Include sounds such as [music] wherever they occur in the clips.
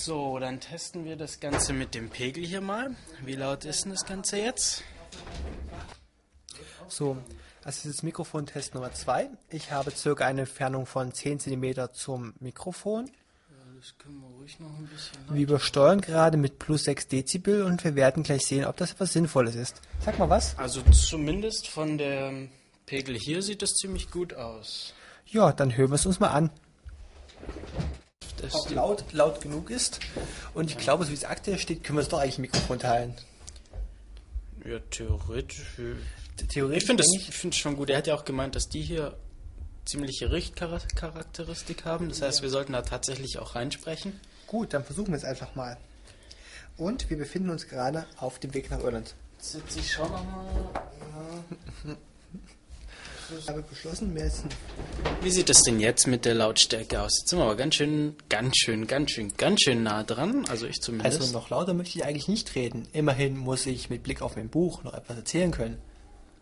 So, dann testen wir das Ganze mit dem Pegel hier mal. Wie laut ist denn das Ganze jetzt? So, das ist das Mikrofontest Nummer 2. Ich habe circa eine Entfernung von 10 cm zum Mikrofon. Das können wir ruhig noch ein bisschen. Wir übersteuern gerade mit plus 6 Dezibel und wir werden gleich sehen, ob das etwas Sinnvolles ist. Sag mal was? Also zumindest von der Pegel hier sieht das ziemlich gut aus. Ja, dann hören wir es uns mal an. Das Ob laut, laut genug ist. Und ich glaube, so wie es aktuell steht, können wir es doch eigentlich im Mikrofon teilen. ja, theoretisch. Theoretisch Ich finde es find's schon gut. Er hat ja auch gemeint, dass die hier ziemliche Richtcharakteristik haben. Das heißt, wir sollten da tatsächlich auch reinsprechen. Gut, dann versuchen wir es einfach mal. Und wir befinden uns gerade auf dem Weg nach Irland. Sitze ich schon nochmal. [laughs] Ich habe beschlossen, ein Wie sieht es denn jetzt mit der Lautstärke aus? Jetzt sind wir aber ganz schön, ganz schön, ganz schön, ganz schön nah dran. Also ich zumindest. Also noch lauter möchte ich eigentlich nicht reden. Immerhin muss ich mit Blick auf mein Buch noch etwas erzählen können.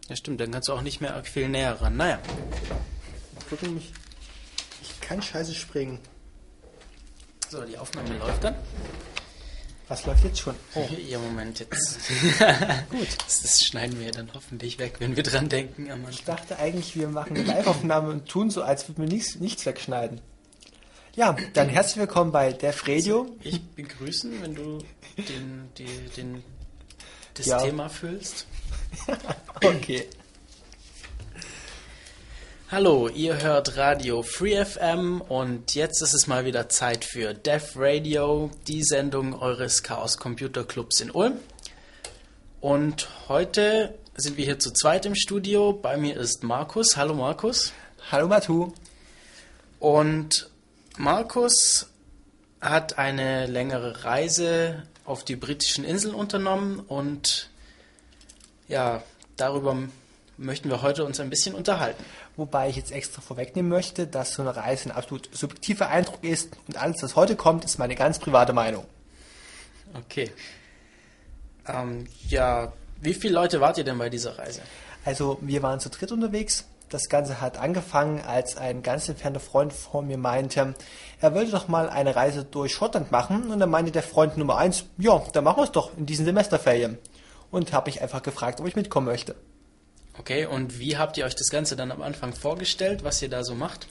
ja, stimmt, dann kannst du auch nicht mehr viel näher ran. Naja. Gucken mich. Ich kann scheiße springen. So, die Aufnahme läuft dann. Was läuft jetzt schon? Oh, Ja, Moment, jetzt. [laughs] Gut. Das, das schneiden wir dann hoffentlich weg, wenn wir dran denken. ich dachte eigentlich, wir machen eine Live-Aufnahme und tun so, als würden wir nichts, nichts wegschneiden. Ja, dann herzlich willkommen bei Def Radio. Ich begrüßen, wenn du den, die, den, das Ja. Thema füllst. [laughs] Okay. Hallo, ihr hört Radio Free FM und jetzt ist es mal wieder Zeit für Def Radio, die Sendung eures Chaos Computer Clubs in Ulm. Und heute sind wir hier zu zweit im Studio. Bei mir ist Markus. Hallo Markus. Hallo Matu. Und Markus hat eine längere Reise auf die britischen Inseln unternommen und ja, darüber möchten wir heute uns ein bisschen unterhalten. Wobei ich jetzt extra vorwegnehmen möchte, dass so eine Reise ein absolut subjektiver Eindruck ist und alles, was heute kommt, ist meine ganz private Meinung. Okay. Ähm, ja, wie viele Leute wart ihr denn bei dieser Reise? Also wir waren zu dritt unterwegs. Das Ganze hat angefangen, als ein ganz entfernter Freund von mir meinte, er wollte doch mal eine Reise durch Schottland machen. Und dann meinte der Freund Nummer eins, ja, dann machen wir es doch in diesen Semesterferien. Und habe mich einfach gefragt, ob ich mitkommen möchte. Okay, und wie habt ihr euch das Ganze dann am Anfang vorgestellt, was ihr da so macht?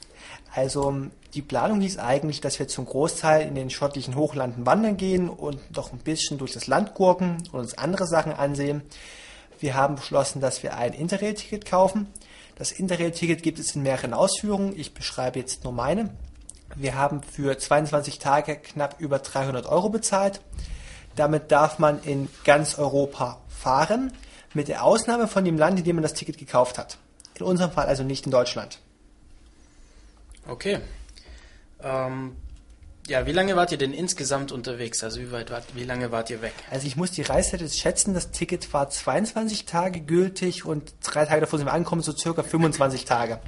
Also die Planung hieß eigentlich, dass wir zum Großteil in den schottlichen Hochlanden wandern gehen und noch ein bisschen durch das Land gurken und uns andere Sachen ansehen. Wir haben beschlossen, dass wir ein Interrail-Ticket kaufen. Das Interrail-Ticket gibt es in mehreren Ausführungen. Ich beschreibe jetzt nur meine. Wir haben für 22 Tage knapp über 300 Euro bezahlt. Damit darf man in ganz Europa fahren, mit der Ausnahme von dem Land, in dem man das Ticket gekauft hat. In unserem Fall also nicht in Deutschland. Okay. Ähm, ja, wie lange wart ihr denn insgesamt unterwegs? Also wie weit wart, wie lange wart ihr weg? Also ich muss die Reiszeit jetzt schätzen, das Ticket war 22 Tage gültig und drei Tage davor sind wir angekommen, so circa 25 Tage.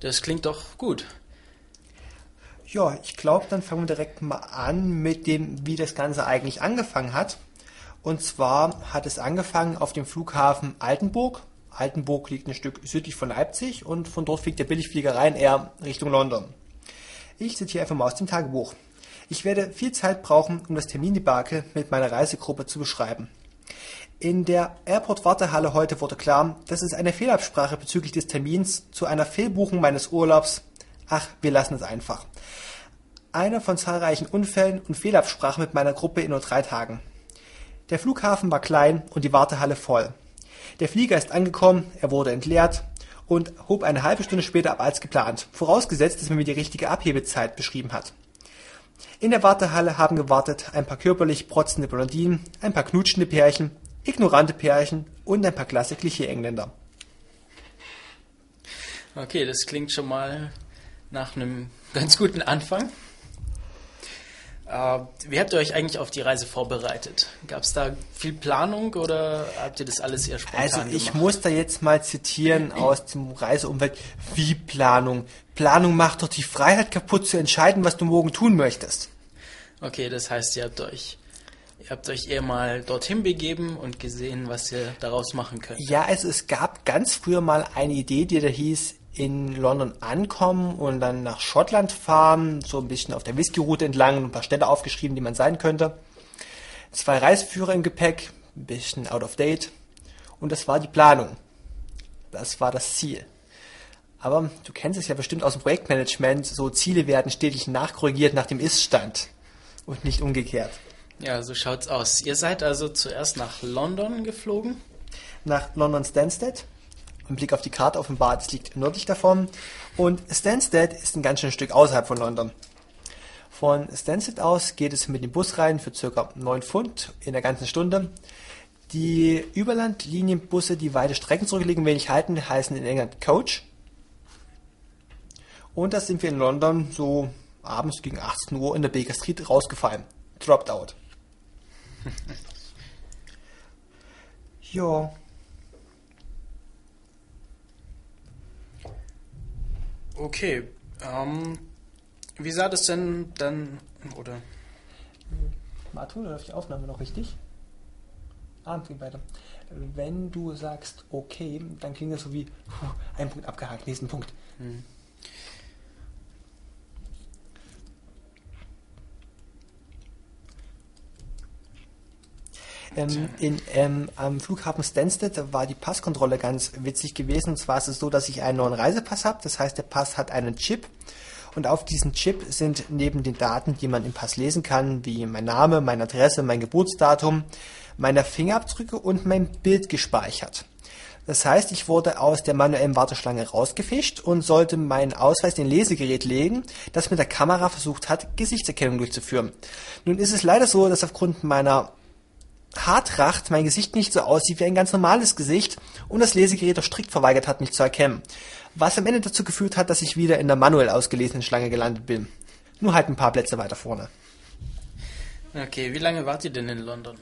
Das klingt doch gut. Ja, ich glaube, dann fangen wir direkt mal an mit dem, wie das Ganze eigentlich angefangen hat. Und zwar hat es angefangen auf dem Flughafen Altenburg. Altenburg liegt ein Stück südlich von Leipzig und von dort fliegt der Billigflieger eher Richtung London. Ich zitiere einfach mal aus dem Tagebuch. Ich werde viel Zeit brauchen, um das Termindebakel mit meiner Reisegruppe zu beschreiben. In der Airport-Wartehalle heute wurde klar, dass es eine Fehlabsprache bezüglich des Termins zu einer Fehlbuchung meines Urlaubs. Ach, wir lassen es einfach. Einer von zahlreichen Unfällen und Fehlabsprachen mit meiner Gruppe in nur drei Tagen. Der Flughafen war klein und die Wartehalle voll. Der Flieger ist angekommen, er wurde entleert und hob eine halbe Stunde später ab als geplant, vorausgesetzt, dass man mir die richtige Abhebezeit beschrieben hat. In der Wartehalle haben gewartet ein paar körperlich protzende Blondinen, ein paar knutschende Pärchen, ignorante Pärchen und ein paar klasse Klischee-Engländer. Okay, das klingt schon mal nach einem [laughs] ganz guten Anfang. Äh, wie habt ihr euch eigentlich auf die Reise vorbereitet? Gab es da viel Planung oder habt ihr das alles eher spontan Also ich gemacht? muss da jetzt mal zitieren aus dem Reiseumfeld. Wie Planung? Planung macht doch die Freiheit kaputt zu entscheiden, was du morgen tun möchtest. Okay, das heißt, ihr habt euch, ihr habt euch eher mal dorthin begeben und gesehen, was ihr daraus machen könnt. Ja, also es gab ganz früher mal eine Idee, die da hieß, in London ankommen und dann nach Schottland fahren, so ein bisschen auf der Whisky-Route entlang ein paar Städte aufgeschrieben, die man sein könnte. Zwei Reiseführer im Gepäck, ein bisschen out of date. Und das war die Planung. Das war das Ziel. Aber du kennst es ja bestimmt aus dem Projektmanagement, so Ziele werden stetig nachkorrigiert nach dem Ist-Stand und nicht umgekehrt. Ja, so schaut's aus. Ihr seid also zuerst nach London geflogen? Nach London Stansted. Ein Blick auf die Karte offenbart, es liegt nördlich davon. Und Stansted ist ein ganz schönes Stück außerhalb von London. Von Stansted aus geht es mit dem Bus rein für ca. 9 Pfund in der ganzen Stunde. Die Überlandlinienbusse, die weite Strecken zurücklegen, wenig halten, heißen in England Coach. Und da sind wir in London so abends gegen 18 Uhr in der Baker Street rausgefallen. Dropped out. [laughs] ja. Okay. Ähm, wie sah das denn dann, oder? Martin, läuft die Aufnahme noch richtig? Ah, ging weiter. Wenn du sagst okay, dann klingt das so wie puh, ein Punkt abgehakt, nächsten Punkt. Hm. Ähm, in, ähm, am Flughafen Stansted war die Passkontrolle ganz witzig gewesen. Und zwar ist es so, dass ich einen neuen Reisepass habe. Das heißt, der Pass hat einen Chip. Und auf diesem Chip sind neben den Daten, die man im Pass lesen kann, wie mein Name, meine Adresse, mein Geburtsdatum, meine Fingerabdrücke und mein Bild gespeichert. Das heißt, ich wurde aus der manuellen Warteschlange rausgefischt und sollte meinen Ausweis in ein Lesegerät legen, das mit der Kamera versucht hat, Gesichtserkennung durchzuführen. Nun ist es leider so, dass aufgrund meiner Haartracht mein Gesicht nicht so aussieht wie ein ganz normales Gesicht und das Lesegerät auch strikt verweigert hat, mich zu erkennen. Was am Ende dazu geführt hat, dass ich wieder in der manuell ausgelesenen Schlange gelandet bin. Nur halt ein paar Plätze weiter vorne. Okay, wie lange wart ihr denn in London?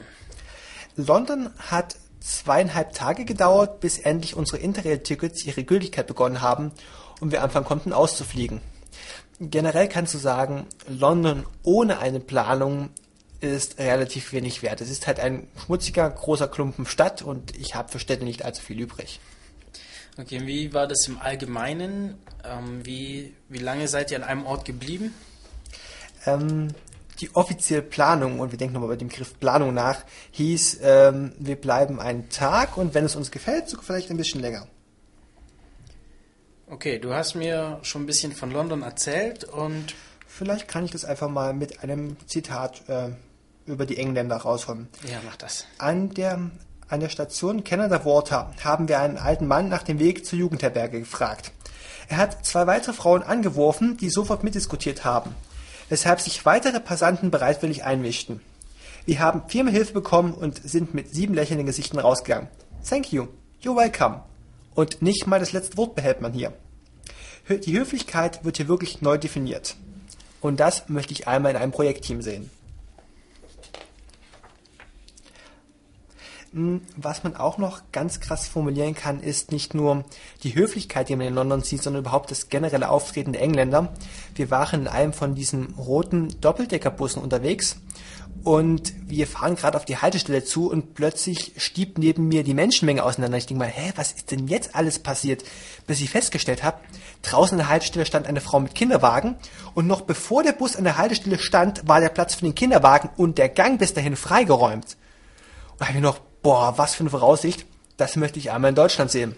London hat zweieinhalb Tage gedauert, bis endlich unsere Interrail-Tickets ihre Gültigkeit begonnen haben und wir anfangen konnten auszufliegen. Generell kannst du sagen, London ohne eine Planung ist relativ wenig wert. Es ist halt ein schmutziger, großer Klumpen Stadt und ich habe für Städte nicht allzu viel übrig. Okay, wie war das im Allgemeinen? Ähm, wie, wie lange seid ihr an einem Ort geblieben? Ähm, die offizielle Planung, und wir denken nochmal bei dem Begriff Planung nach, hieß, ähm, wir bleiben einen Tag und wenn es uns gefällt, sogar vielleicht ein bisschen länger. Okay, du hast mir schon ein bisschen von London erzählt und. Vielleicht kann ich das einfach mal mit einem Zitat äh, über die Engländer rausholen. Ja, mach das. An der, an der Station Canada Water haben wir einen alten Mann nach dem Weg zur Jugendherberge gefragt. Er hat zwei weitere Frauen angeworfen, die sofort mitdiskutiert haben, weshalb sich weitere Passanten bereitwillig einmischten. Wir haben viermal Hilfe bekommen und sind mit sieben lächelnden Gesichten rausgegangen. Thank you. You're welcome. Und nicht mal das letzte Wort behält man hier. Die Höflichkeit wird hier wirklich neu definiert. Und das möchte ich einmal in einem Projektteam sehen. Was man auch noch ganz krass formulieren kann, ist nicht nur die Höflichkeit, die man in London sieht, sondern überhaupt das generelle Auftreten der Engländer. Wir waren in einem von diesen roten Doppeldeckerbussen unterwegs und wir fahren gerade auf die Haltestelle zu und plötzlich stiebt neben mir die Menschenmenge auseinander. Ich denke mal, hä, was ist denn jetzt alles passiert? Bis ich festgestellt habe, draußen an der Haltestelle stand eine Frau mit Kinderwagen und noch bevor der Bus an der Haltestelle stand, war der Platz für den Kinderwagen und der Gang bis dahin freigeräumt. Und da habe ich noch boah, was für eine Voraussicht, das möchte ich einmal in Deutschland sehen.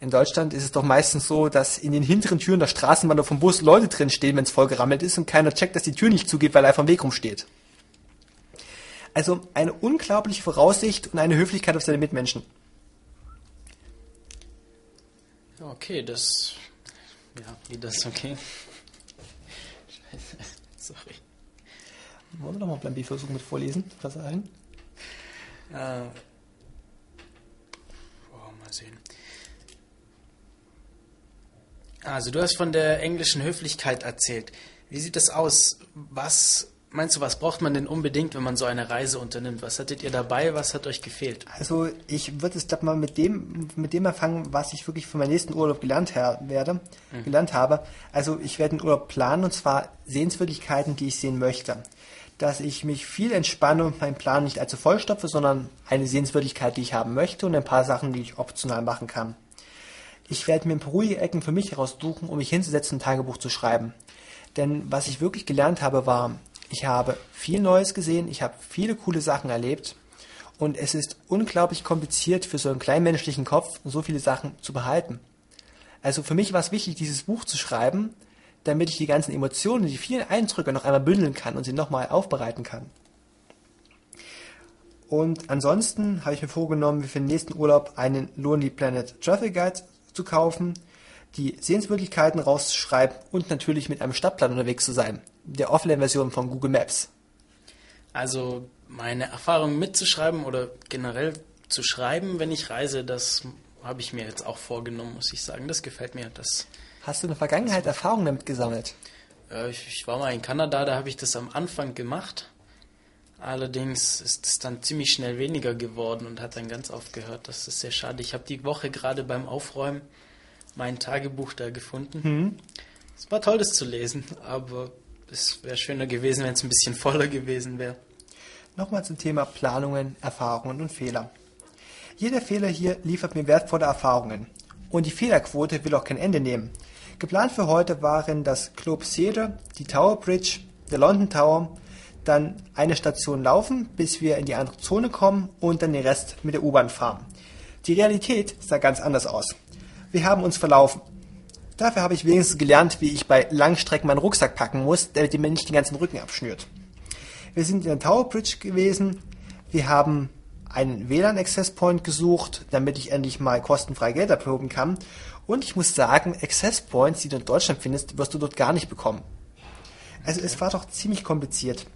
In Deutschland ist es doch meistens so, dass in den hinteren Türen der Straßenbahn oder vom Bus Leute drin stehen, wenn es voll gerammelt ist und keiner checkt, dass die Tür nicht zugeht, weil er vom Weg rumsteht. Also eine unglaubliche Voraussicht und eine Höflichkeit auf seine Mitmenschen. Okay, das. Ja, wie das okay. [laughs] Scheiße. Sorry. Wollen wir nochmal Plan B versuchen mit Vorlesen? Was sagen? Äh, oh, mal sehen. Also, du hast von der englischen Höflichkeit erzählt. Wie sieht das aus? Was meinst du, was braucht man denn unbedingt, wenn man so eine Reise unternimmt? Was hattet ihr dabei? Was hat euch gefehlt? Also, ich würde es glaube mal mit dem, mit dem anfangen, was ich wirklich für meinen nächsten Urlaub gelernt werde, mhm. gelernt habe. Also, ich werde einen Urlaub planen und zwar Sehenswürdigkeiten, die ich sehen möchte dass ich mich viel entspanne und meinen Plan nicht allzu vollstopfe, sondern eine Sehenswürdigkeit, die ich haben möchte und ein paar Sachen, die ich optional machen kann. Ich werde mir ein paar ruhige Ecken für mich heraussuchen, um mich hinzusetzen und ein Tagebuch zu schreiben. Denn was ich wirklich gelernt habe, war, ich habe viel Neues gesehen, ich habe viele coole Sachen erlebt und es ist unglaublich kompliziert für so einen kleinmenschlichen Kopf, so viele Sachen zu behalten. Also für mich war es wichtig, dieses Buch zu schreiben, damit ich die ganzen Emotionen, die vielen Eindrücke noch einmal bündeln kann und sie nochmal aufbereiten kann. Und ansonsten habe ich mir vorgenommen, für den nächsten Urlaub einen Lonely Planet Travel Guide zu kaufen, die Sehenswürdigkeiten rauszuschreiben und natürlich mit einem Stadtplan unterwegs zu sein, der Offline-Version von Google Maps. Also meine Erfahrung mitzuschreiben oder generell zu schreiben, wenn ich reise, das habe ich mir jetzt auch vorgenommen, muss ich sagen. Das gefällt mir. Das Hast du in der Vergangenheit Erfahrungen damit gesammelt? Äh, ich, ich, war mal in Kanada, da habe ich das am Anfang gemacht. Allerdings ist es dann ziemlich schnell weniger geworden und hat dann ganz aufgehört. Das ist sehr schade. Ich habe die Woche gerade beim Aufräumen mein Tagebuch da gefunden. Mhm. Es war toll, das zu lesen, aber es wäre schöner gewesen, wenn es ein bisschen [laughs] voller gewesen wäre. Nochmal zum Thema Planungen, Erfahrungen und Fehler. Jeder Fehler hier liefert mir wertvolle Erfahrungen. Und die Fehlerquote will auch kein Ende nehmen. Geplant für heute waren das Globe Theatre, die Tower Bridge, der London Tower, dann eine Station laufen, bis wir in die andere Zone kommen und dann den Rest mit der U-Bahn fahren. Die Realität sah ganz anders aus. Wir haben uns verlaufen. Dafür habe ich wenigstens gelernt, wie ich bei Langstrecken meinen Rucksack packen muss, damit mir nicht den ganzen Rücken abschnürt. Wir sind in der Tower Bridge gewesen. Wir haben einen WLAN Access gesucht, damit ich endlich mal kostenfrei Geld abhoben kann. Und ich muss sagen, Access Points, die du in Deutschland findest, wirst du dort gar nicht bekommen. Also es war doch ziemlich kompliziert.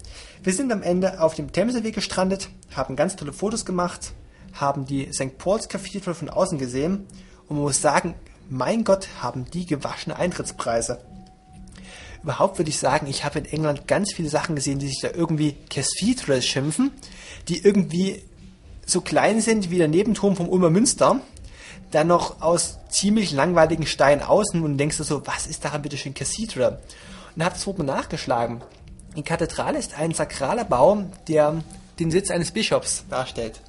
Wir sind am Ende auf dem Themseweg gestrandet, haben ganz tolle Fotos gemacht, haben die St. Paul's Cathedral von außen gesehen und man muss sagen, mein Gott, haben die gewaschene Eintrittspreise. Überhaupt würde ich sagen, ich habe in England ganz viele Sachen gesehen, die sich da irgendwie Cathedrals schimpfen, die irgendwie so klein sind wie der Nebenturm vom Ulmer Münster, dann noch aus ziemlich langweiligen Steinen außen und denkst du so, was ist daran bitte schön Cathedral? Und habe es mal nachgeschlagen. Die Kathedrale ist ein sakraler Bau, der den Sitz eines Bischofs darstellt.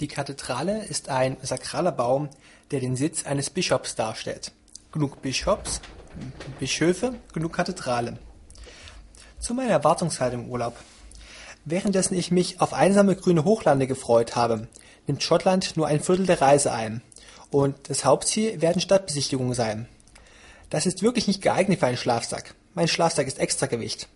Die Kathedrale ist ein sakraler Bau, der den Sitz eines Bischofs darstellt. Genug Bischofs, Bischöfe, genug Kathedrale. Zu meiner Erwartungshaltung im Urlaub. Währenddessen ich mich auf einsame grüne Hochlande gefreut habe, nimmt Schottland nur ein Viertel der Reise ein. Und das Hauptziel werden Stadtbesichtigungen sein. Das ist wirklich nicht geeignet für einen Schlafsack. Mein Schlafsack ist Extragewicht.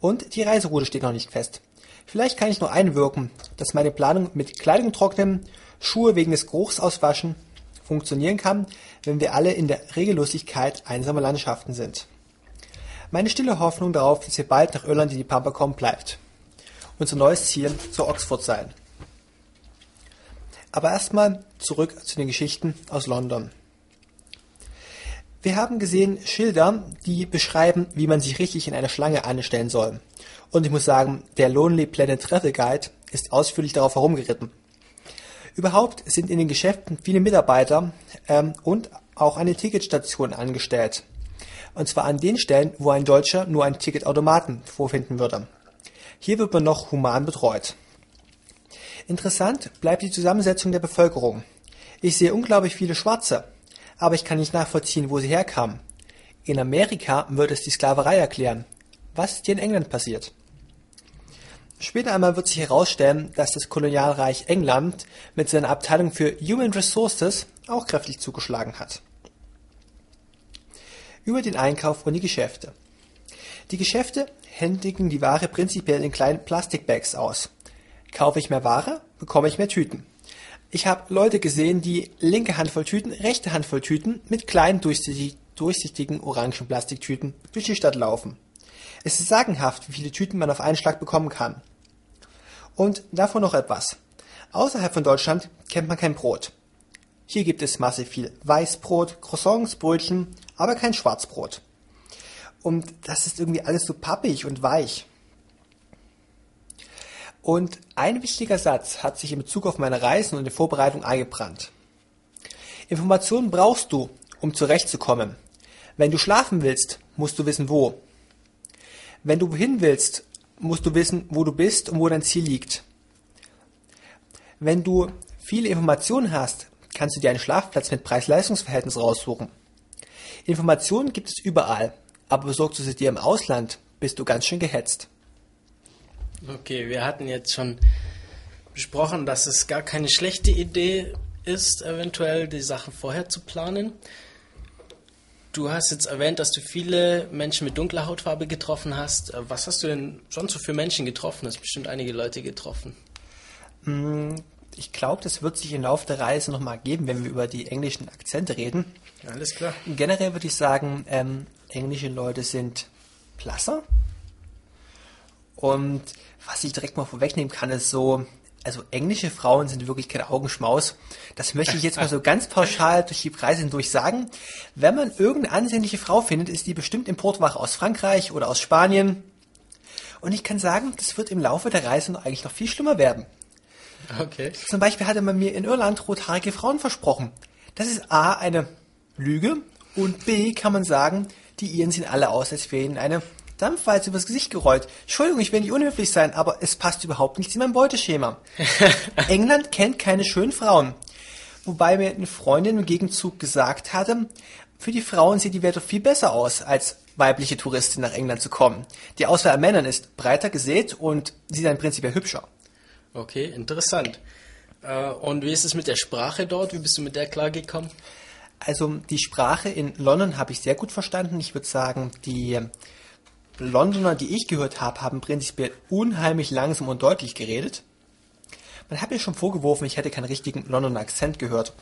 Und die Reiseroute steht noch nicht fest. Vielleicht kann ich noch einwirken, dass meine Planung mit Kleidung trocknen, Schuhe wegen des Geruchs auswaschen funktionieren kann, wenn wir alle in der Regellosigkeit einsamer Landschaften sind. Meine stille Hoffnung darauf, dass wir bald nach Irland in die Pampa kommen, bleibt unser neues Ziel zu Oxford sein. Aber erstmal zurück zu den Geschichten aus London. Wir haben gesehen Schilder, die beschreiben, wie man sich richtig in einer Schlange anstellen soll. Und ich muss sagen, der Lonely Planet Travel Guide ist ausführlich darauf herumgeritten. Überhaupt sind in den Geschäften viele Mitarbeiter ähm, und auch eine Ticketstation angestellt. Und zwar an den Stellen, wo ein Deutscher nur einen Ticketautomaten vorfinden würde. Hier wird man noch human betreut. Interessant bleibt die Zusammensetzung der Bevölkerung. Ich sehe unglaublich viele Schwarze, aber ich kann nicht nachvollziehen, wo sie herkamen. In Amerika würde es die Sklaverei erklären. Was ist hier in England passiert? Später einmal wird sich herausstellen, dass das Kolonialreich England mit seiner Abteilung für Human Resources auch kräftig zugeschlagen hat. Über den Einkauf und die Geschäfte. Die Geschäfte händigen die Ware prinzipiell in kleinen Plastikbags aus. Kaufe ich mehr Ware, bekomme ich mehr Tüten. Ich habe Leute gesehen, die linke Handvoll Tüten, rechte Handvoll Tüten mit kleinen durchsichtigen orangen Plastiktüten durch die Stadt laufen. Es ist sagenhaft, wie viele Tüten man auf einen Schlag bekommen kann. Und davon noch etwas. Außerhalb von Deutschland kennt man kein Brot. Hier gibt es massiv viel Weißbrot, Croissants, Brötchen, aber kein Schwarzbrot. Und das ist irgendwie alles so pappig und weich. Und ein wichtiger Satz hat sich in Bezug auf meine Reisen und die Vorbereitung eingebrannt. Informationen brauchst du, um zurechtzukommen. Wenn du schlafen willst, musst du wissen, wo. Wenn du wohin willst, musst du wissen, wo du bist und wo dein Ziel liegt. Wenn du viele Informationen hast, kannst du dir einen Schlafplatz mit Preis-Leistungs-Verhältnis raussuchen. Informationen gibt es überall, aber besorgst du sie dir im Ausland, bist du ganz schön gehetzt. Okay, wir hatten jetzt schon besprochen, dass es gar keine schlechte Idee ist, eventuell die Sachen vorher zu planen. Du hast jetzt erwähnt, dass du viele Menschen mit dunkler Hautfarbe getroffen hast. Äh, was hast du denn sonst so für Menschen getroffen? Du hast bestimmt einige Leute getroffen. Mm, ich glaube, das wird sich im Laufe der Reise nochmal geben, wenn wir über die englischen Akzente reden. Alles klar. Generell würde ich sagen, ähm, englische Leute sind blasser. Und was ich direkt mal vorwegnehmen kann, ist so, also englische Frauen sind wirklich kein Augenschmaus. Das möchte ich jetzt mal so [laughs] ganz pauschal durch die Preise hindurch sagen. Wenn man irgendeine ansehnliche Frau findet, ist die bestimmt Importware aus Frankreich oder aus Spanien. Und ich kann sagen, das wird im Laufe der Reise noch eigentlich noch viel schlimmer werden. Okay. Zum Beispiel hatte man mir in Irland rothaarige Frauen versprochen. Das ist A, eine Lüge und B, kann man sagen, die Iren sehen alle aus, als wären eine Dampfwalze übers Gesicht gerollt. Entschuldigung, ich will nicht unhöflich sein, aber es passt überhaupt nicht in mein Beuteschema. [laughs] England kennt keine schönen Frauen. Wobei mir eine Freundin im Gegenzug gesagt hatte, für die Frauen sieht die Welt doch viel besser aus, als weibliche Touristin nach England zu kommen. Die Auswahl an Männern ist breiter gesät und sie sind prinzipiell hübscher. Okay, interessant. Äh, und wie ist es mit der Sprache dort? Wie bist du mit der klargekommen? Also die Sprache in London habe ich sehr gut verstanden. Ich würde sagen, die Londoner, die ich gehört habe, haben prinzipiell unheimlich langsam und deutlich geredet. Man hat mir schon vorgeworfen, ich hätte keinen richtigen Londoner Akzent gehört.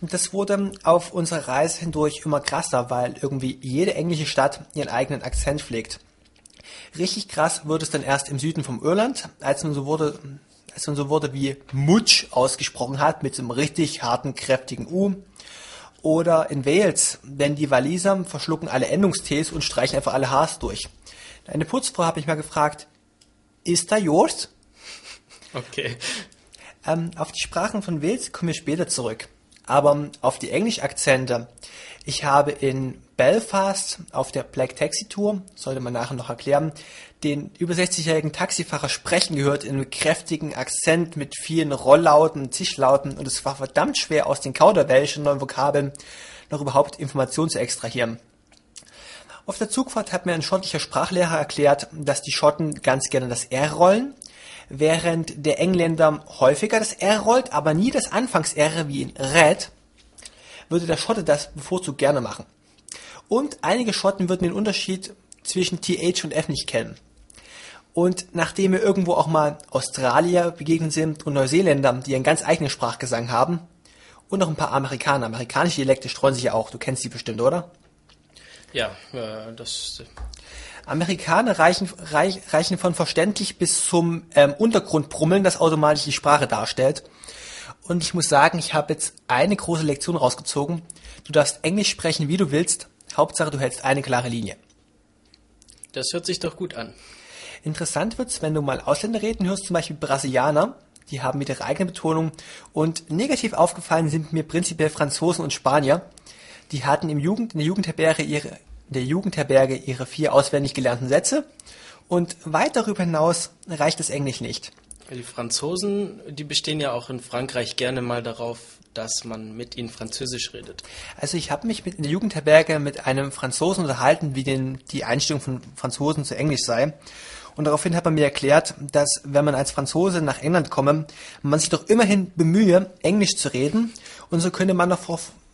Und das wurde auf unserer Reise hindurch immer krasser, weil irgendwie jede englische Stadt ihren eigenen Akzent pflegt. Richtig krass wurde es dann erst im Süden vom Irland, als man so wurde, als man so wurde wie Mutsch ausgesprochen hat, mit einem richtig harten, kräftigen U. Oder in Wales, denn die Waliser verschlucken alle Endungstes und streichen einfach alle Hs durch. Eine Putzfrau habe ich mal gefragt, ist da yours? Okay. Ähm, auf die Sprachen von Wales kommen wir später zurück. Aber auf die Englisch-Akzente. Ich habe in Belfast auf der Black Taxi Tour, sollte man nachher noch erklären, den über 60-jährigen Taxifahrer sprechen gehört in einem kräftigen Akzent mit vielen Rolllauten, Tischlauten und es war verdammt schwer aus den Kauderwelschen neuen Vokabeln noch überhaupt Informationen zu extrahieren. Auf der Zugfahrt hat mir ein schottischer Sprachlehrer erklärt, dass die Schotten ganz gerne das R rollen, während der Engländer häufiger das R rollt, aber nie das Anfangs-R wie in Red, würde der Schotte das bevorzugt gerne machen. Und einige Schotten würden den Unterschied zwischen TH und F nicht kennen. Und nachdem wir irgendwo auch mal Australier begegnet sind und Neuseeländer, die einen ganz eigenen Sprachgesang haben, und noch ein paar Amerikaner. Amerikanische Dialekte streuen sich ja auch. Du kennst die bestimmt, oder? Ja, äh, das. Amerikaner reichen, reich, reichen von verständlich bis zum ähm, Untergrundbrummeln, das automatisch die Sprache darstellt. Und ich muss sagen, ich habe jetzt eine große Lektion rausgezogen. Du darfst Englisch sprechen, wie du willst. Hauptsache, du hältst eine klare Linie. Das hört sich doch gut an. Interessant wird's, wenn du mal Ausländer reden hörst, zum Beispiel Brasilianer. Die haben mit ihrer eigenen Betonung. Und negativ aufgefallen sind mir prinzipiell Franzosen und Spanier. Die hatten im Jugend, in der Jugendherberge ihre, in der Jugendherberge ihre vier auswendig gelernten Sätze. Und weit darüber hinaus reicht das Englisch nicht. Die Franzosen, die bestehen ja auch in Frankreich gerne mal darauf, dass man mit ihnen Französisch redet. Also ich habe mich mit in der Jugendherberge mit einem Franzosen unterhalten, wie denn die Einstellung von Franzosen zu Englisch sei. Und daraufhin hat man mir erklärt, dass wenn man als Franzose nach England komme, man sich doch immerhin bemühe, Englisch zu reden. Und so könnte man doch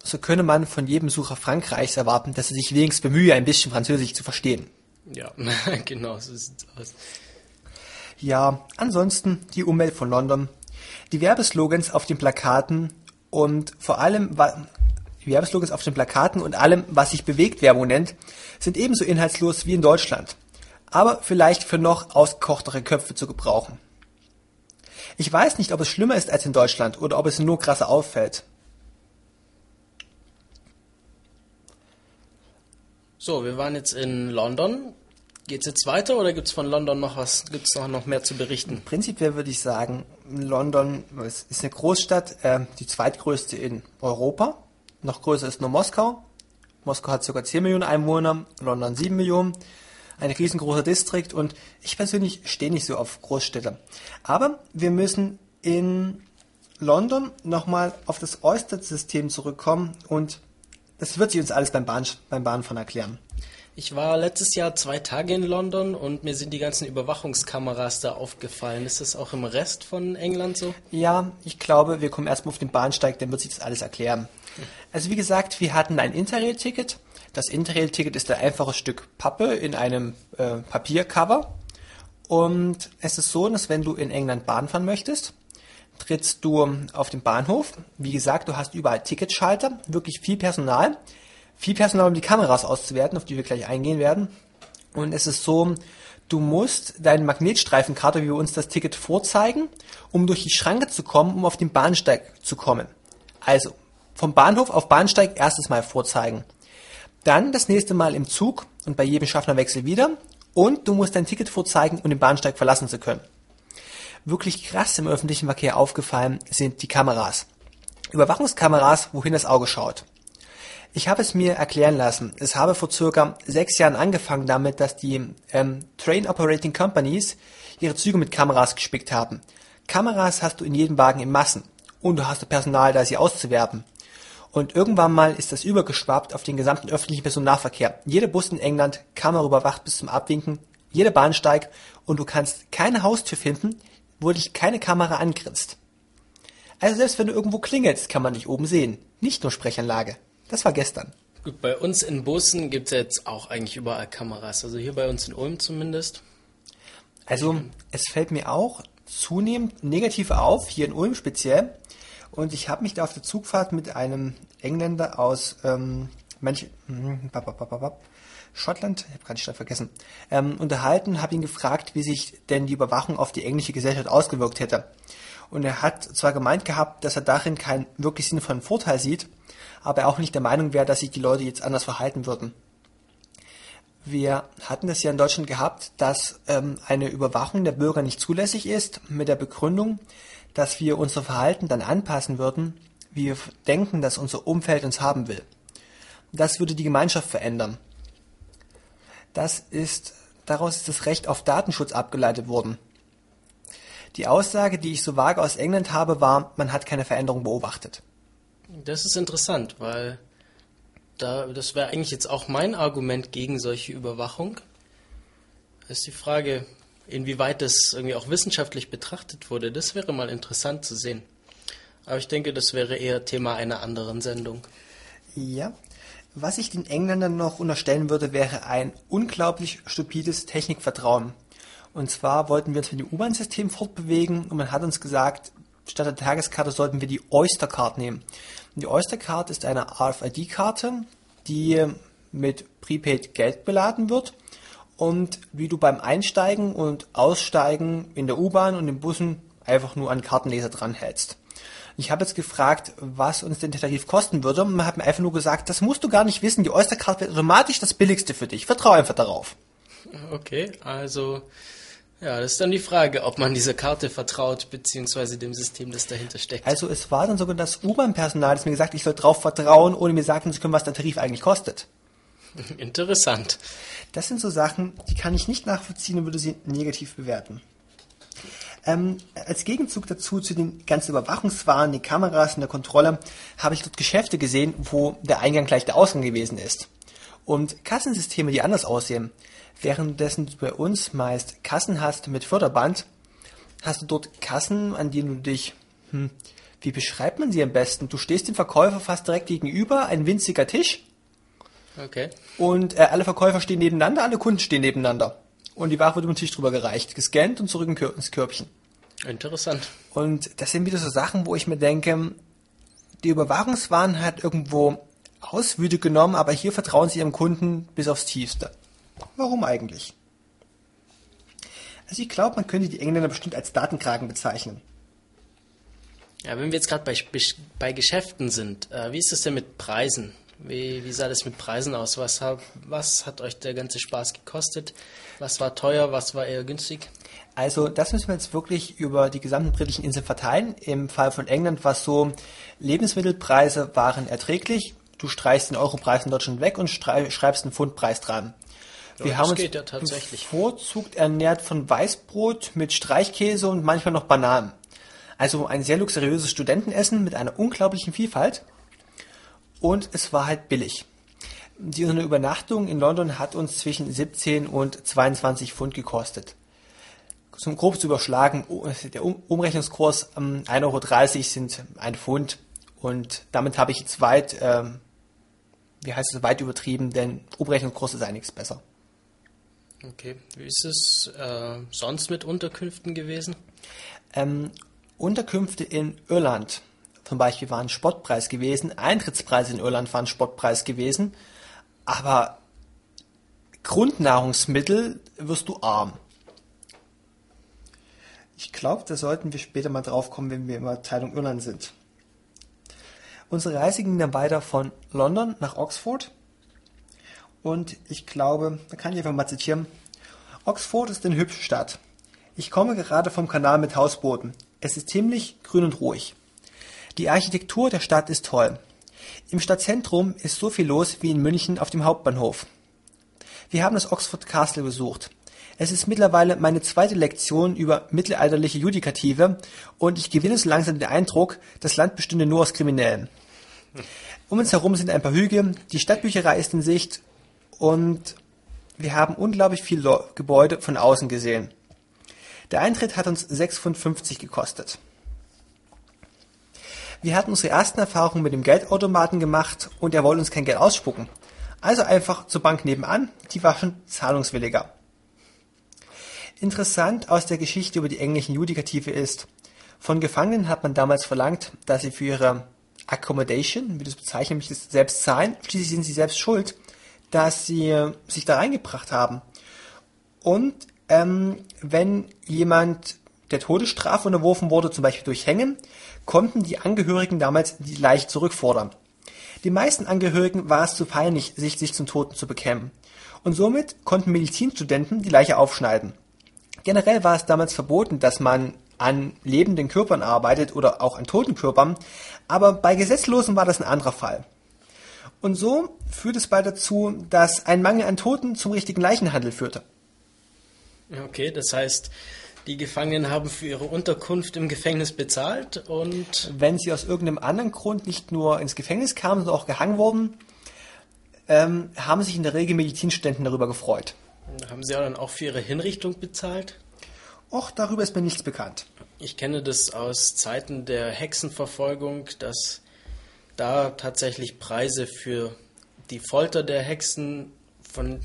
so könne man von jedem Besucher Frankreichs erwarten, dass er sich wenigstens bemühe, ein bisschen Französisch zu verstehen. Ja, [laughs] genau, so sieht es aus. Ja, ansonsten die Umwelt von London. Die Werbeslogans auf den Plakaten und vor allem die Werbeslogans auf den Plakaten und allem, was sich Bewegtwerbung nennt, sind ebenso inhaltslos wie in Deutschland. Aber vielleicht für noch ausgekochtere Köpfe zu gebrauchen. Ich weiß nicht, ob es schlimmer ist als in Deutschland oder ob es nur krasser auffällt. So, wir waren jetzt in London. Geht's jetzt weiter oder gibt's von London noch was? Gibt's noch, noch mehr zu berichten? Prinzipiell würde ich sagen, London ist eine Großstadt, äh, die zweitgrößte in Europa. Noch größer ist nur Moskau. Moskau hat sogar 10 Millionen Einwohner, London 7 Millionen. Ein riesengroßer Distrikt und ich persönlich stehe nicht so auf Großstädte. Aber wir müssen in London nochmal auf das Oyster-System zurückkommen und das wird sie uns alles beim, Bahn, beim Bahnfahren erklären. Ich war letztes Jahr zwei Tage in London und mir sind die ganzen Überwachungskameras da aufgefallen. Ist das auch im Rest von England so? Ja, ich glaube, wir kommen erstmal auf den Bahnsteig, dann wird sich das alles erklären. Also wie gesagt, wir hatten ein Interrail-Ticket. Das Interrail-Ticket ist ein einfaches Stück Pappe in einem äh, Papiercover. Und es ist so, dass wenn du in England Bahn fahren möchtest, trittst du auf den Bahnhof. Wie gesagt, du hast überall Ticketschalter, wirklich viel Personal viel Personal, um die Kameras auszuwerten, auf die wir gleich eingehen werden. Und es ist so, du musst deine Magnetstreifenkarte, wie wir uns das Ticket vorzeigen, um durch die Schranke zu kommen, um auf den Bahnsteig zu kommen. Also, vom Bahnhof auf Bahnsteig erstes Mal vorzeigen. Dann das nächste Mal im Zug und bei jedem Schaffnerwechsel wieder. Und du musst dein Ticket vorzeigen, um den Bahnsteig verlassen zu können. Wirklich krass im öffentlichen Verkehr aufgefallen sind die Kameras. Überwachungskameras, wohin das Auge schaut. Ich habe es mir erklären lassen. Es habe vor circa sechs Jahren angefangen damit, dass die ähm, Train Operating Companies ihre Züge mit Kameras gespickt haben. Kameras hast du in jedem Wagen in Massen und du hast Personal, da sie auszuwerben. Und irgendwann mal ist das übergeschwappt auf den gesamten öffentlichen Personennahverkehr. Jeder Bus in England Kamera überwacht bis zum Abwinken, jeder Bahnsteig und du kannst keine Haustür finden, wo dich keine Kamera angrinst. Also selbst wenn du irgendwo klingelst, kann man dich oben sehen. Nicht nur Sprechanlage. Das war gestern. Gut, bei uns in Bussen gibt es jetzt auch eigentlich überall Kameras. Also hier bei uns in Ulm zumindest. Also es fällt mir auch zunehmend negativ auf, hier in Ulm speziell. Und ich habe mich da auf der Zugfahrt mit einem Engländer aus ähm, Manch hm, Schottland, ich habe gerade die Stadt vergessen, ähm, unterhalten, habe ihn gefragt, wie sich denn die Überwachung auf die englische Gesellschaft ausgewirkt hätte. Und er hat zwar gemeint gehabt, dass er darin keinen wirklich sinnvollen Vorteil sieht, aber auch nicht der Meinung wäre, dass sich die Leute jetzt anders verhalten würden. Wir hatten das ja in Deutschland gehabt, dass ähm, eine Überwachung der Bürger nicht zulässig ist, mit der Begründung, dass wir unser Verhalten dann anpassen würden, wie wir denken, dass unser Umfeld uns haben will. Das würde die Gemeinschaft verändern. Das ist, daraus ist das Recht auf Datenschutz abgeleitet worden. Die Aussage, die ich so vage aus England habe, war, man hat keine Veränderung beobachtet. Das ist interessant, weil da, das wäre eigentlich jetzt auch mein Argument gegen solche Überwachung. Ist die Frage, inwieweit das irgendwie auch wissenschaftlich betrachtet wurde. Das wäre mal interessant zu sehen. Aber ich denke, das wäre eher Thema einer anderen Sendung. Ja. Was ich den Engländern noch unterstellen würde, wäre ein unglaublich stupides Technikvertrauen. Und zwar wollten wir uns mit dem U-Bahn-System fortbewegen und man hat uns gesagt, statt der Tageskarte sollten wir die Oyster-Card nehmen. Und die Oyster-Card ist eine RFID-Karte, die mit Prepaid Geld beladen wird und wie du beim Einsteigen und Aussteigen in der U-Bahn und in Bussen einfach nur an Kartenleser dranhältst. Ich habe jetzt gefragt, was uns denn der Tarif kosten würde und man hat mir einfach nur gesagt, das musst du gar nicht wissen, die Oyster-Card wird automatisch das billigste für dich. Vertrau einfach darauf. Okay, also ja, das ist dann die Frage, ob man dieser Karte vertraut, beziehungsweise dem System, das dahinter steckt. Also es war dann sogar das U-Bahn-Personal, das mir gesagt ich soll drauf vertrauen, ohne mir sagen zu können, was der Tarif eigentlich kostet. [laughs] Interessant. Das sind so Sachen, die kann ich nicht nachvollziehen und würde sie negativ bewerten. Ähm, als Gegenzug dazu, zu den ganzen Überwachungswaren, den Kameras und der Kontrolle, habe ich dort Geschäfte gesehen, wo der Eingang gleich der Ausgang gewesen ist. Und Kassensysteme, die anders aussehen. Währenddessen du bei uns meist Kassen hast mit Förderband, hast du dort Kassen, an denen du dich, hm, wie beschreibt man sie am besten? Du stehst dem Verkäufer fast direkt gegenüber, ein winziger Tisch. Okay. Und äh, alle Verkäufer stehen nebeneinander, alle Kunden stehen nebeneinander. Und die Ware wird über den Tisch drüber gereicht, gescannt und zurück ins Körbchen. Interessant. Und das sind wieder so Sachen, wo ich mir denke, die Überwachungswaren hat irgendwo Auswüde genommen, aber hier vertrauen sie ihrem Kunden bis aufs Tiefste. Warum eigentlich? Also ich glaube, man könnte die Engländer bestimmt als Datenkragen bezeichnen. Ja, wenn wir jetzt gerade bei, bei Geschäften sind, äh, wie ist es denn mit Preisen? Wie, wie sah das mit Preisen aus? Was, hab, was hat euch der ganze Spaß gekostet? Was war teuer? Was war eher günstig? Also das müssen wir jetzt wirklich über die gesamten britischen Inseln verteilen. Im Fall von England war es so, Lebensmittelpreise waren erträglich. Du streichst den Europreis in Deutschland weg und schreibst einen Pfundpreis dran. Ja, wir haben uns ja tatsächlich. bevorzugt ernährt von Weißbrot mit Streichkäse und manchmal noch Bananen. Also ein sehr luxuriöses Studentenessen mit einer unglaublichen Vielfalt. Und es war halt billig. Die eine Übernachtung in London hat uns zwischen 17 und 22 Pfund gekostet. Zum grob zu überschlagen, der Umrechnungskurs ähm, 1,30 Euro sind ein Pfund. Und damit habe ich jetzt weit, ähm, wie heißt es, weit übertrieben, denn Umrechnungskurs ist einiges besser. Okay, wie ist es äh, sonst mit Unterkünften gewesen? Ähm, Unterkünfte in Irland zum Beispiel waren Spottpreis gewesen, Eintrittspreise in Irland waren Spottpreis gewesen, aber Grundnahrungsmittel wirst du arm. Ich glaube, da sollten wir später mal drauf kommen, wenn wir in der Teilung Irland sind. Unsere Reise ging dann weiter von London nach Oxford. Und ich glaube, da kann ich einfach mal zitieren. Oxford ist eine hübsche Stadt. Ich komme gerade vom Kanal mit Hausbooten. Es ist ziemlich grün und ruhig. Die Architektur der Stadt ist toll. Im Stadtzentrum ist so viel los wie in München auf dem Hauptbahnhof. Wir haben das Oxford Castle besucht. Es ist mittlerweile meine zweite Lektion über mittelalterliche Judikative und ich gewinne so langsam den Eindruck, das Land bestünde nur aus Kriminellen. Um uns herum sind ein paar Hügel, die Stadtbücherei ist in Sicht und wir haben unglaublich viele Gebäude von außen gesehen. Der Eintritt hat uns 6,50 Pfund gekostet. Wir hatten unsere ersten Erfahrungen mit dem Geldautomaten gemacht und er wollte uns kein Geld ausspucken. Also einfach zur Bank nebenan, die war schon zahlungswilliger. Interessant aus der Geschichte über die englischen Judikative ist, von Gefangenen hat man damals verlangt, dass sie für ihre Accommodation, wie du es bezeichnen möchtest, selbst zahlen. Schließlich sind sie selbst schuld, dass sie sich da reingebracht haben. Und ähm, wenn jemand der Todesstrafe unterworfen wurde, zum Beispiel durch Hängen, konnten die Angehörigen damals die Leiche zurückfordern. Den meisten Angehörigen war es zu peinlich, sich, sich zum Toten zu bekämen. Und somit konnten Medizinstudenten die Leiche aufschneiden. Generell war es damals verboten, dass man an lebenden Körpern arbeitet oder auch an toten Körpern, aber bei Gesetzlosen war das ein anderer Fall. Und so führt es bald dazu, dass ein Mangel an Toten zum richtigen Leichenhandel führte. Okay, das heißt, die Gefangenen haben für ihre Unterkunft im Gefängnis bezahlt und. Wenn sie aus irgendeinem anderen Grund nicht nur ins Gefängnis kamen, sondern auch gehangen wurden, ähm, haben sich in der Regel Medizinstudenten darüber gefreut. Haben sie dann auch für ihre Hinrichtung bezahlt? Och, darüber ist mir nichts bekannt. Ich kenne das aus Zeiten der Hexenverfolgung, dass da tatsächlich Preise für die Folter der Hexen von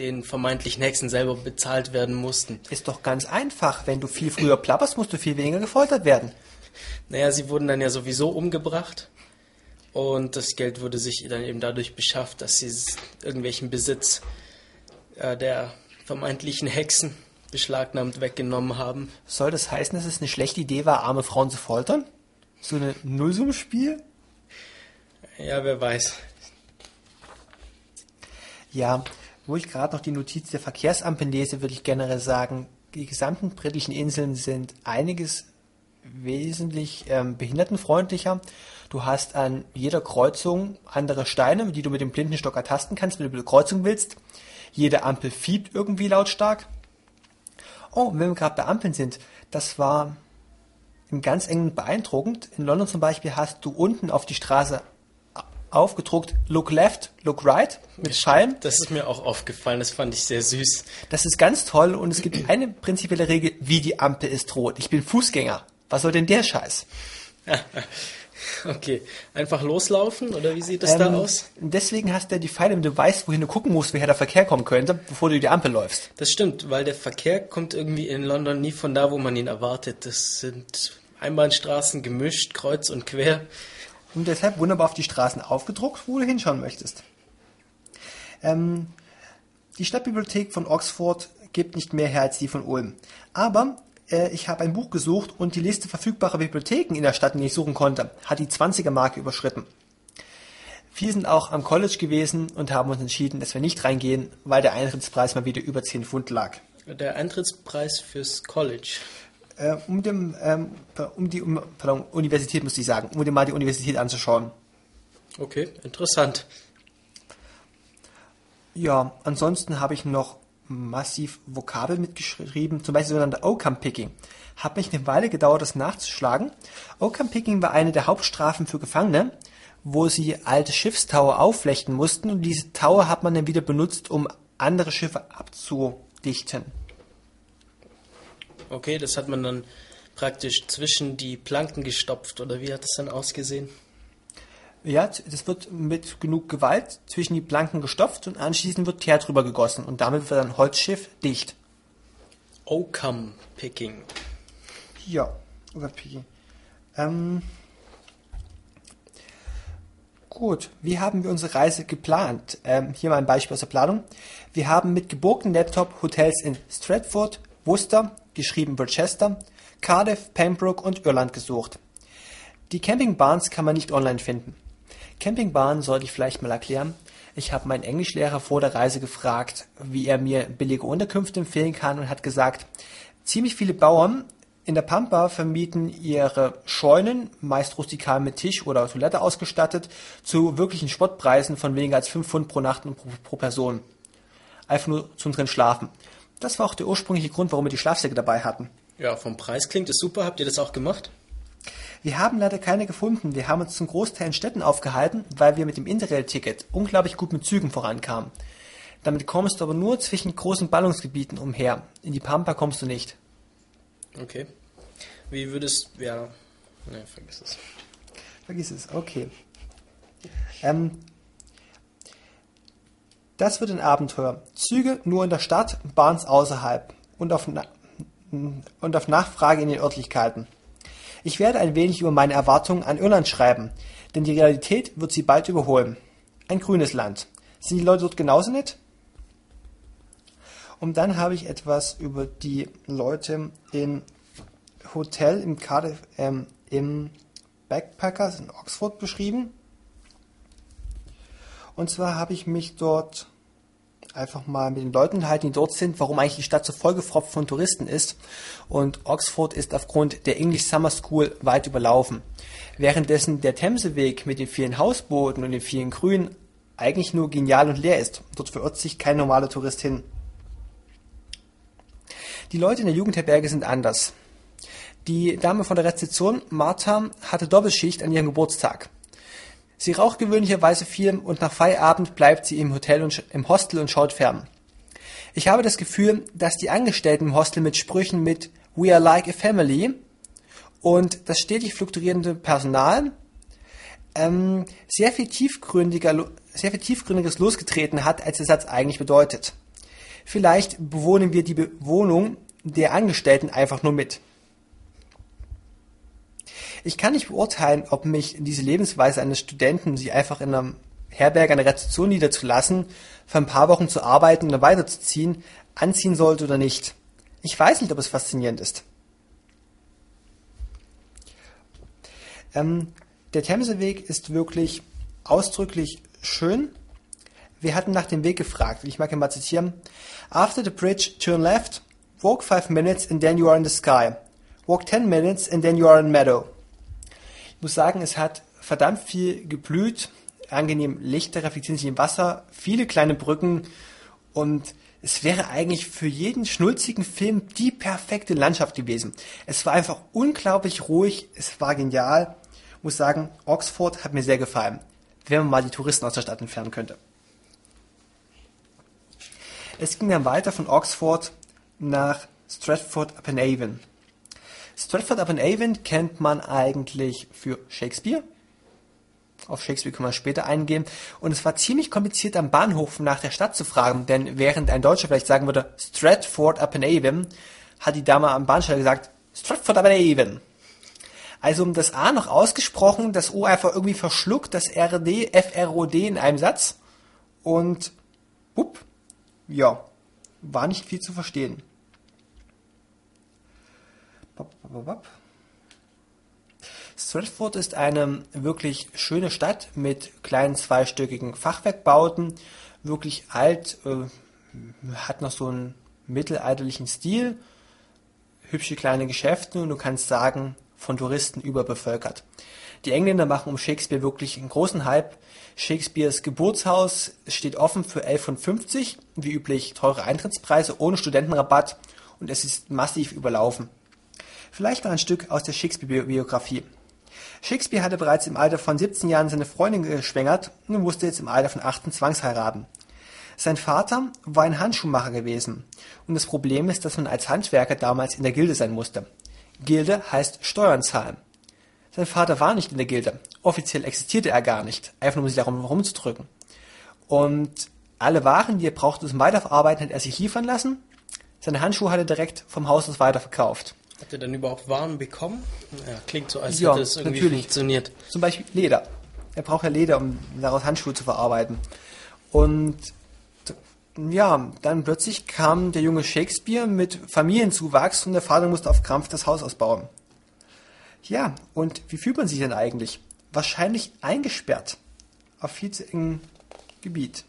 den vermeintlichen Hexen selber bezahlt werden mussten. Ist doch ganz einfach. Wenn du viel früher plapperst, musst du viel weniger gefoltert werden. Naja, sie wurden dann ja sowieso umgebracht. Und das Geld wurde sich dann eben dadurch beschafft, dass sie irgendwelchen Besitz äh, der vermeintlichen Hexen beschlagnahmt weggenommen haben. Soll das heißen, dass es eine schlechte Idee war, arme Frauen zu foltern? So ein Nullsummspiel? Ja, wer weiß. Ja, wo ich gerade noch die Notiz der Verkehrsampeln lese, würde ich generell sagen, die gesamten britischen Inseln sind einiges wesentlich ähm, behindertenfreundlicher. Du hast an jeder Kreuzung andere Steine, die du mit dem Blindenstock ertasten kannst, wenn du eine Kreuzung willst. Jede Ampel fiebt irgendwie lautstark. Oh, wenn wir gerade bei Ampeln sind, das war im ganz engen beeindruckend. In London zum Beispiel hast du unten auf die Straße aufgedruckt Look Left, Look Right mit Pfeilen. Das ist mir auch aufgefallen, das fand ich sehr süß. Das ist ganz toll und es gibt eine prinzipielle Regel, wie die Ampel ist rot. Ich bin Fußgänger. Was soll denn der Scheiß? [laughs] okay, einfach loslaufen oder wie sieht das ähm, da aus? Deswegen hast du ja die Pfeile, wenn du weißt, wohin du gucken musst, woher der Verkehr kommen könnte, bevor du die Ampel läufst. Das stimmt, weil der Verkehr kommt irgendwie in London nie von da, wo man ihn erwartet. Das sind Einbahnstraßen gemischt, kreuz und quer und deshalb wunderbar auf die Straßen aufgedruckt, wo du hinschauen möchtest. Ähm, die Stadtbibliothek von Oxford gibt nicht mehr her als die von Ulm. Aber äh, ich habe ein Buch gesucht und die Liste verfügbarer Bibliotheken in der Stadt, die ich suchen konnte, hat die 20er-Marke überschritten. Wir sind auch am College gewesen und haben uns entschieden, dass wir nicht reingehen, weil der Eintrittspreis mal wieder über 10 Pfund lag. Der Eintrittspreis fürs College? Äh, um, dem, ähm, um die um, pardon, Universität, muss ich sagen, um dir mal die Universität anzuschauen. Okay, interessant. Ja, ansonsten habe ich noch massiv Vokabel mitgeschrieben, zum Beispiel sogenannte Oakham-Picking. Hat mich eine Weile gedauert, das nachzuschlagen. Oakham-Picking war eine der Hauptstrafen für Gefangene, wo sie alte Schiffstaue aufflechten mussten und diese Taue hat man dann wieder benutzt, um andere Schiffe abzudichten. Okay, das hat man dann praktisch zwischen die Planken gestopft oder wie hat das dann ausgesehen? Ja, das wird mit genug Gewalt zwischen die Planken gestopft und anschließend wird Teer drüber gegossen und damit wird ein Holzschiff dicht. Oakham Picking. Ja, Oakham Picking. Ähm, gut, wie haben wir unsere Reise geplant? Ähm, hier mal ein Beispiel aus der Planung. Wir haben mit geborgten Laptop Hotels in Stratford, Worcester, geschrieben Rochester, Cardiff, Pembroke und Irland gesucht. Die Campingbahns kann man nicht online finden. Campingbahn sollte ich vielleicht mal erklären. Ich habe meinen Englischlehrer vor der Reise gefragt, wie er mir billige Unterkünfte empfehlen kann und hat gesagt, ziemlich viele Bauern in der Pampa vermieten ihre Scheunen, meist rustikal mit Tisch oder Toilette ausgestattet, zu wirklichen Spottpreisen von weniger als 5 Pfund pro Nacht und pro, pro Person. Einfach nur zum drin schlafen. Das war auch der ursprüngliche Grund, warum wir die Schlafsäcke dabei hatten. Ja, vom Preis klingt es super. Habt ihr das auch gemacht? Wir haben leider keine gefunden. Wir haben uns zum Großteil in Städten aufgehalten, weil wir mit dem Interrail-Ticket unglaublich gut mit Zügen vorankamen. Damit kommst du aber nur zwischen großen Ballungsgebieten umher. In die Pampa kommst du nicht. Okay. Wie würdest ja, ne, vergiss es. Vergiss es, okay. Ähm, das wird ein Abenteuer. Züge nur in der Stadt, Bahns außerhalb und auf, und auf Nachfrage in den Örtlichkeiten. Ich werde ein wenig über meine Erwartungen an Irland schreiben, denn die Realität wird sie bald überholen. Ein grünes Land. Sind die Leute dort genauso nett? Und dann habe ich etwas über die Leute im Hotel im Cardiff, ähm, im Backpackers in Oxford beschrieben. Und zwar habe ich mich dort einfach mal mit den Leuten halten, die dort sind, warum eigentlich die Stadt so vollgefropft von Touristen ist. Und Oxford ist aufgrund der English Summer School weit überlaufen. Währenddessen der Themseweg mit den vielen Hausbooten und den vielen Grünen eigentlich nur genial und leer ist. Dort verirrt sich kein normaler Tourist hin. Die Leute in der Jugendherberge sind anders. Die Dame von der Rezeption, Martha, hatte Doppelschicht an ihrem Geburtstag. Sie raucht gewöhnlicherweise viel und nach Feierabend bleibt sie im Hotel und im Hostel und schaut fern. Ich habe das Gefühl, dass die Angestellten im Hostel mit Sprüchen mit We are like a family und das stetig fluktuierende Personal ähm, sehr viel tiefgründiger, sehr viel tiefgründiges losgetreten hat, als der Satz eigentlich bedeutet. Vielleicht bewohnen wir die Bewohnung der Angestellten einfach nur mit. Ich kann nicht beurteilen, ob mich diese Lebensweise eines Studenten, sich einfach in einer Herberge, einer Rezeption niederzulassen, für ein paar Wochen zu arbeiten und dann weiterzuziehen, anziehen sollte oder nicht. Ich weiß nicht, ob es faszinierend ist. Ähm, der Themseweg ist wirklich ausdrücklich schön. Wir hatten nach dem Weg gefragt. Ich mag ihn mal zitieren. After the bridge, turn left, walk five minutes and then you are in the sky. Walk ten minutes and then you are in meadow. Muss sagen, es hat verdammt viel geblüht, angenehm Lichter reflektieren sich im Wasser, viele kleine Brücken und es wäre eigentlich für jeden schnulzigen Film die perfekte Landschaft gewesen. Es war einfach unglaublich ruhig, es war genial. Ich muss sagen, Oxford hat mir sehr gefallen, wenn man mal die Touristen aus der Stadt entfernen könnte. Es ging dann weiter von Oxford nach Stratford upon Avon. Stratford upon Avon kennt man eigentlich für Shakespeare. Auf Shakespeare können wir später eingehen. Und es war ziemlich kompliziert am Bahnhof nach der Stadt zu fragen, denn während ein Deutscher vielleicht sagen würde Stratford upon Avon, hat die Dame am Bahnsteig gesagt Stratford upon Avon. Also um das A noch ausgesprochen, das O einfach irgendwie verschluckt, das RD, FROD in einem Satz. Und, bupp, ja, war nicht viel zu verstehen. Stratford ist eine wirklich schöne Stadt mit kleinen zweistöckigen Fachwerkbauten, wirklich alt, äh, hat noch so einen mittelalterlichen Stil, hübsche kleine Geschäfte und du kannst sagen, von Touristen überbevölkert. Die Engländer machen um Shakespeare wirklich einen großen Hype. Shakespeares Geburtshaus steht offen für 11,50, wie üblich teure Eintrittspreise ohne Studentenrabatt und es ist massiv überlaufen. Vielleicht noch ein Stück aus der Shakespeare-Biografie. Shakespeare hatte bereits im Alter von 17 Jahren seine Freundin geschwängert und musste jetzt im Alter von 18 zwangsheiraten. Sein Vater war ein Handschuhmacher gewesen und das Problem ist, dass man als Handwerker damals in der Gilde sein musste. Gilde heißt Steuern zahlen. Sein Vater war nicht in der Gilde. Offiziell existierte er gar nicht, einfach nur um sich darum herumzudrücken. Und alle Waren, die er brauchte zum Weiterverarbeiten, hat er sich liefern lassen. Seine Handschuhe hat er direkt vom Haus aus weiterverkauft. Hat er dann überhaupt Waren bekommen? Ja, klingt so, als Ja, hätte es irgendwie natürlich. funktioniert. Zum Beispiel Leder. Er braucht ja Leder, um daraus Handschuhe zu verarbeiten. Und ja, dann plötzlich kam der junge Shakespeare mit Familienzuwachs und der Vater musste auf Krampf das Haus ausbauen. Ja, und wie fühlt man sich denn eigentlich? Wahrscheinlich eingesperrt auf viel zu engem Gebiet.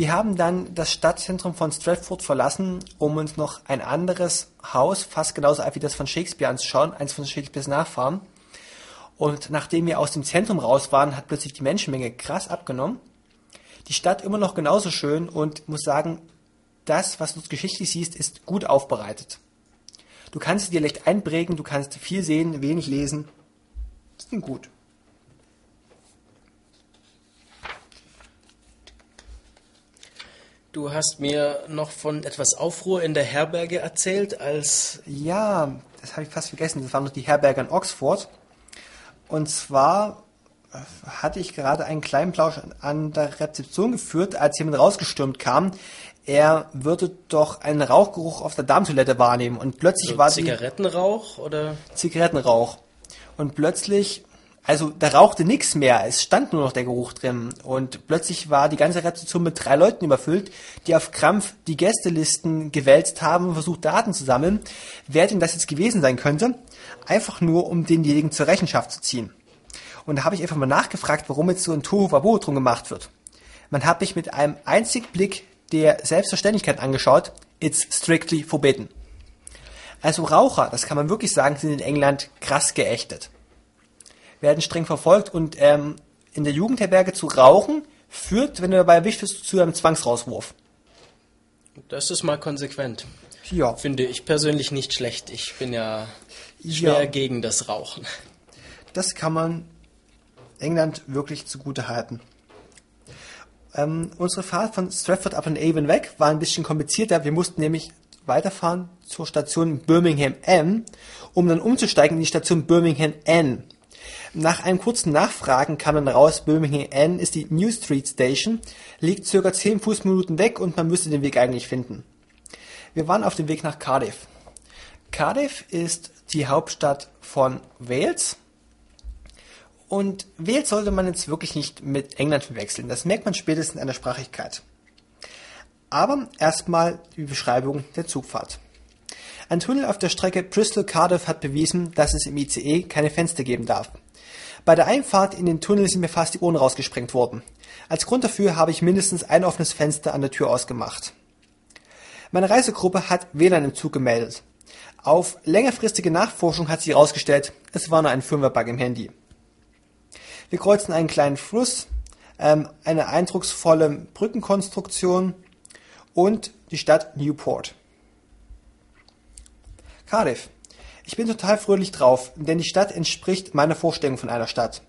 Wir haben dann das Stadtzentrum von Stratford verlassen, um uns noch ein anderes Haus, fast genauso alt wie das von Shakespeare anzuschauen, eins von Shakespeares Nachfahren. Und nachdem wir aus dem Zentrum raus waren, hat plötzlich die Menschenmenge krass abgenommen. Die Stadt immer noch genauso schön und muss sagen, das, was du geschichtlich siehst, ist gut aufbereitet. Du kannst dir leicht einprägen, du kannst viel sehen, wenig lesen. Das klingt gut. Du hast mir noch von etwas Aufruhr in der Herberge erzählt, als Ja, das habe ich fast vergessen. Das war noch die Herberge in Oxford. Und zwar äh, hatte ich gerade einen kleinen Plausch an- der Rezeption geführt, als jemand rausgestürmt kam. Er würde doch einen Rauchgeruch auf der Darmtoilette wahrnehmen. Und plötzlich so war Zigarettenrauch oder Zigarettenrauch. Und plötzlich, also da rauchte nichts mehr, es stand nur noch der Geruch drin. Und plötzlich war die ganze Rezeption mit drei Leuten überfüllt, die auf Krampf die Gästelisten gewälzt haben und versucht Daten zu sammeln, wer denn das jetzt gewesen sein könnte, einfach nur um denjenigen zur Rechenschaft zu ziehen. Und da habe ich einfach mal nachgefragt, warum jetzt so ein Tohuwabohu drum gemacht wird. Man hat mich mit einem einzigen Blick der Selbstverständlichkeit angeschaut, it's strictly forbidden. Also Raucher, das kann man wirklich sagen, sind in England krass geächtet. Werden streng verfolgt und ähm, in der Jugendherberge zu rauchen führt, wenn du dabei erwischt wirst, zu einem Zwangsrauswurf. das ist mal konsequent. Ja, Finde ich persönlich nicht schlecht. Ich bin ja schwer Ja. gegen das Rauchen. das kann man England wirklich zugute halten. Ähm, unsere Fahrt von Stratford upon Avon weg war ein bisschen komplizierter. Wir mussten nämlich weiterfahren zur Station Birmingham M, um dann umzusteigen in die Station Birmingham N. Nach einem kurzen Nachfragen kam dann raus, Birmingham N ist die New Street Station, liegt circa 10 Fußminuten weg und man müsste den Weg eigentlich finden. Wir waren auf dem Weg nach Cardiff. Cardiff ist die Hauptstadt von Wales. Und Wales sollte man jetzt wirklich nicht mit England verwechseln. Das merkt man spätestens an der Sprachigkeit. Aber erstmal die Beschreibung der Zugfahrt. Ein Tunnel auf der Strecke Bristol-Cardiff hat bewiesen, dass es im ICE keine Fenster geben darf. Bei der Einfahrt in den Tunnel sind mir fast die Ohren rausgesprengt worden. Als Grund dafür habe ich mindestens ein offenes Fenster an der Tür ausgemacht. Meine Reisegruppe hat WLAN im Zug gemeldet. Auf längerfristige Nachforschung hat sich herausgestellt, es war nur ein Firmware-Bug im Handy. Wir kreuzen einen kleinen Fluss, ähm, eine eindrucksvolle Brückenkonstruktion und die Stadt Newport. Cardiff. Ich bin total fröhlich drauf, denn die Stadt entspricht meiner Vorstellung von einer Stadt.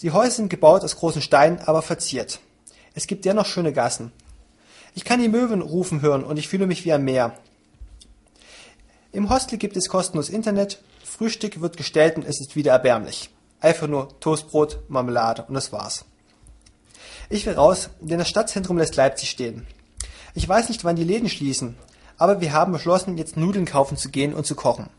Die Häuser sind gebaut aus großen Steinen, aber verziert. Es gibt dennoch schöne Gassen. Ich kann die Möwen rufen hören und ich fühle mich wie am Meer. Im Hostel gibt es kostenlos Internet, Frühstück wird gestellt und es ist wieder erbärmlich. Einfach nur Toastbrot, Marmelade und das war's. Ich will raus, denn das Stadtzentrum lässt Leipzig stehen. Ich weiß nicht, wann die Läden schließen, aber wir haben beschlossen, jetzt Nudeln kaufen zu gehen und zu kochen.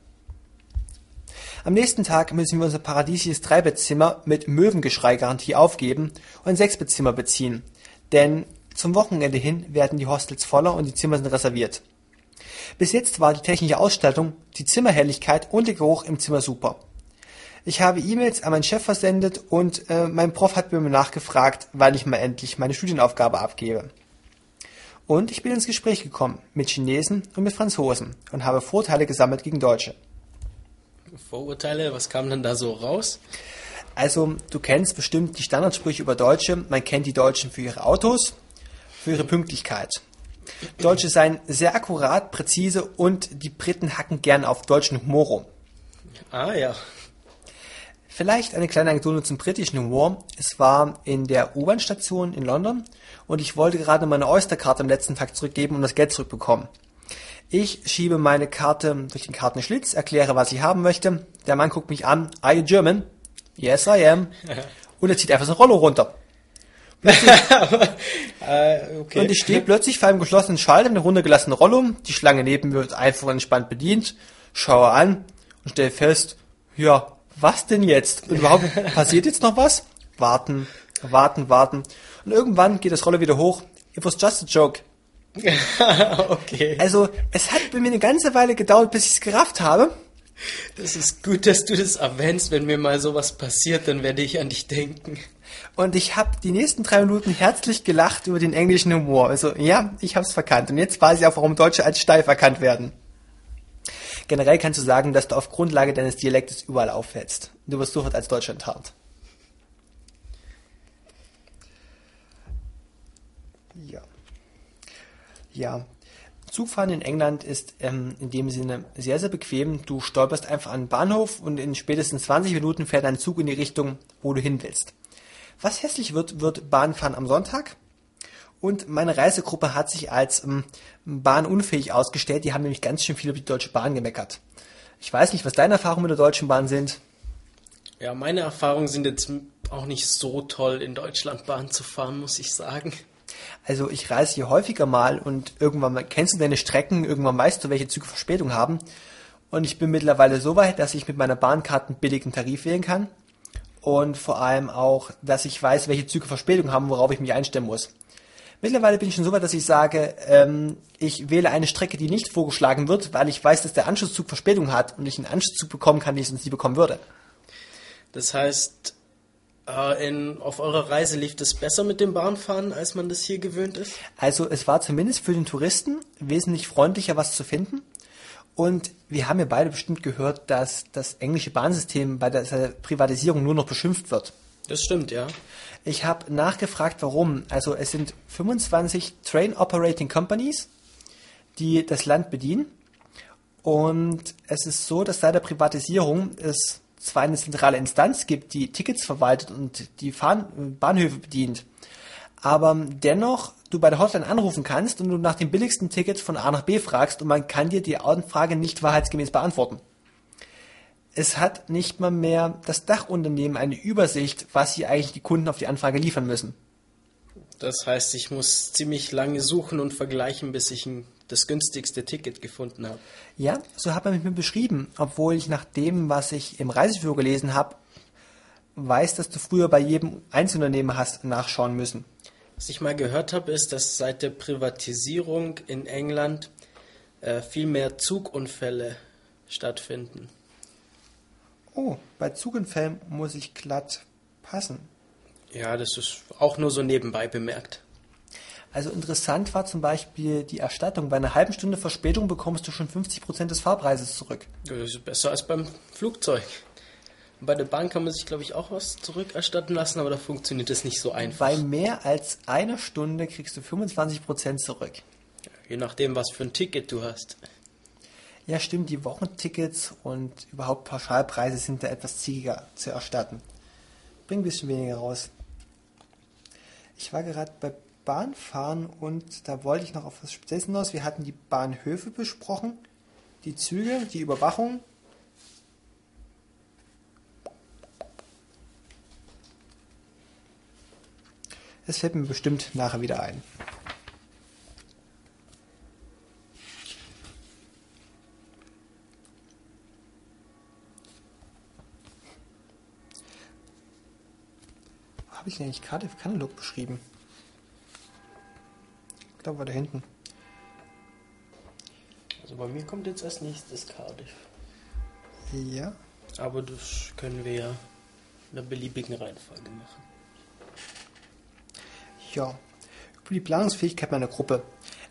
Am nächsten Tag müssen wir unser paradiesisches Dreibettzimmer mit Möwengeschrei-Garantie aufgeben und ein Sechsbettzimmer beziehen, denn zum Wochenende hin werden die Hostels voller und die Zimmer sind reserviert. Bis jetzt war die technische Ausstattung, die Zimmerhelligkeit und der Geruch im Zimmer super. Ich habe E-Mails an meinen Chef versendet und äh, mein Prof hat mir nachgefragt, wann ich mal endlich meine Studienaufgabe abgebe. Und ich bin ins Gespräch gekommen mit Chinesen und mit Franzosen und habe Vorteile gesammelt gegen Deutsche. Vorurteile, was kam denn da so raus? Also, du kennst bestimmt die Standardsprüche über Deutsche. Man kennt die Deutschen für ihre Autos, für ihre Pünktlichkeit. Deutsche seien sehr akkurat, präzise und die Briten hacken gern auf deutschen Humor rum. Ah ja. Vielleicht eine kleine Anekdote zum britischen Humor. Es war in der U-Bahn-Station in London und ich wollte gerade meine Oyster-Karte am letzten Tag zurückgeben und das Geld zurückbekommen. Ich schiebe meine Karte durch den Kartenschlitz, erkläre, was ich haben möchte. Der Mann guckt mich an. Are you German? Yes, I am. Und er zieht einfach sein Rollo runter. [laughs] äh, okay. Und ich stehe plötzlich vor einem geschlossenen Schalter mit einem runtergelassenen Rollo. Die Schlange neben mir wird einfach entspannt bedient. Schaue an und stelle fest, ja, was denn jetzt? Und überhaupt, [laughs] passiert jetzt noch was? Warten, warten, warten. Und irgendwann geht das Rollo wieder hoch. It was just a joke. [laughs] okay. Also, es hat bei mir eine ganze Weile gedauert, bis ich es gerafft habe. Das ist gut, dass du das erwähnst. Wenn mir mal sowas passiert, dann werde ich an dich denken. Und ich habe die nächsten drei Minuten herzlich gelacht über den englischen Humor. Also ja, ich habe es verkannt. Und jetzt weiß ich auch, warum Deutsche als steif erkannt werden. Generell kannst du sagen, dass du auf Grundlage deines Dialektes überall auffällst. Du wirst sofort als Deutscher enttarnt. Ja. Ja. Zugfahren in England ist ähm, in dem Sinne sehr, sehr bequem. Du stolperst einfach an den Bahnhof und in spätestens 20 Minuten fährt ein Zug in die Richtung, wo du hin willst. Was hässlich wird, wird Bahnfahren am Sonntag. Und meine Reisegruppe hat sich als ähm, bahnunfähig ausgestellt. Die haben nämlich ganz schön viel über die Deutsche Bahn gemeckert. Ich weiß nicht, was deine Erfahrungen mit der Deutschen Bahn sind. Ja, meine Erfahrungen sind jetzt auch nicht so toll, in Deutschland Bahn zu fahren, muss ich sagen. Also ich reise hier häufiger mal und irgendwann kennst du deine Strecken, irgendwann weißt du, welche Züge Verspätung haben. Und ich bin mittlerweile so weit, dass ich mit meiner Bahnkarte einen billigen Tarif wählen kann. Und vor allem auch, dass ich weiß, welche Züge Verspätung haben, worauf ich mich einstellen muss. Mittlerweile bin ich schon so weit, dass ich sage, ähm, ich wähle eine Strecke, die nicht vorgeschlagen wird, weil ich weiß, dass der Anschlusszug Verspätung hat und ich einen Anschlusszug bekommen kann, den ich sonst nie bekommen würde. Das heißt, äh, in, auf eurer Reise lief es besser mit dem Bahnfahren, als man das hier gewöhnt ist? Also es war zumindest für den Touristen wesentlich freundlicher, was zu finden. Und wir haben ja beide bestimmt gehört, dass das englische Bahnsystem bei der Privatisierung nur noch beschimpft wird. Das stimmt, ja. Ich habe nachgefragt, warum. Also es sind 25 Train Operating Companies, die das Land bedienen. Und es ist so, dass seit der Privatisierung es zwar eine zentrale Instanz gibt, die Tickets verwaltet und die Fahren Bahnhöfe bedient, aber dennoch du bei der Hotline anrufen kannst und du nach dem billigsten Ticket von A nach B fragst und man kann dir die Anfrage nicht wahrheitsgemäß beantworten. Es hat nicht mal mehr das Dachunternehmen eine Übersicht, was hier eigentlich die Kunden auf die Anfrage liefern müssen. Das heißt, ich muss ziemlich lange suchen und vergleichen, bis ich ein, das günstigste Ticket gefunden habe. Ja, so hat man mit mir beschrieben, obwohl ich nach dem, was ich im Reiseführer gelesen habe, weiß, dass du früher bei jedem Einzelunternehmen hast nachschauen müssen. Was ich mal gehört habe, ist, dass seit der Privatisierung in England äh, viel mehr Zugunfälle stattfinden. Oh, bei Zugunfällen muss ich glatt passen. Ja, das ist auch nur so nebenbei bemerkt. Also interessant war zum Beispiel die Erstattung. Bei einer halben Stunde Verspätung bekommst du schon 50% des Fahrpreises zurück. Das ist besser als beim Flugzeug. Bei der Bahn kann man sich, glaube ich, auch was zurückerstatten lassen, aber da funktioniert das nicht so einfach. Bei mehr als einer Stunde kriegst du 25% zurück. Ja, je nachdem, was für ein Ticket du hast. Ja, stimmt, die Wochentickets und überhaupt Pauschalpreise sind da etwas ziegiger zu erstatten. Bring ein bisschen weniger raus. Ich war gerade bei Bahnfahren und da wollte ich noch auf was Spezielles hinaus. Wir hatten die Bahnhöfe besprochen, die Züge, die Überwachung. Es fällt mir bestimmt nachher wieder ein. Habe ich denn eigentlich Cardiff Katalog beschrieben? Glaube, war da hinten. Also bei mir kommt jetzt als nächstes Cardiff. Ja. Aber das können wir ja in einer beliebigen Reihenfolge machen. Ja. Über die Planungsfähigkeit meiner Gruppe.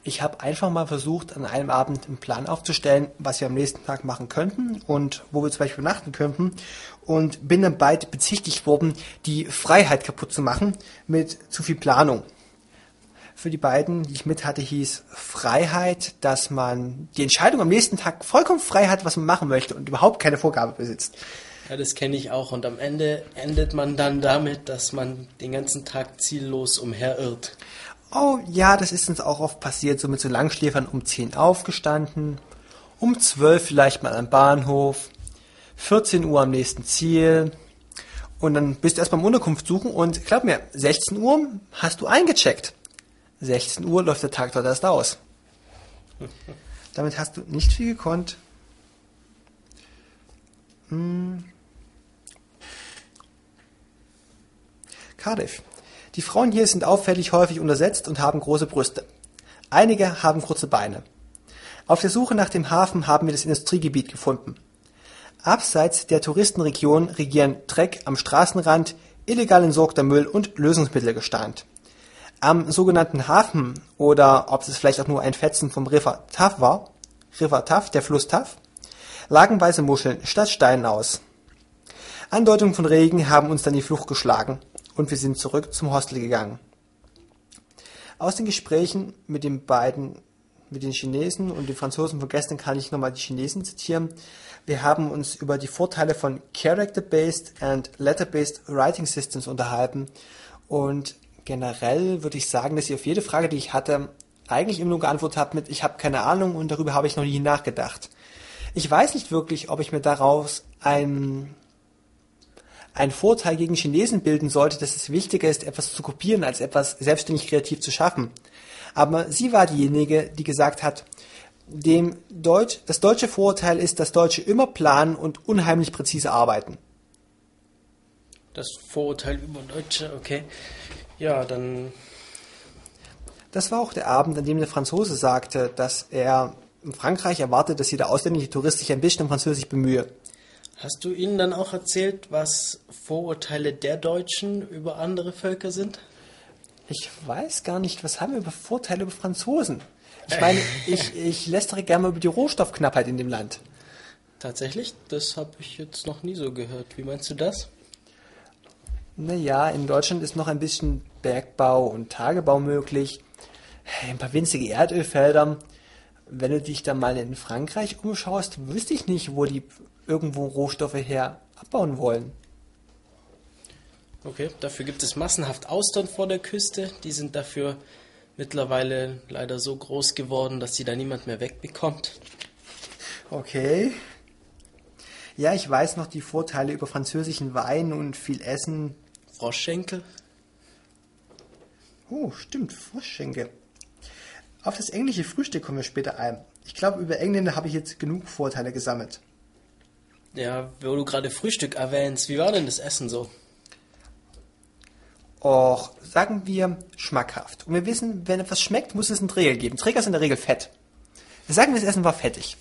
Ich habe einfach mal versucht, an einem Abend einen Plan aufzustellen, was wir am nächsten Tag machen könnten und wo wir zum Beispiel übernachten könnten. Und bin dann bald bezichtigt worden, die Freiheit kaputt zu machen mit zu viel Planung. Für die beiden, die ich mit hatte, hieß Freiheit, dass man die Entscheidung am nächsten Tag vollkommen frei hat, was man machen möchte und überhaupt keine Vorgabe besitzt. Ja, das kenne ich auch. Und am Ende endet man dann damit, dass man den ganzen Tag ziellos umherirrt. Oh ja, das ist uns auch oft passiert, so mit so Langschläfern um 10 aufgestanden, um 12 vielleicht mal am Bahnhof, 14 Uhr am nächsten Ziel und dann bist du erstmal im Unterkunft suchen und glaub mir, 16 Uhr hast du eingecheckt. 16 Uhr läuft der Tag dort erst aus. Damit hast du nicht viel gekonnt. Hm. Cardiff. Die Frauen hier sind auffällig häufig untersetzt und haben große Brüste. Einige haben kurze Beine. Auf der Suche nach dem Hafen haben wir das Industriegebiet gefunden. Abseits der Touristenregion regieren Dreck am Straßenrand, illegal entsorgter Müll und Lösungsmittelgestand. Am sogenannten Hafen oder ob es vielleicht auch nur ein Fetzen vom River Taff war, River Taff, der Fluss Taff, lagen weiße Muscheln statt Steinen aus. Andeutungen von Regen haben uns dann die Flucht geschlagen und wir sind zurück zum Hostel gegangen. Aus den Gesprächen mit den beiden, mit den Chinesen und den Franzosen von gestern kann ich nochmal die Chinesen zitieren. Wir haben uns über die Vorteile von Character-Based and Letter-Based Writing Systems unterhalten und generell würde ich sagen, dass ich auf jede Frage, die ich hatte, eigentlich immer nur geantwortet habe mit, ich habe keine Ahnung und darüber habe ich noch nie nachgedacht. Ich weiß nicht wirklich, ob ich mir daraus ein, ein Vorteil gegen Chinesen bilden sollte, dass es wichtiger ist, etwas zu kopieren, als etwas selbstständig kreativ zu schaffen. Aber sie war diejenige, die gesagt hat, dem Deutsch, das deutsche Vorurteil ist, dass Deutsche immer planen und unheimlich präzise arbeiten. Das Vorurteil über Deutsche, okay. Ja, dann. Das war auch der Abend, an dem der Franzose sagte, dass er in Frankreich erwartet, dass jeder ausländische Tourist sich ein bisschen um Französisch bemühe. Hast du ihnen dann auch erzählt, was Vorurteile der Deutschen über andere Völker sind? Ich weiß gar nicht, was haben wir über Vorteile über Franzosen? Ich meine, [laughs] ich, ich lästere gerne mal über die Rohstoffknappheit in dem Land. Tatsächlich? Das habe ich jetzt noch nie so gehört. Wie meinst du das? Naja, in Deutschland ist noch ein bisschen Bergbau und Tagebau möglich. Ein paar winzige Erdölfelder. Wenn du dich dann mal in Frankreich umschaust, wüsste ich nicht, wo die irgendwo Rohstoffe her abbauen wollen. Okay, dafür gibt es massenhaft Austern vor der Küste. Die sind dafür mittlerweile leider so groß geworden, dass sie da niemand mehr wegbekommt. Okay. Ja, ich weiß noch die Vorteile über französischen Wein und viel Essen Froschschenkel? Oh, stimmt, Froschschenkel. Auf das englische Frühstück kommen wir später ein. Ich glaube, über Engländer habe ich jetzt genug Vorteile gesammelt. Ja, wo du gerade Frühstück erwähnst, wie war denn das Essen so? Och, sagen wir schmackhaft. Und wir wissen, wenn etwas schmeckt, muss es einen Träger geben. Träger sind in der Regel fett. Sagen wir, das Essen war fettig.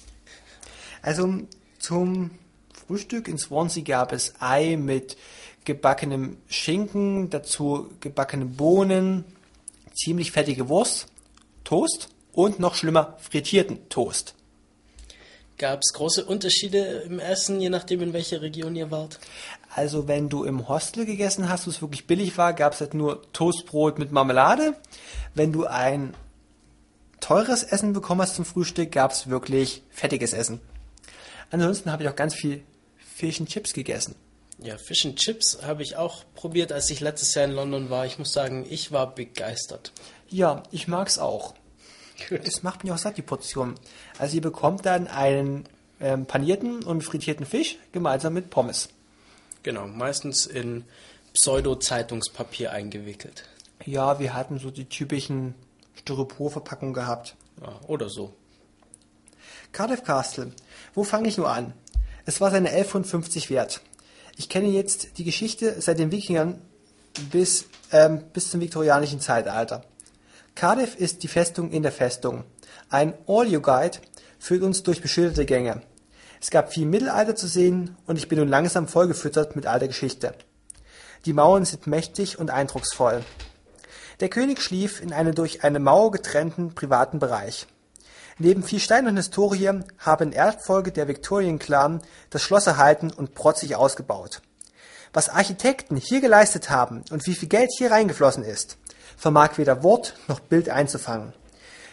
Also zum Frühstück in Swansea gab es Ei mit gebackenem Schinken, dazu gebackene Bohnen, ziemlich fettige Wurst, Toast und noch schlimmer frittierten Toast. Gab es große Unterschiede im Essen, je nachdem in welcher Region ihr wart? Also wenn du im Hostel gegessen hast, wo es wirklich billig war, gab es halt nur Toastbrot mit Marmelade. Wenn du ein teures Essen bekommen hast zum Frühstück, gab es wirklich fettiges Essen. Ansonsten habe ich auch ganz viel Fish and Chips gegessen. Ja, Fish and Chips habe ich auch probiert, als ich letztes Jahr in London war. Ich muss sagen, ich war begeistert. Ja, ich mag's auch. Es macht mich auch satt, die Portion. Also ihr bekommt dann einen ähm, panierten und frittierten Fisch gemeinsam mit Pommes. Genau, meistens in Pseudo-Zeitungspapier eingewickelt. Ja, wir hatten so die typischen Styroporverpackungen gehabt. Ja, oder so. Cardiff Castle. Wo fange ich nur an? Es war seine 11,50 wert. Ich kenne jetzt die Geschichte seit den Wikingern bis, ähm, bis zum viktorianischen Zeitalter. Cardiff ist die Festung in der Festung. Ein Audio-Guide führt uns durch beschilderte Gänge. Es gab viel Mittelalter zu sehen und ich bin nun langsam vollgefüttert mit alter Geschichte. Die Mauern sind mächtig und eindrucksvoll. Der König schlief in einem durch eine Mauer getrennten privaten Bereich. Neben viel Stein und Historie haben Erbfolge der Victorian-Clan das Schloss erhalten und protzig ausgebaut. Was Architekten hier geleistet haben und wie viel Geld hier reingeflossen ist, vermag weder Wort noch Bild einzufangen.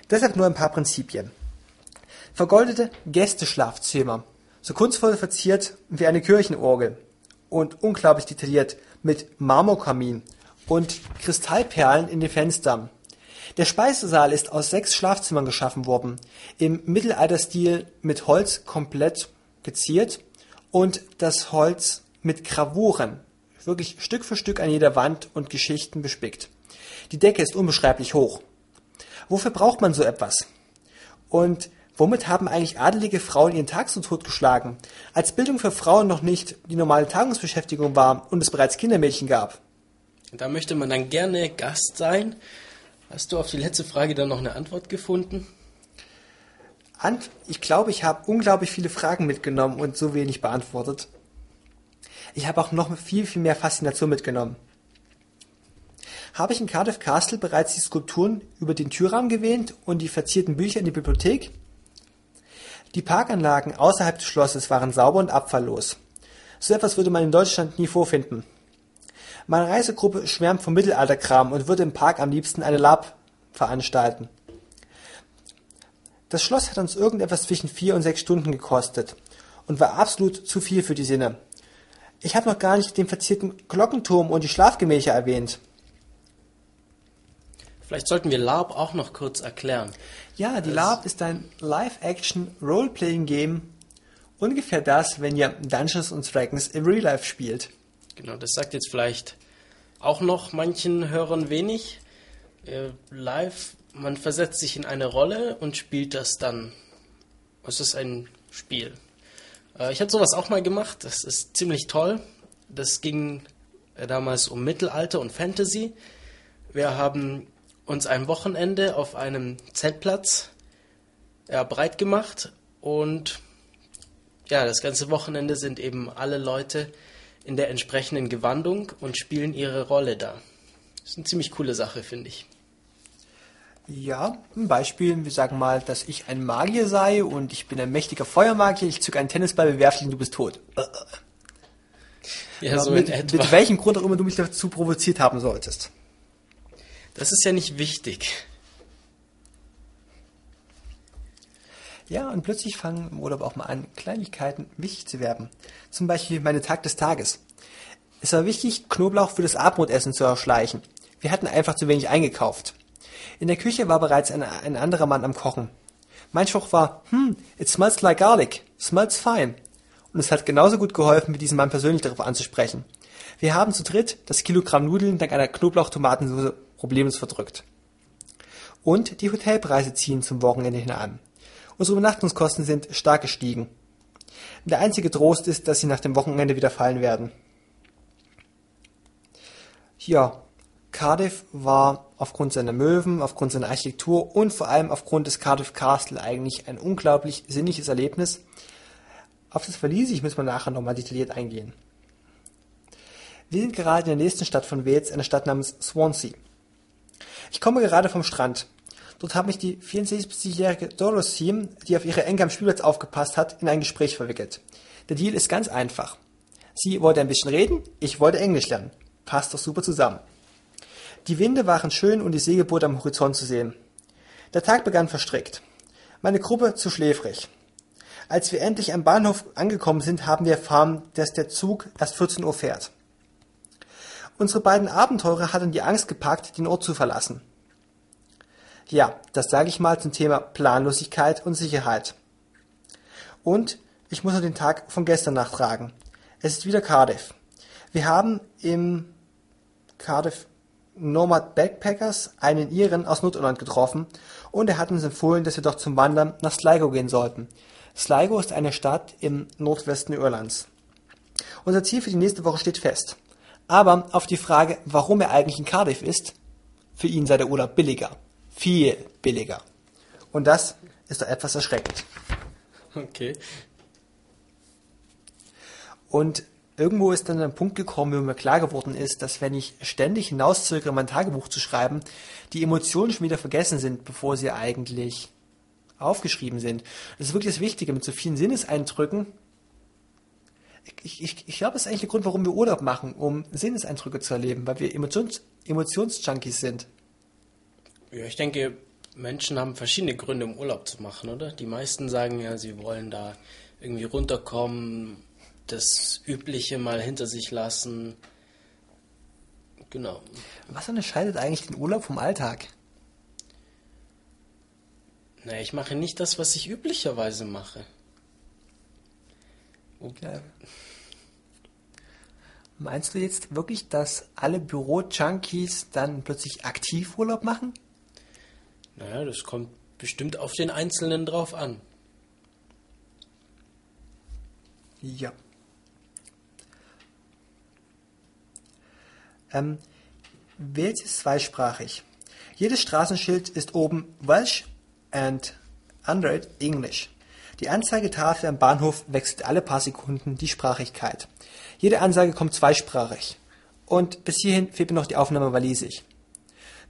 Deshalb nur ein paar Prinzipien. Vergoldete Gästeschlafzimmer, so kunstvoll verziert wie eine Kirchenorgel und unglaublich detailliert mit Marmorkamin und Kristallperlen in den Fenstern. Der Speisesaal ist aus sechs Schlafzimmern geschaffen worden, im Mittelalterstil mit Holz komplett geziert und das Holz mit Gravuren, wirklich Stück für Stück an jeder Wand und Geschichten bespickt. Die Decke ist unbeschreiblich hoch. Wofür braucht man so etwas? Und womit haben eigentlich adelige Frauen ihren Tag so totgeschlagen, als Bildung für Frauen noch nicht die normale Tagungsbeschäftigung war und es bereits Kindermädchen gab? Da möchte man dann gerne Gast sein. Hast du auf die letzte Frage dann noch eine Antwort gefunden? Ich glaube, ich habe unglaublich viele Fragen mitgenommen und so wenig beantwortet. Ich habe auch noch viel, viel mehr Faszination mitgenommen. Habe ich in Cardiff Castle bereits die Skulpturen über den Türrahmen gewähnt und die verzierten Bücher in die Bibliothek? Die Parkanlagen außerhalb des Schlosses waren sauber und abfalllos. So etwas würde man in Deutschland nie vorfinden. Meine Reisegruppe schwärmt vom Mittelalterkram und würde im Park am liebsten eine Lab veranstalten. Das Schloss hat uns irgendetwas zwischen vier und sechs Stunden gekostet und war absolut zu viel für die Sinne. Ich habe noch gar nicht den verzierten Glockenturm und die Schlafgemächer erwähnt. Vielleicht sollten wir LARP auch noch kurz erklären. Ja, die LARP ist ein Live-Action Role-Playing Game. Ungefähr das, wenn ihr Dungeons Dragons im Real Life spielt. Genau, das sagt jetzt vielleicht auch noch manchen Hörern wenig. Äh, live, man versetzt sich in eine Rolle und spielt das dann. Es ist ein Spiel. Äh, ich habe sowas auch mal gemacht. Das ist ziemlich toll. Das ging äh, damals um Mittelalter und Fantasy. Wir haben uns ein Wochenende auf einem Zeltplatz ja, breit gemacht und ja, das ganze Wochenende sind eben alle Leute in der entsprechenden Gewandung und spielen ihre Rolle da. Das ist eine ziemlich coole Sache, finde ich. Ja, ein Beispiel, wir sagen mal, dass ich ein Magier sei und ich bin ein mächtiger Feuermagier, ich zücke einen Tennisball, bewerfe dich und du bist tot. Ja, so mit, in etwa. Mit welchem Grund auch immer du mich dazu provoziert haben solltest. Das ist ja nicht wichtig. Ja, und plötzlich fangen im Urlaub auch mal an, Kleinigkeiten wichtig zu werden. Zum Beispiel meine Tag des Tages. Es war wichtig, Knoblauch für das Abendbrotessen zu erschleichen. Wir hatten einfach zu wenig eingekauft. In der Küche war bereits ein, ein anderer Mann am Kochen. Mein Spruch war, hm, it smells like garlic, smells fine. Und es hat genauso gut geholfen, wie diesen Mann persönlich darauf anzusprechen. Wir haben zu dritt das Kilogramm Nudeln dank einer Knoblauch-Tomatensoße problemlos verdrückt. Und die Hotelpreise ziehen zum Wochenende hin an. Unsere Übernachtungskosten sind stark gestiegen. Der einzige Trost ist, dass sie nach dem Wochenende wieder fallen werden. Ja, Cardiff war aufgrund seiner Möwen, aufgrund seiner Architektur und vor allem aufgrund des Cardiff Castle eigentlich ein unglaublich sinniges Erlebnis. Auf das verließ ich, müssen wir nachher nochmal detailliert eingehen. Wir sind gerade in der nächsten Stadt von Wales, einer Stadt namens Swansea. Ich komme gerade vom Strand. Dort hat mich die 64-jährige Dorothy, die auf ihre Enkel am Spielplatz aufgepasst hat, in ein Gespräch verwickelt. Der Deal ist ganz einfach. Sie wollte ein bisschen reden, ich wollte Englisch lernen. Passt doch super zusammen. Die Winde waren schön und die Segelboote am Horizont zu sehen. Der Tag begann verstrickt. Meine Gruppe zu schläfrig. Als wir endlich am Bahnhof angekommen sind, haben wir erfahren, dass der Zug erst 14 Uhr fährt. Unsere beiden Abenteurer hatten die Angst gepackt, den Ort zu verlassen. Ja, das sage ich mal zum Thema Planlosigkeit und Sicherheit. Und ich muss noch den Tag von gestern nachtragen. Es ist wieder Cardiff. Wir haben im Cardiff Nomad Backpackers einen Iren aus Nordirland getroffen und er hat uns empfohlen, dass wir doch zum Wandern nach Sligo gehen sollten. Sligo ist eine Stadt im Nordwesten Irlands. Unser Ziel für die nächste Woche steht fest. Aber auf die Frage, warum er eigentlich in Cardiff ist, für ihn sei der Urlaub billiger viel billiger. Und das ist doch etwas erschreckend. Okay. Und irgendwo ist dann ein Punkt gekommen, wo mir klar geworden ist, dass wenn ich ständig hinauszögere, mein Tagebuch zu schreiben, die Emotionen schon wieder vergessen sind, bevor sie eigentlich aufgeschrieben sind. Das ist wirklich das Wichtige mit so vielen Sinneseindrücken. Ich, ich, ich glaube, das ist eigentlich der Grund, warum wir Urlaub machen, um Sinneseindrücke zu erleben, weil wir Emotions, Emotionsjunkies sind. Ja, ich denke, Menschen haben verschiedene Gründe, um Urlaub zu machen, oder? Die meisten sagen ja, sie wollen da irgendwie runterkommen, das Übliche mal hinter sich lassen. Genau. Was unterscheidet eigentlich den Urlaub vom Alltag? Naja, ich mache nicht das, was ich üblicherweise mache. Okay. Meinst du jetzt wirklich, dass alle Büro-Junkies dann plötzlich aktiv Urlaub machen? Naja, das kommt bestimmt auf den Einzelnen drauf an. Ja. Ähm, wählt ist zweisprachig. Jedes Straßenschild ist oben Welsh and under English. Die Anzeigetafel am Bahnhof wechselt alle paar Sekunden die Sprachigkeit. Jede Ansage kommt zweisprachig. Und bis hierhin fehlt mir noch die Aufnahme Walisisch.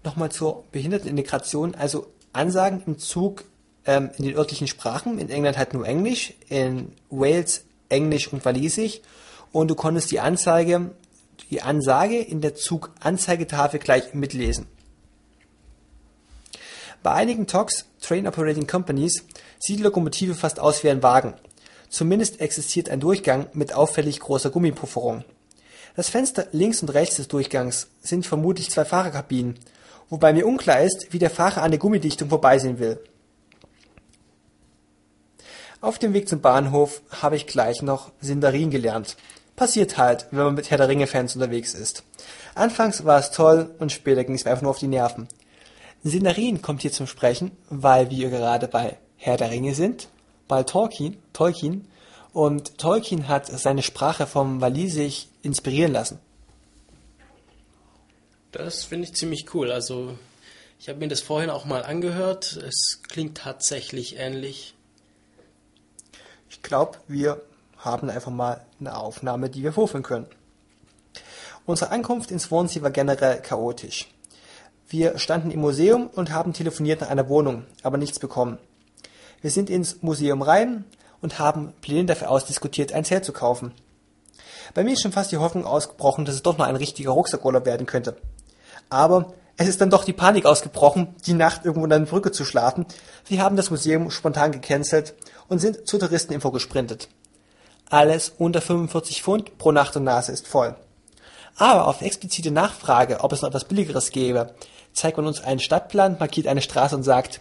Nochmal zur Behindertenintegration, also Ansagen im Zug ähm, in den örtlichen Sprachen. In England halt nur Englisch, in Wales Englisch und Walisisch. Und du konntest die Anzeige, die Ansage in der Zug-Anzeigetafel gleich mitlesen. Bei einigen TOCs, Train Operating Companies, sieht die Lokomotive fast aus wie ein Wagen. Zumindest existiert ein Durchgang mit auffällig großer Gummipufferung. Das Fenster links und rechts des Durchgangs sind vermutlich zwei Fahrerkabinen, wobei mir unklar ist, wie der Fahrer an der Gummidichtung vorbeisehen will. Auf dem Weg zum Bahnhof habe ich gleich noch Sindarin gelernt. Passiert halt, wenn man mit Herr der Ringe-Fans unterwegs ist. Anfangs war es toll und später ging es mir einfach nur auf die Nerven. Sindarin kommt hier zum Sprechen, weil wir gerade bei Herr der Ringe sind, bei Tolkien, Tolkien und Tolkien hat seine Sprache vom Walisisch inspirieren lassen. Das finde ich ziemlich cool. Also ich habe mir das vorhin auch mal angehört. Es klingt tatsächlich ähnlich. Ich glaube, wir haben einfach mal eine Aufnahme, die wir vorführen können. Unsere Ankunft in Swansea war generell chaotisch. Wir standen im Museum und haben telefoniert nach einer Wohnung, aber nichts bekommen. Wir sind ins Museum rein und haben Pläne dafür ausdiskutiert, ein Zelt zu kaufen. Bei mir ist schon fast die Hoffnung ausgebrochen, dass es doch noch ein richtiger Rucksackurlaub werden könnte. Aber es ist dann doch die Panik ausgebrochen, die Nacht irgendwo in einer Brücke zu schlafen. Wir haben das Museum spontan gecancelt und sind zur Touristeninfo gesprintet. Alles unter 45 Pfund pro Nacht und Nase ist voll. Aber auf explizite Nachfrage, ob es noch etwas Billigeres gäbe, zeigt man uns einen Stadtplan, markiert eine Straße und sagt,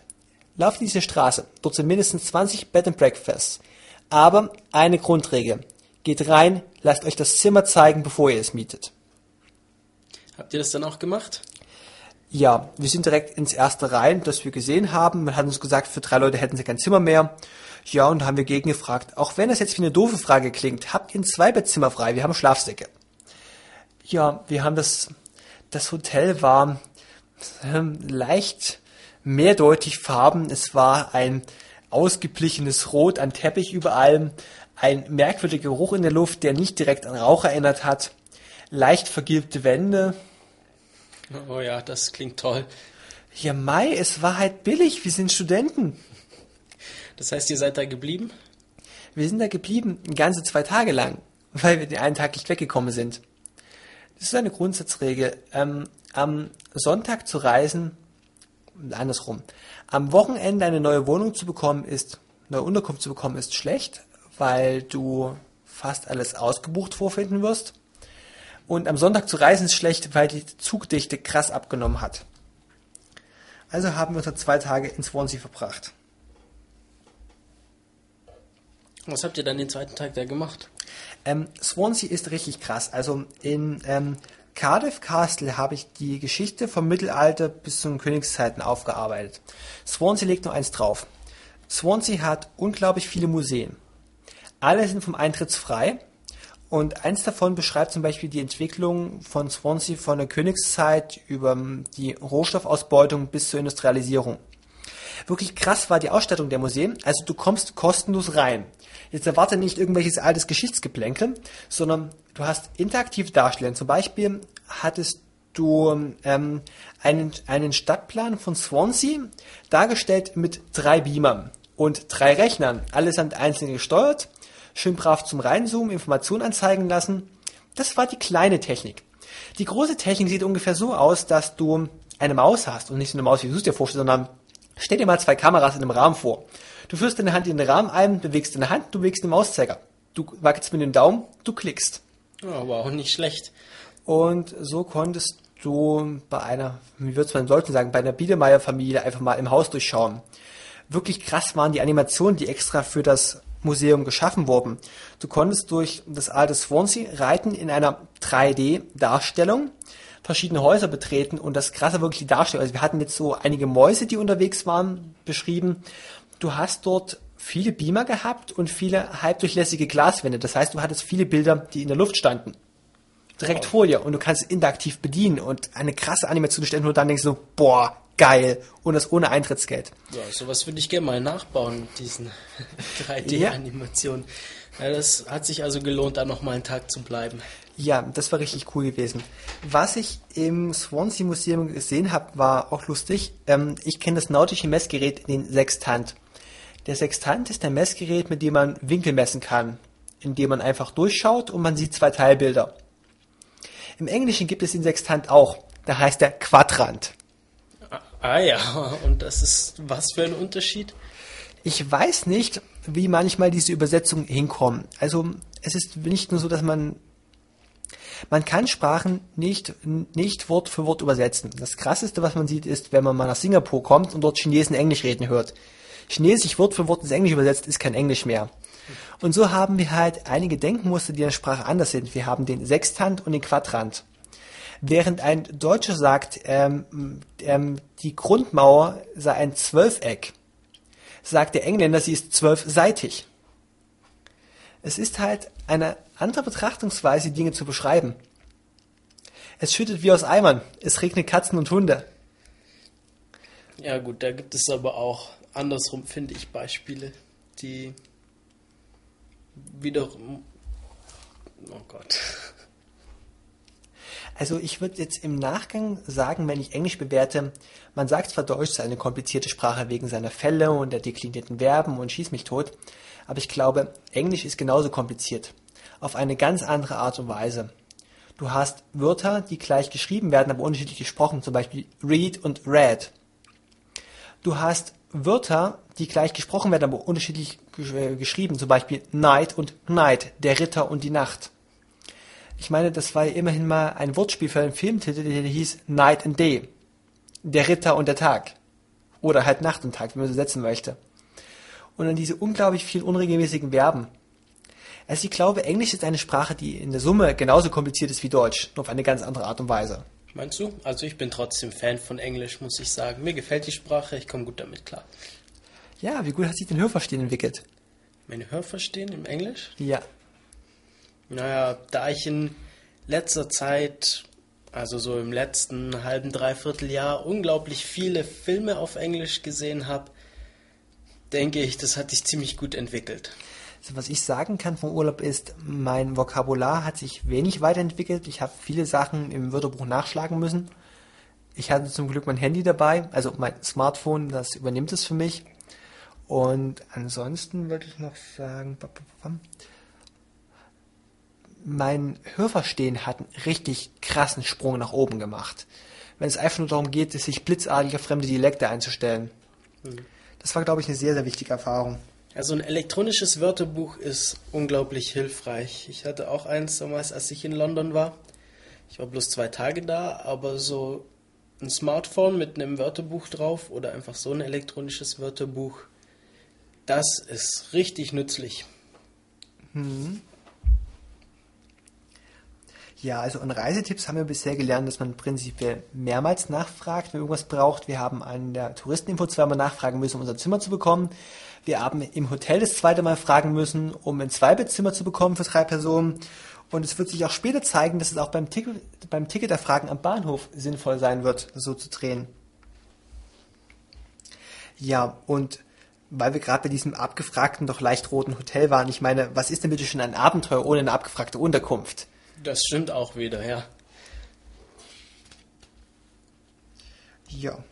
lauft diese Straße, dort sind mindestens 20 Bed and Breakfasts. Aber eine Grundregel, geht rein, lasst euch das Zimmer zeigen, bevor ihr es mietet. Habt ihr das dann auch gemacht? Ja, wir sind direkt ins erste rein, das wir gesehen haben. Man hat uns gesagt, für drei Leute hätten sie kein Zimmer mehr. Ja, und haben wir gegengefragt, auch wenn das jetzt wie eine doofe Frage klingt, habt ihr ein Zweibettzimmer frei? Wir haben Schlafsäcke. Ja, wir haben das, das Hotel war ähm, leicht mehrdeutig Farben. Es war ein ausgeblichenes Rot, ein Teppich überall, ein merkwürdiger Geruch in der Luft, der nicht direkt an Rauch erinnert hat, leicht vergilbte Wände. Oh ja, das klingt toll. Ja, Mai, es war halt billig, wir sind Studenten. Das heißt, ihr seid da geblieben? Wir sind da geblieben, ganze zwei Tage lang, weil wir den einen Tag nicht weggekommen sind. Das ist eine Grundsatzregel. Ähm, am Sonntag zu reisen, andersrum. Am Wochenende eine neue Wohnung zu bekommen ist, neue Unterkunft zu bekommen ist schlecht, weil du fast alles ausgebucht vorfinden wirst. Und am Sonntag zu reisen ist schlecht, weil die Zugdichte krass abgenommen hat. Also haben wir unsere zwei Tage in Swansea verbracht. Was habt ihr dann den zweiten Tag da gemacht? Ähm, Swansea ist richtig krass. Also in ähm, Cardiff Castle habe ich die Geschichte vom Mittelalter bis zu den Königszeiten aufgearbeitet. Swansea legt noch eins drauf. Swansea hat unglaublich viele Museen. Alle sind vom Eintritt frei. Und eins davon beschreibt zum Beispiel die Entwicklung von Swansea von der Königszeit über die Rohstoffausbeutung bis zur Industrialisierung. Wirklich krass war die Ausstattung der Museen. Also du kommst kostenlos rein. Jetzt erwarte nicht irgendwelches altes Geschichtsgeplänkel, sondern du hast interaktiv darstellen. Zum Beispiel hattest du ähm, einen, einen Stadtplan von Swansea dargestellt mit drei Beamern und drei Rechnern, allesamt einzeln gesteuert, schön brav zum Reinzoomen, Informationen anzeigen lassen. Das war die kleine Technik. Die große Technik sieht ungefähr so aus, dass du eine Maus hast und nicht so eine Maus, wie du es dir vorstellst, sondern stell dir mal zwei Kameras in einem Rahmen vor. Du führst deine Hand in den Rahmen ein, bewegst deine Hand, du bewegst den Mauszeiger. Du wackelst mit dem Daumen, du klickst. Aber auch nicht schlecht. Und so konntest du bei einer, wie würde man sollten sagen, bei einer Biedermeier-Familie einfach mal im Haus durchschauen. Wirklich krass waren die Animationen, die extra für das Museum geschaffen wurden. Du konntest durch das alte Swansea reiten in einer 3D-Darstellung, verschiedene Häuser betreten und das krasse wirklich die Darstellung. Also wir hatten jetzt so einige Mäuse, die unterwegs waren, beschrieben. Du hast dort viele Beamer gehabt und viele halbdurchlässige Glaswände. Das heißt, du hattest viele Bilder, die in der Luft standen. Direkt Wow. vor dir und du kannst es interaktiv bedienen und eine krasse Animation stellen und dann denkst du, boah, geil. Und das ohne Eintrittsgeld. Ja, sowas würde ich gerne mal nachbauen, diesen [laughs] 3D-Animationen. Ja, das hat sich also gelohnt, da noch mal einen Tag zu bleiben. Ja, das war richtig cool gewesen. Was ich im Swansea Museum gesehen habe, war auch lustig. Ähm, ich kenne das nautische Messgerät, den Sextant. Der Sextant ist ein Messgerät, mit dem man Winkel messen kann, indem man einfach durchschaut und man sieht zwei Teilbilder. Im Englischen gibt es den Sextant auch. Da heißt er Quadrant. Ah ja, [laughs] und das ist was für ein Unterschied? Ich weiß nicht, wie manchmal diese Übersetzungen hinkommen. Also es ist nicht nur so, dass man man kann Sprachen nicht, nicht Wort für Wort übersetzen. Das krasseste, was man sieht, ist, wenn man mal nach Singapur kommt und dort Chinesen Englisch reden hört. Chinesisch Wort für Wort ins Englisch übersetzt, ist kein Englisch mehr. Und so haben wir halt einige Denkmuster, die in der Sprache anders sind. Wir haben den Sextant und den Quadrant. Während ein Deutscher sagt, ähm, ähm, die Grundmauer sei ein Zwölfeck, sagt der Engländer, sie ist zwölfseitig. Es ist halt eine andere Betrachtungsweise, Dinge zu beschreiben. Es schüttet wie aus Eimern, es regnet Katzen und Hunde. Ja gut, da gibt es aber auch andersrum, finde ich, Beispiele, die wiederum... Oh Gott. Also ich würde jetzt im Nachgang sagen, wenn ich Englisch bewerte, man sagt zwar Deutsch sei eine komplizierte Sprache wegen seiner Fälle und der deklinierten Verben und schieß mich tot, aber ich glaube, Englisch ist genauso kompliziert. Auf eine ganz andere Art und Weise. Du hast Wörter, die gleich geschrieben werden, aber unterschiedlich gesprochen, zum Beispiel read und read. Du hast Wörter, die gleich gesprochen werden, aber unterschiedlich äh, geschrieben, zum Beispiel night und night, der Ritter und die Nacht. Ich meine, das war ja immerhin mal ein Wortspiel für einen Filmtitel, der hieß Night and Day. Der Ritter und der Tag. Oder halt Nacht und Tag, wie man so setzen möchte. Und dann diese unglaublich vielen unregelmäßigen Verben. Also ich glaube, Englisch ist eine Sprache, die in der Summe genauso kompliziert ist wie Deutsch, nur auf eine ganz andere Art und Weise. Meinst du? Also ich bin trotzdem Fan von Englisch, muss ich sagen. Mir gefällt die Sprache, ich komme gut damit klar. Ja, wie gut hat sich denn Hörverstehen entwickelt? Meine Hörverstehen im Englisch? Ja. Naja, da ich in letzter Zeit, also so im letzten halben, dreiviertel Jahr, unglaublich viele Filme auf Englisch gesehen habe, denke ich, das hat sich ziemlich gut entwickelt. Also was ich sagen kann vom Urlaub ist, mein Vokabular hat sich wenig weiterentwickelt. Ich habe viele Sachen im Wörterbuch nachschlagen müssen. Ich hatte zum Glück mein Handy dabei, also mein Smartphone, das übernimmt es für mich. Und ansonsten würde ich noch sagen, mein Hörverstehen hat einen richtig krassen Sprung nach oben gemacht. Wenn es einfach nur darum geht, sich blitzartig auf fremde Dialekte einzustellen. Das war, glaube ich, eine sehr, sehr wichtige Erfahrung. Also ein elektronisches Wörterbuch ist unglaublich hilfreich. Ich hatte auch eins damals, als ich in London war. Ich war bloß zwei Tage da, aber so ein Smartphone mit einem Wörterbuch drauf oder einfach so ein elektronisches Wörterbuch, das ist richtig nützlich. Ja, also an Reisetipps haben wir bisher gelernt, dass man prinzipiell mehrmals nachfragt, wenn irgendwas braucht. Wir haben an der Touristeninfo zweimal nachfragen müssen, um unser Zimmer zu bekommen. Wir haben im Hotel das zweite Mal fragen müssen, um ein Zweibettzimmer zu bekommen für drei Personen. Und es wird sich auch später zeigen, dass es auch beim, Ticket, beim Ticketerfragen am Bahnhof sinnvoll sein wird, so zu drehen. Ja, und weil wir gerade bei diesem abgefragten, doch leicht roten Hotel waren, ich meine, was ist denn bitte schon ein Abenteuer ohne eine abgefragte Unterkunft? Das stimmt auch wieder, ja. Ja.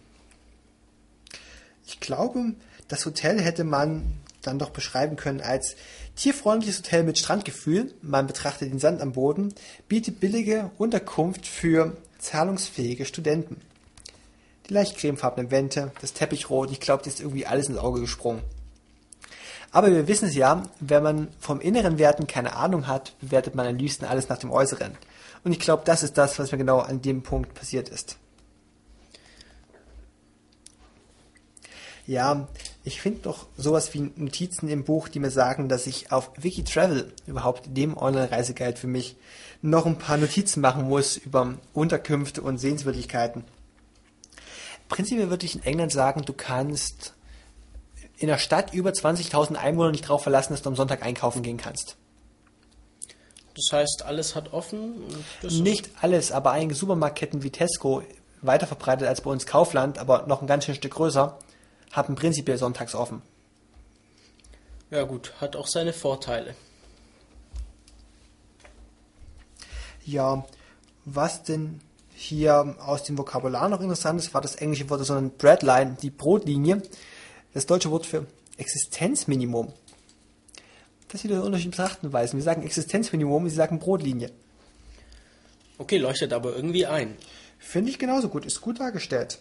Ich glaube, das Hotel hätte man dann doch beschreiben können als tierfreundliches Hotel mit Strandgefühl. Man betrachtet den Sand am Boden, bietet billige Unterkunft für zahlungsfähige Studenten. Die leicht cremefarbenen Wände, das Teppichrot, ich glaube, das ist irgendwie alles ins Auge gesprungen. Aber wir wissen es ja, wenn man vom inneren Werten keine Ahnung hat, bewertet man am liebsten alles nach dem Äußeren. Und ich glaube, das ist das, was mir genau an dem Punkt passiert ist. Ja, ich finde doch sowas wie Notizen im Buch, die mir sagen, dass ich auf Wikitravel, überhaupt dem Online-Reiseguide für mich, noch ein paar Notizen machen muss über Unterkünfte und Sehenswürdigkeiten. Prinzipiell würde ich in England sagen, du kannst in der Stadt über 20.000 Einwohner nicht darauf verlassen, dass du am Sonntag einkaufen gehen kannst. Das heißt, alles hat offen? Nicht alles, aber einige Supermarktketten wie Tesco, weiter verbreitet als bei uns Kaufland, aber noch ein ganz schön Stück größer, haben prinzipiell sonntags offen. Ja gut, hat auch seine Vorteile. Ja, was denn hier aus dem Vokabular noch interessant ist, war das englische Wort, sondern Breadline, die Brotlinie, das deutsche Wort für Existenzminimum. Das wieder der Unterschied Betrachtenweisen. Wir sagen Existenzminimum, sie sagen Brotlinie. Okay, leuchtet aber irgendwie ein. Finde ich genauso gut, ist gut dargestellt.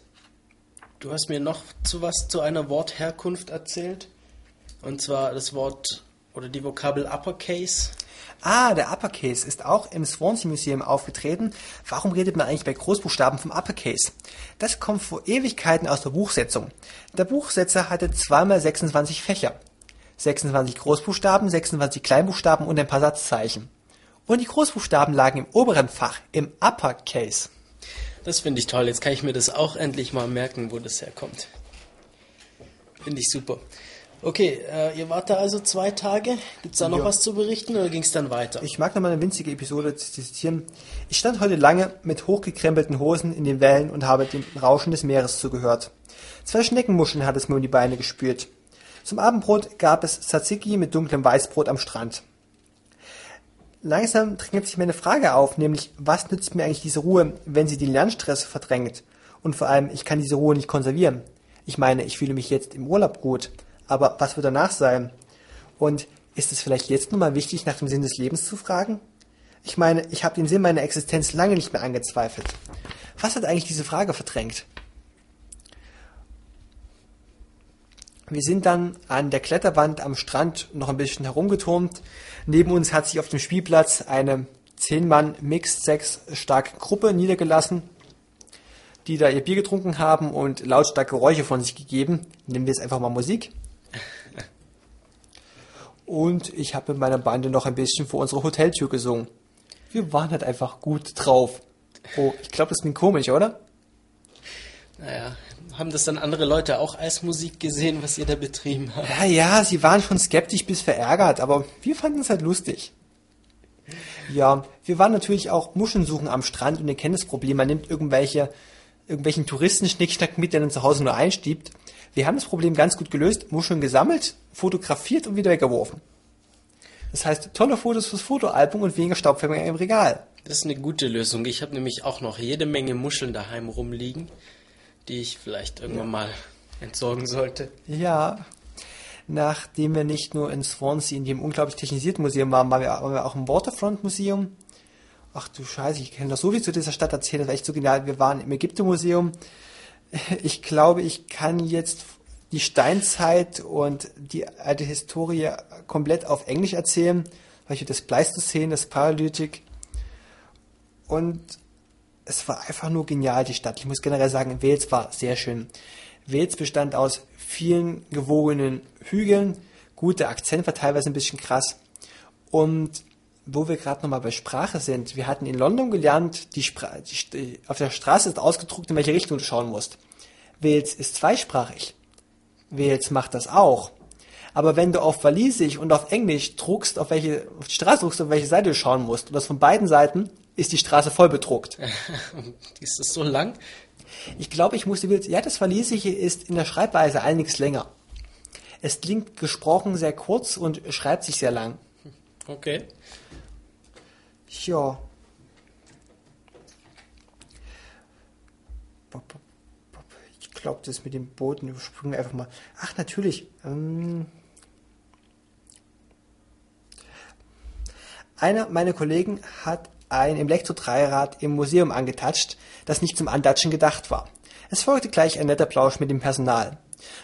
Du hast mir noch zu was zu einer Wortherkunft erzählt. Und zwar das Wort oder die Vokabel Uppercase. Ah, der Uppercase ist auch im Swansea Museum aufgetreten. Warum redet man eigentlich bei Großbuchstaben vom Uppercase? Das kommt vor Ewigkeiten aus der Buchsetzung. Der Buchsetzer hatte zweimal 26 Fächer. 26 Großbuchstaben, 26 Kleinbuchstaben und ein paar Satzzeichen. Und die Großbuchstaben lagen im oberen Fach, im Uppercase. Das finde ich toll. Jetzt kann ich mir das auch endlich mal merken, wo das herkommt. Finde ich super. Okay, äh, ihr wart da also zwei Tage. Gibt es da noch Ja. was zu berichten oder ging es dann weiter? Ich mag noch mal eine winzige Episode zitieren. Ich stand heute lange mit hochgekrempelten Hosen in den Wellen und habe dem Rauschen des Meeres zugehört. Zwei Schneckenmuscheln hat es mir um die Beine gespült. Zum Abendbrot gab es Tzatziki mit dunklem Weißbrot am Strand. Langsam drängelt sich mir eine Frage auf, nämlich, was nützt mir eigentlich diese Ruhe, wenn sie den Lernstress verdrängt? Und vor allem, ich kann diese Ruhe nicht konservieren. Ich meine, ich fühle mich jetzt im Urlaub gut, aber was wird danach sein? Und ist es vielleicht jetzt nun mal wichtig, nach dem Sinn des Lebens zu fragen? Ich meine, ich habe den Sinn meiner Existenz lange nicht mehr angezweifelt. Was hat eigentlich diese Frage verdrängt? Wir sind dann an der Kletterwand am Strand noch ein bisschen herumgeturmt. Neben uns hat sich auf dem Spielplatz eine 10-Mann Mixed Sex starke Gruppe niedergelassen, die da ihr Bier getrunken haben und lautstark Geräusche von sich gegeben. Nennen wir es einfach mal Musik. Und ich habe mit meiner Bande noch ein bisschen vor unserer Hoteltür gesungen. Wir waren halt einfach gut drauf. Oh, ich glaube, das klingt komisch, oder? Naja, haben das dann andere Leute auch als Musik gesehen, was ihr da betrieben habt? Ja, ja, sie waren schon skeptisch bis verärgert, aber wir fanden es halt lustig. Ja, wir waren natürlich auch Muscheln suchen am Strand und ihr kennt das Problem, man nimmt irgendwelche, irgendwelchen Touristenschnickschnack mit, der dann zu Hause nur einstiebt. Wir haben das Problem ganz gut gelöst, Muscheln gesammelt, fotografiert und wieder weggeworfen. Das heißt, tolle Fotos fürs Fotoalbum und weniger Staubfänger im Regal. Das ist eine gute Lösung. Ich habe nämlich auch noch jede Menge Muscheln daheim rumliegen, die ich vielleicht irgendwann mal entsorgen sollte. Ja, nachdem wir nicht nur in Swansea in dem unglaublich technisierten Museum waren, waren wir, waren wir auch im Waterfront Museum. Ach du Scheiße, ich kann doch so viel zu dieser Stadt erzählen, das war echt so genial. Wir waren im Ägypten-Museum. Ich glaube, ich kann jetzt die Steinzeit und die alte Historie komplett auf Englisch erzählen, weil ich das Pleistozän, das Paläolithic und es war einfach nur genial, die Stadt. Ich muss generell sagen, Wales war sehr schön. Wales bestand aus vielen gewogenen Hügeln. Gut, der Akzent war teilweise ein bisschen krass. Und wo wir gerade nochmal bei Sprache sind, wir hatten in London gelernt, die Spra die, auf der Straße ist ausgedruckt, in welche Richtung du schauen musst. Wales ist zweisprachig. Wales macht das auch. Aber wenn du auf Walisisch und auf Englisch druckst, auf welche auf die Straße druckst, auf welche Seite du schauen musst, und das von beiden Seiten, ist die Straße voll bedruckt. [laughs] ist das so lang? Ich glaube, ich musste wieder. Ja, das Walisische ist in der Schreibweise einiges länger. Es klingt gesprochen sehr kurz und schreibt sich sehr lang. Okay. Ja. Ich glaube, das mit dem Boden überspringen wir einfach mal. Ach, natürlich. Ähm Einer meiner Kollegen hat ein Elektro-Dreirad im Museum angetatscht, das nicht zum Andatschen gedacht war. Es folgte gleich ein netter Plausch mit dem Personal.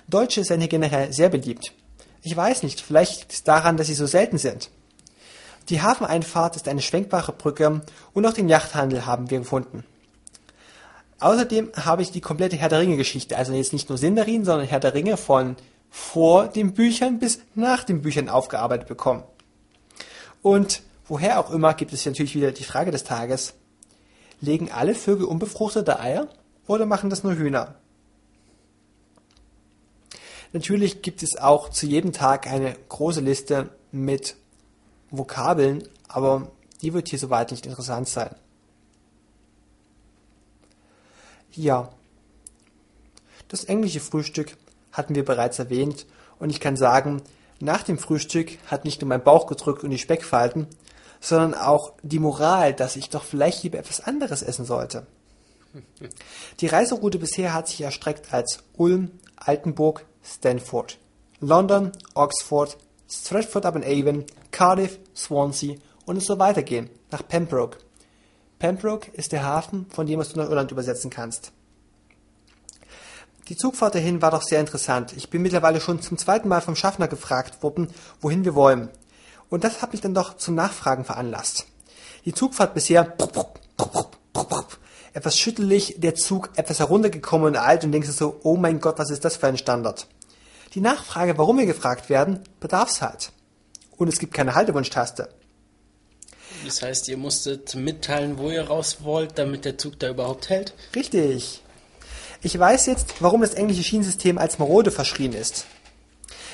Deutsche sind hier generell sehr beliebt. Ich weiß nicht, vielleicht liegt es daran, dass sie so selten sind. Die Hafeneinfahrt ist eine schwenkbare Brücke und auch den Yachthandel haben wir gefunden. Außerdem habe ich die komplette Herr der Ringe Geschichte, also jetzt nicht nur Sindarin, sondern Herr der Ringe von vor den Büchern bis nach den Büchern aufgearbeitet bekommen. Und woher auch immer gibt es natürlich wieder die Frage des Tages. Legen alle Vögel unbefruchtete Eier oder machen das nur Hühner? Natürlich gibt es auch zu jedem Tag eine große Liste mit Vokabeln, aber die wird hier soweit nicht interessant sein. Ja, das englische Frühstück hatten wir bereits erwähnt und ich kann sagen, nach dem Frühstück hat nicht nur mein Bauch gedrückt und die Speckfalten, sondern auch die Moral, dass ich doch vielleicht lieber etwas anderes essen sollte. Die Reiseroute bisher hat sich erstreckt als Ulm, Altenburg, Stanford, London, Oxford, Stratford upon Avon, Cardiff, Swansea und es soll weitergehen nach Pembroke. Pembroke ist der Hafen, von dem du nach Irland übersetzen kannst. Die Zugfahrt dahin war doch sehr interessant. Ich bin mittlerweile schon zum zweiten Mal vom Schaffner gefragt worden, wohin wir wollen. Und das hat mich dann doch zum Nachfragen veranlasst. Die Zugfahrt bisher etwas schüttelig, der Zug etwas heruntergekommen und alt und denkst du so, oh mein Gott, was ist das für ein Standard? Die Nachfrage, warum wir gefragt werden, bedarf's halt. Und es gibt keine Haltewunschtaste. Das heißt, ihr musstet mitteilen, wo ihr raus wollt, damit der Zug da überhaupt hält? Richtig. Ich weiß jetzt, warum das englische Schienensystem als marode verschrien ist.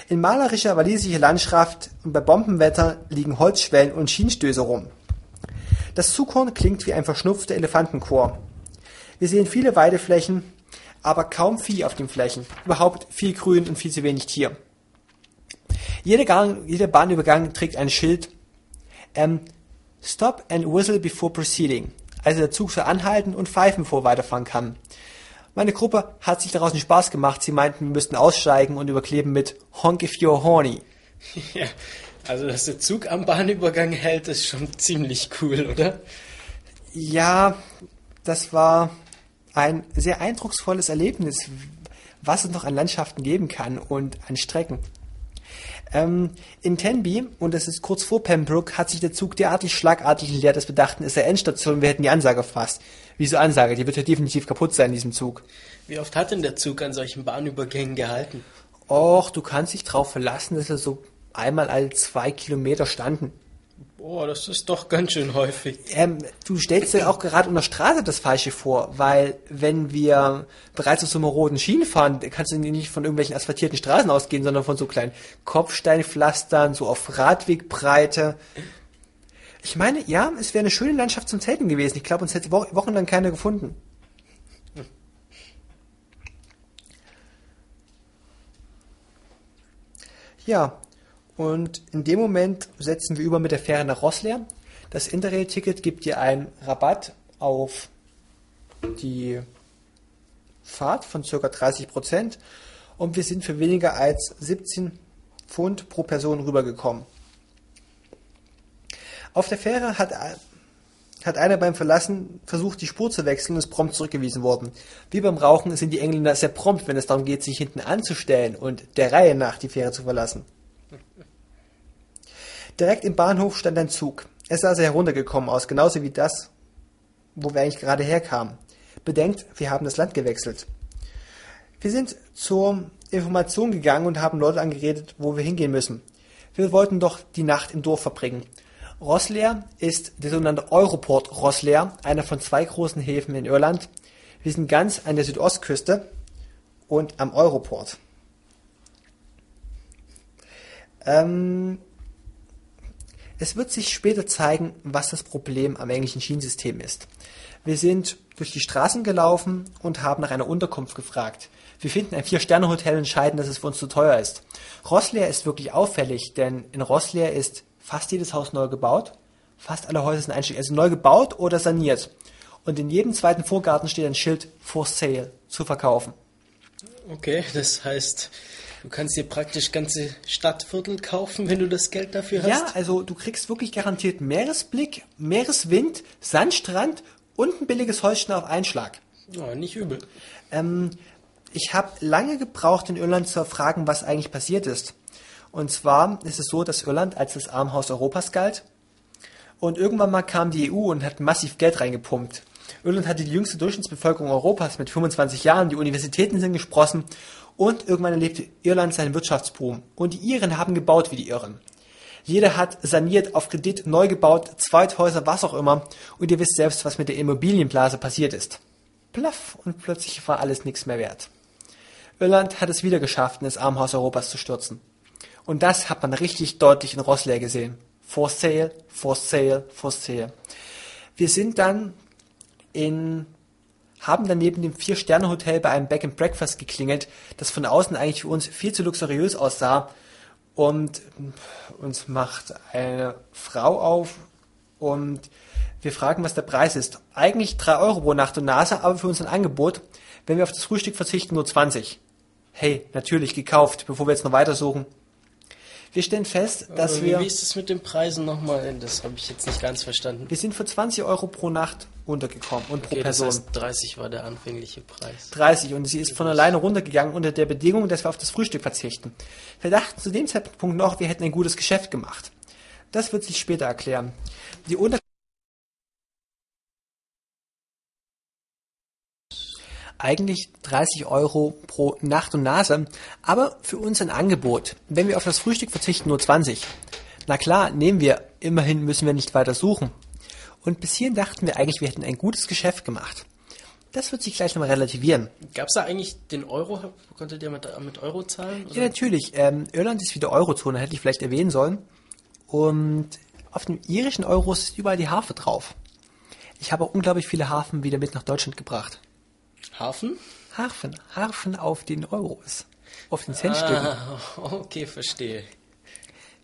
In malerischer walisischer Landschaft und bei Bombenwetter liegen Holzschwellen und Schienstöße rum. Das Zughorn klingt wie ein verschnupfter Elefantenchor. Wir sehen viele Weideflächen, aber kaum Vieh auf den Flächen. Überhaupt viel Grün und viel zu wenig Tier. Jeder, Gang, jeder Bahnübergang trägt ein Schild ähm, Stop and whistle before proceeding. Also der Zug soll anhalten und pfeifen, bevor er weiterfahren kann. Meine Gruppe hat sich daraus einen Spaß gemacht. Sie meinten, wir müssten aussteigen und überkleben mit Honk if you're horny. [laughs] Ja, also dass der Zug am Bahnübergang hält, ist schon ziemlich cool, oder? Ja, das war ein sehr eindrucksvolles Erlebnis, was es noch an Landschaften geben kann und an Strecken. Ähm, in Tenby, und das ist kurz vor Pembroke, hat sich der Zug derartig schlagartig leert, dass wir dachten, es sei Endstation, wir hätten die Ansage verfasst. Wieso Ansage? Die wird ja definitiv kaputt sein in diesem Zug. Wie oft hat denn der Zug an solchen Bahnübergängen gehalten? Och, du kannst dich darauf verlassen, dass er so einmal alle zwei Kilometer standen. Boah, das ist doch ganz schön häufig. Ähm, du stellst dir auch gerade unter Straße das Falsche vor, weil wenn wir bereits auf so einem roten Schienen fahren, kannst du nicht von irgendwelchen asphaltierten Straßen ausgehen, sondern von so kleinen Kopfsteinpflastern, so auf Radwegbreite. Ich meine, ja, es wäre eine schöne Landschaft zum Zelten gewesen. Ich glaube, uns hätte wo wochenlang keiner gefunden. Ja, und in dem Moment setzen wir über mit der Fähre nach Rosslehr. Das Interrail-Ticket gibt dir einen Rabatt auf die Fahrt von ca. 30% und wir sind für weniger als 17 Pfund pro Person rübergekommen. Auf der Fähre hat, hat einer beim Verlassen versucht, die Spur zu wechseln und ist prompt zurückgewiesen worden. Wie beim Rauchen sind die Engländer sehr prompt, wenn es darum geht, sich hinten anzustellen und der Reihe nach die Fähre zu verlassen. Direkt im Bahnhof stand ein Zug. Es sah sehr heruntergekommen aus, genauso wie das, wo wir eigentlich gerade herkamen. Bedenkt, wir haben das Land gewechselt. Wir sind zur Information gegangen und haben Leute angeredet, wo wir hingehen müssen. Wir wollten doch die Nacht im Dorf verbringen. Rosslea ist der sogenannte Europort Rosslea, einer von zwei großen Häfen in Irland. Wir sind ganz an der Südostküste und am Europort. Ähm, Es wird sich später zeigen, was das Problem am englischen Schienensystem ist. Wir sind durch die Straßen gelaufen und haben nach einer Unterkunft gefragt. Wir finden ein Vier-Sterne-Hotel und entscheiden, dass es für uns zu teuer ist. Rossleer ist wirklich auffällig, denn in Rossleer ist fast jedes Haus neu gebaut. Fast alle Häuser sind einstieg, also neu gebaut oder saniert. Und in jedem zweiten Vorgarten steht ein Schild for sale zu verkaufen. Okay, das heißt, du kannst dir praktisch ganze Stadtviertel kaufen, wenn du das Geld dafür hast. Ja, also du kriegst wirklich garantiert Meeresblick, Meereswind, Sandstrand und ein billiges Häuschen auf Einschlag. Ja, nicht übel. Ähm, ich habe lange gebraucht, in Irland zu erfragen, was eigentlich passiert ist. Und zwar ist es so, dass Irland als das Armhaus Europas galt. Und irgendwann mal kam die EU und hat massiv Geld reingepumpt. Irland hatte die jüngste Durchschnittsbevölkerung Europas mit 25 Jahren, die Universitäten sind gesprossen und irgendwann erlebte Irland seinen Wirtschaftsboom. Und die Iren haben gebaut wie die Irren. Jeder hat saniert, auf Kredit, neu gebaut, Zweithäuser, was auch immer. Und ihr wisst selbst, was mit der Immobilienblase passiert ist. Plaff und plötzlich war alles nichts mehr wert. Irland hat es wieder geschafft, in das Armhaus Europas zu stürzen. Und das hat man richtig deutlich in Rossleer gesehen. For sale, for sale, for sale. Wir sind dann in, haben dann neben dem Vier-Sterne-Hotel bei einem Back and Breakfast geklingelt, das von außen eigentlich für uns viel zu luxuriös aussah. Und uns macht eine Frau auf und wir fragen, was der Preis ist. Eigentlich drei Euro pro Nacht und Nase, aber für uns ein Angebot. Wenn wir auf das Frühstück verzichten, nur 20. Hey, natürlich gekauft, bevor wir jetzt noch weitersuchen. Wir stellen fest, dass Aber wir. Wie ist es mit den Preisen nochmal? Das habe ich jetzt nicht ganz verstanden. Wir sind für 20 Euro pro Nacht runtergekommen und pro Okay, das Person. heißt 30 war der anfängliche Preis. 30 und sie ist von alleine runtergegangen unter der Bedingung, dass wir auf das Frühstück verzichten. Wir dachten zu dem Zeitpunkt noch, wir hätten ein gutes Geschäft gemacht. Das wird sich später erklären. Die Unter eigentlich 30 Euro pro Nacht und Nase, aber für uns ein Angebot. Wenn wir auf das Frühstück verzichten, nur 20. Na klar, nehmen wir, immerhin müssen wir nicht weiter suchen. Und bis hierhin dachten wir eigentlich, wir hätten ein gutes Geschäft gemacht. Das wird sich gleich nochmal relativieren. Gab es da eigentlich den Euro? Konntet ihr mit, mit Euro zahlen? Ja, natürlich. Ähm, Irland ist wieder Eurozone, hätte ich vielleicht erwähnen sollen. Und auf dem irischen Euro ist überall die Harfe drauf. Ich habe auch unglaublich viele Harfen wieder mit nach Deutschland gebracht. Hafen? Harfen, Harfen auf den Euros. Auf den Centstücken. Ah, okay, verstehe.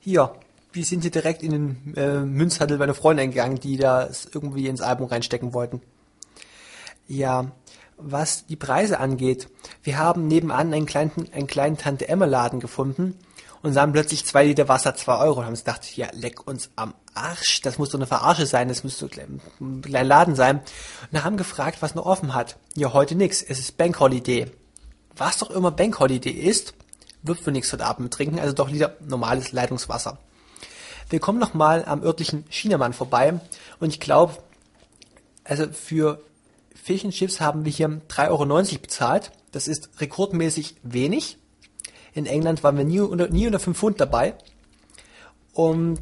Hier, wir sind hier direkt in den äh, Münzhandel meiner Freunde eingegangen, die das irgendwie ins Album reinstecken wollten. Ja, was die Preise angeht, wir haben nebenan einen kleinen, einen kleinen Tante Emma Laden gefunden und sahen plötzlich zwei Liter Wasser zwei Euro und haben uns gedacht, ja, leck uns am Arsch, das muss doch eine Verarsche sein, das muss doch ein kleiner Laden sein. Und haben gefragt, was noch offen hat. Ja, heute nix, es ist Bank Holiday. Was doch immer Bank Holiday ist, wird wohl nichts heute Abend trinken, also doch lieber normales Leitungswasser. Wir kommen noch mal am örtlichen Chinamann vorbei und ich glaube, also für Fish Chips haben wir hier 3,90 Euro bezahlt. Das ist rekordmäßig wenig. In England waren wir nie unter, nie unter 5 Pfund dabei. Und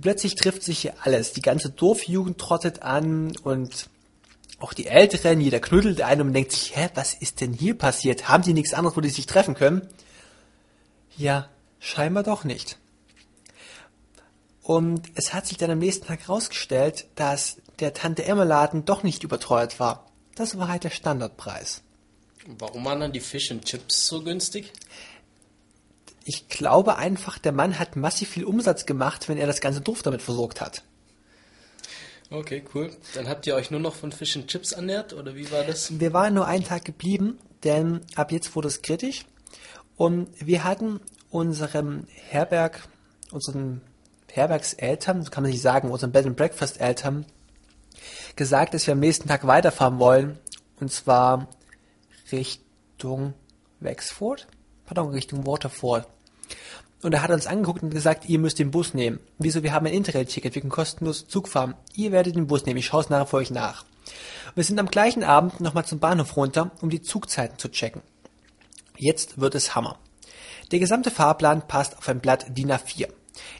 plötzlich trifft sich hier alles. Die ganze Dorfjugend trottet an und auch die Älteren, jeder knüttelt ein und denkt sich, hä, was ist denn hier passiert? Haben die nichts anderes, wo die sich treffen können? Ja, scheinbar doch nicht. Und es hat sich dann am nächsten Tag herausgestellt, dass der Tante Emma Laden doch nicht überteuert war. Das war halt der Standardpreis. Warum waren dann die Fish and Chips so günstig? Ich glaube einfach, der Mann hat massiv viel Umsatz gemacht, wenn er das ganze Dorf damit versorgt hat. Okay, cool. Dann habt ihr euch nur noch von Fish and Chips ernährt oder wie war das? Wir waren nur einen Tag geblieben, denn ab jetzt wurde es kritisch. Und wir hatten unserem Herberg, unseren Herbergseltern, so kann man nicht sagen, unseren Bed and Breakfast Eltern, gesagt, dass wir am nächsten Tag weiterfahren wollen. Und zwar Richtung Wexford? Pardon, Richtung Waterford. Und er hat uns angeguckt und gesagt, ihr müsst den Bus nehmen. Wieso? Wir haben ein Interrail-Ticket, wir können kostenlos Zug fahren. Ihr werdet den Bus nehmen, ich schaue es nachher für euch nach. Wir sind am gleichen Abend nochmal zum Bahnhof runter, um die Zugzeiten zu checken. Jetzt wird es Hammer. Der gesamte Fahrplan passt auf ein Blatt DIN A4.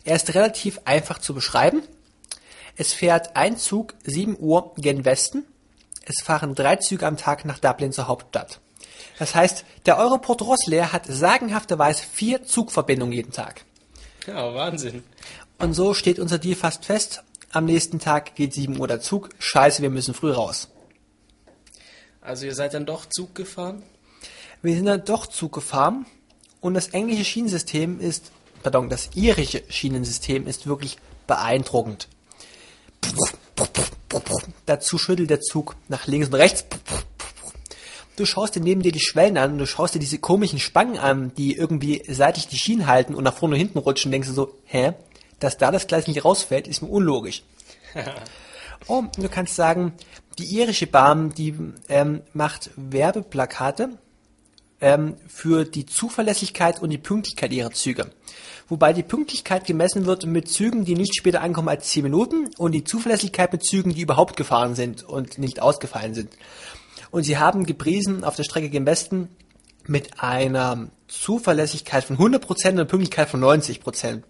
Er ist relativ einfach zu beschreiben. Es fährt ein Zug 7 Uhr gen Westen. Es fahren drei Züge am Tag nach Dublin zur Hauptstadt. Das heißt, der Europort Rossleer hat sagenhafterweise vier Zugverbindungen jeden Tag. Ja, Wahnsinn. Und so steht unser Deal fast fest. Am nächsten Tag geht 7 Uhr der Zug. Scheiße, wir müssen früh raus. Also ihr seid dann doch Zug gefahren? Wir sind dann doch Zug gefahren und das englische Schienensystem ist, pardon, das irische Schienensystem ist wirklich beeindruckend. Dazu schüttelt der Zug nach links und rechts. Du schaust dir neben dir die Schwellen an und du schaust dir diese komischen Spangen an, die irgendwie seitlich die Schienen halten und nach vorne und hinten rutschen denkst du so, hä? Dass da das Gleis nicht rausfällt, ist mir unlogisch. [laughs] oh, du kannst sagen, die irische Bahn, die ähm, macht Werbeplakate ähm, für die Zuverlässigkeit und die Pünktlichkeit ihrer Züge. Wobei die Pünktlichkeit gemessen wird mit Zügen, die nicht später ankommen als 10 Minuten und die Zuverlässigkeit mit Zügen, die überhaupt gefahren sind und nicht ausgefallen sind. Und sie haben gepriesen auf der Strecke gen Westen mit einer Zuverlässigkeit von 100% und einer Pünktlichkeit von 90%.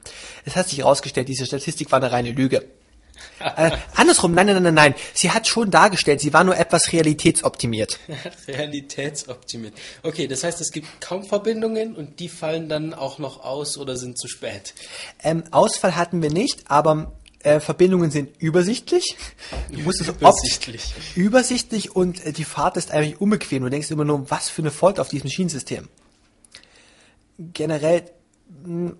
Es hat sich herausgestellt, diese Statistik war eine reine Lüge. [laughs] äh, andersrum, nein, nein, nein, nein. Sie hat schon dargestellt, sie war nur etwas realitätsoptimiert. [laughs] realitätsoptimiert. Okay, das heißt, es gibt kaum Verbindungen und die fallen dann auch noch aus oder sind zu spät. Ähm, Ausfall hatten wir nicht, aber äh, Verbindungen sind übersichtlich. Du musst es übersichtlich. Übersichtlich und äh, die Fahrt ist eigentlich unbequem. Du denkst immer nur, was für eine Folter auf diesem Schienensystem. Generell, hm,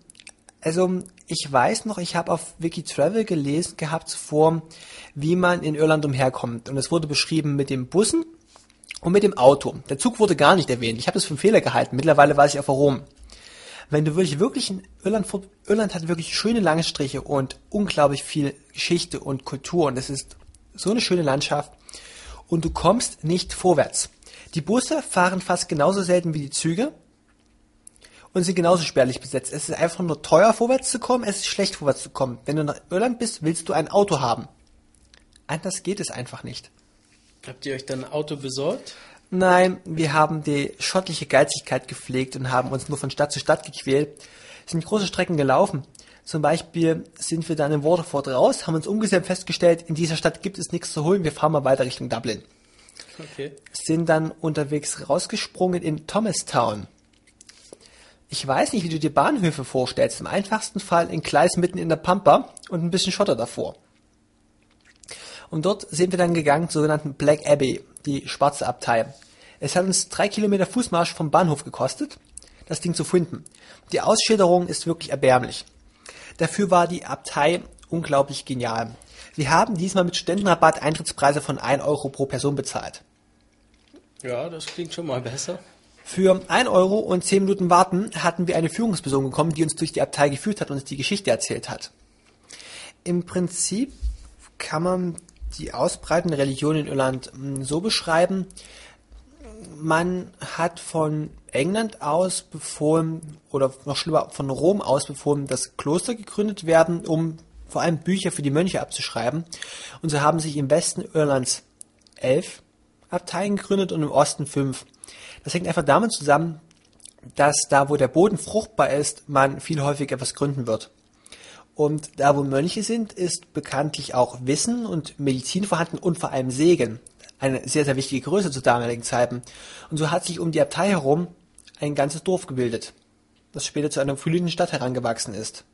also ich weiß noch, ich habe auf Wikitravel gelesen gehabt zuvor, wie man in Irland umherkommt. Und es wurde beschrieben mit dem Bussen und mit dem Auto. Der Zug wurde gar nicht erwähnt. Ich habe das für einen Fehler gehalten. Mittlerweile weiß ich auch warum wenn du wirklich, wirklich in Irland, Irland hat wirklich schöne lange Striche und unglaublich viel Geschichte und Kultur und es ist so eine schöne Landschaft und du kommst nicht vorwärts. Die Busse fahren fast genauso selten wie die Züge und sind genauso spärlich besetzt. Es ist einfach nur teuer vorwärts zu kommen, es ist schlecht vorwärts zu kommen. Wenn du nach Irland bist, willst du ein Auto haben. Anders geht es einfach nicht. Habt ihr euch dann ein Auto besorgt? Nein, wir haben die schottliche Geizigkeit gepflegt und haben uns nur von Stadt zu Stadt gequält, sind große Strecken gelaufen. Zum Beispiel sind wir dann in Waterford raus, haben uns umgesehen festgestellt, in dieser Stadt gibt es nichts zu holen, wir fahren mal weiter Richtung Dublin. Okay. Sind dann unterwegs rausgesprungen in Thomastown. Ich weiß nicht, wie du dir Bahnhöfe vorstellst. Im einfachsten Fall ein Gleis mitten in der Pampa und ein bisschen Schotter davor. Und dort sind wir dann gegangen zur sogenannten Black Abbey die schwarze Abtei. Es hat uns drei Kilometer Fußmarsch vom Bahnhof gekostet, das Ding zu finden. Die Ausschilderung ist wirklich erbärmlich. Dafür war die Abtei unglaublich genial. Wir haben diesmal mit Studentenrabatt Eintrittspreise von 1 Euro pro Person bezahlt. Ja, das klingt schon mal besser. Für 1 Euro und 10 Minuten Warten hatten wir eine Führungsperson bekommen, die uns durch die Abtei geführt hat und uns die Geschichte erzählt hat. Im Prinzip kann man die ausbreitende Religion in Irland hm, so beschreiben, man hat von England aus befohlen, oder noch schlimmer, von Rom aus befohlen, dass Kloster gegründet werden, um vor allem Bücher für die Mönche abzuschreiben. Und so haben sich im Westen Irlands elf Abteien gegründet und im Osten fünf. Das hängt einfach damit zusammen, dass da, wo der Boden fruchtbar ist, man viel häufiger etwas gründen wird. Und da, wo Mönche sind, ist bekanntlich auch Wissen und Medizin vorhanden und vor allem Segen. Eine sehr, sehr wichtige Größe zu damaligen Zeiten. Und so hat sich um die Abtei herum ein ganzes Dorf gebildet, das später zu einer frühen Stadt herangewachsen ist.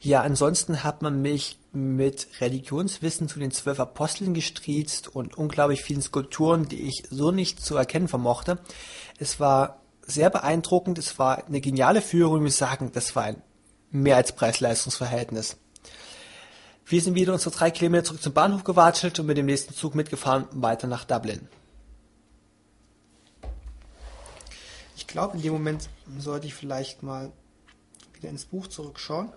Ja, ansonsten hat man mich mit Religionswissen zu den zwölf Aposteln gestriezt und unglaublich vielen Skulpturen, die ich so nicht zu erkennen vermochte. Es war sehr beeindruckend. Es war eine geniale Führung. Wir sagen, das war ein mehr als Preis-Leistungs-Verhältnis. Wir sind wieder unsere drei Kilometer zurück zum Bahnhof gewatschelt und mit dem nächsten Zug mitgefahren weiter nach Dublin. Ich glaube, in dem Moment sollte ich vielleicht mal wieder ins Buch zurückschauen.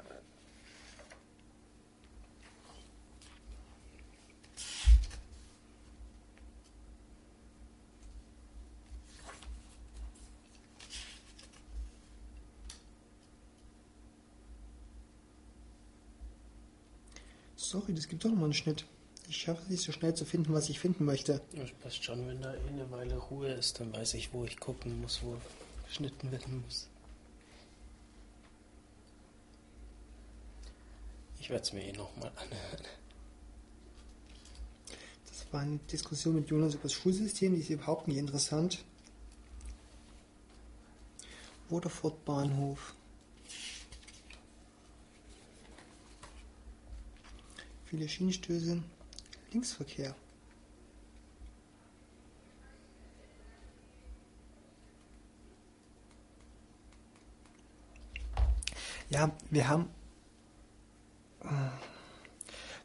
Sorry, das gibt doch nochmal einen Schnitt. Ich schaffe es nicht so schnell zu finden, was ich finden möchte. Das passt schon, wenn da eh eine Weile Ruhe ist, dann weiß ich, wo ich gucken muss, wo geschnitten werden muss. Ich werde es mir eh nochmal anhören. Das war eine Diskussion mit Jonas über das Schulsystem, die ist überhaupt nicht interessant. Waterford Bahnhof. Viele Schienenstöße. Linksverkehr. Ja, wir haben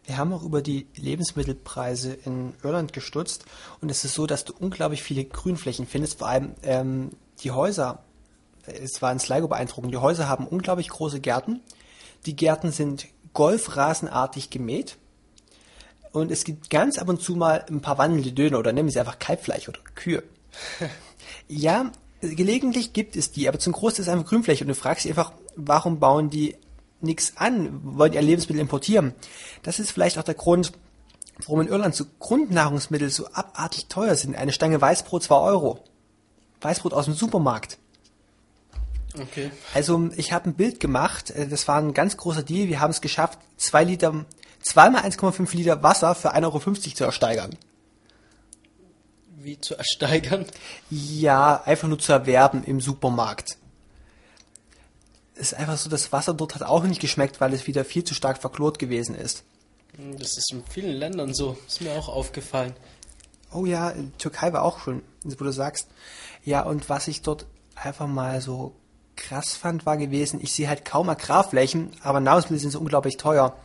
wir haben auch über die Lebensmittelpreise in Irland gestutzt und es ist so, dass du unglaublich viele Grünflächen findest, vor allem ähm, die Häuser. Es war in Sligo beeindruckend. Die Häuser haben unglaublich große Gärten. Die Gärten sind golfrasenartig gemäht. Und es gibt ganz ab und zu mal ein paar wandelnde Döner oder nennen wir sie einfach Kalbfleisch oder Kühe. [laughs] ja, gelegentlich gibt es die, aber zum Großteil ist es einfach Grünfläche und du fragst dich einfach, warum bauen die nichts an, wollen ihr Lebensmittel importieren. Das ist vielleicht auch der Grund, warum in Irland so Grundnahrungsmittel so abartig teuer sind. Eine Stange Weißbrot 2 Euro. Weißbrot aus dem Supermarkt. Okay. Also ich habe ein Bild gemacht, äh, das war ein ganz großer Deal. Wir haben es geschafft, zwei Liter, zweimal 1,5 Liter Wasser für 1,50 Euro zu ersteigern. Wie zu ersteigern? Ja, einfach nur zu erwerben im Supermarkt ist einfach so, das Wasser dort hat auch nicht geschmeckt, weil es wieder viel zu stark verklort gewesen ist. Hm, das ist in vielen Ländern so. Ist mir auch aufgefallen. Oh ja, Türkei war auch schon, wo du sagst. Ja, und was ich dort einfach mal so krass fand, war gewesen, ich sehe halt kaum Agrarflächen, aber Nahrungsmittel sind so unglaublich teuer.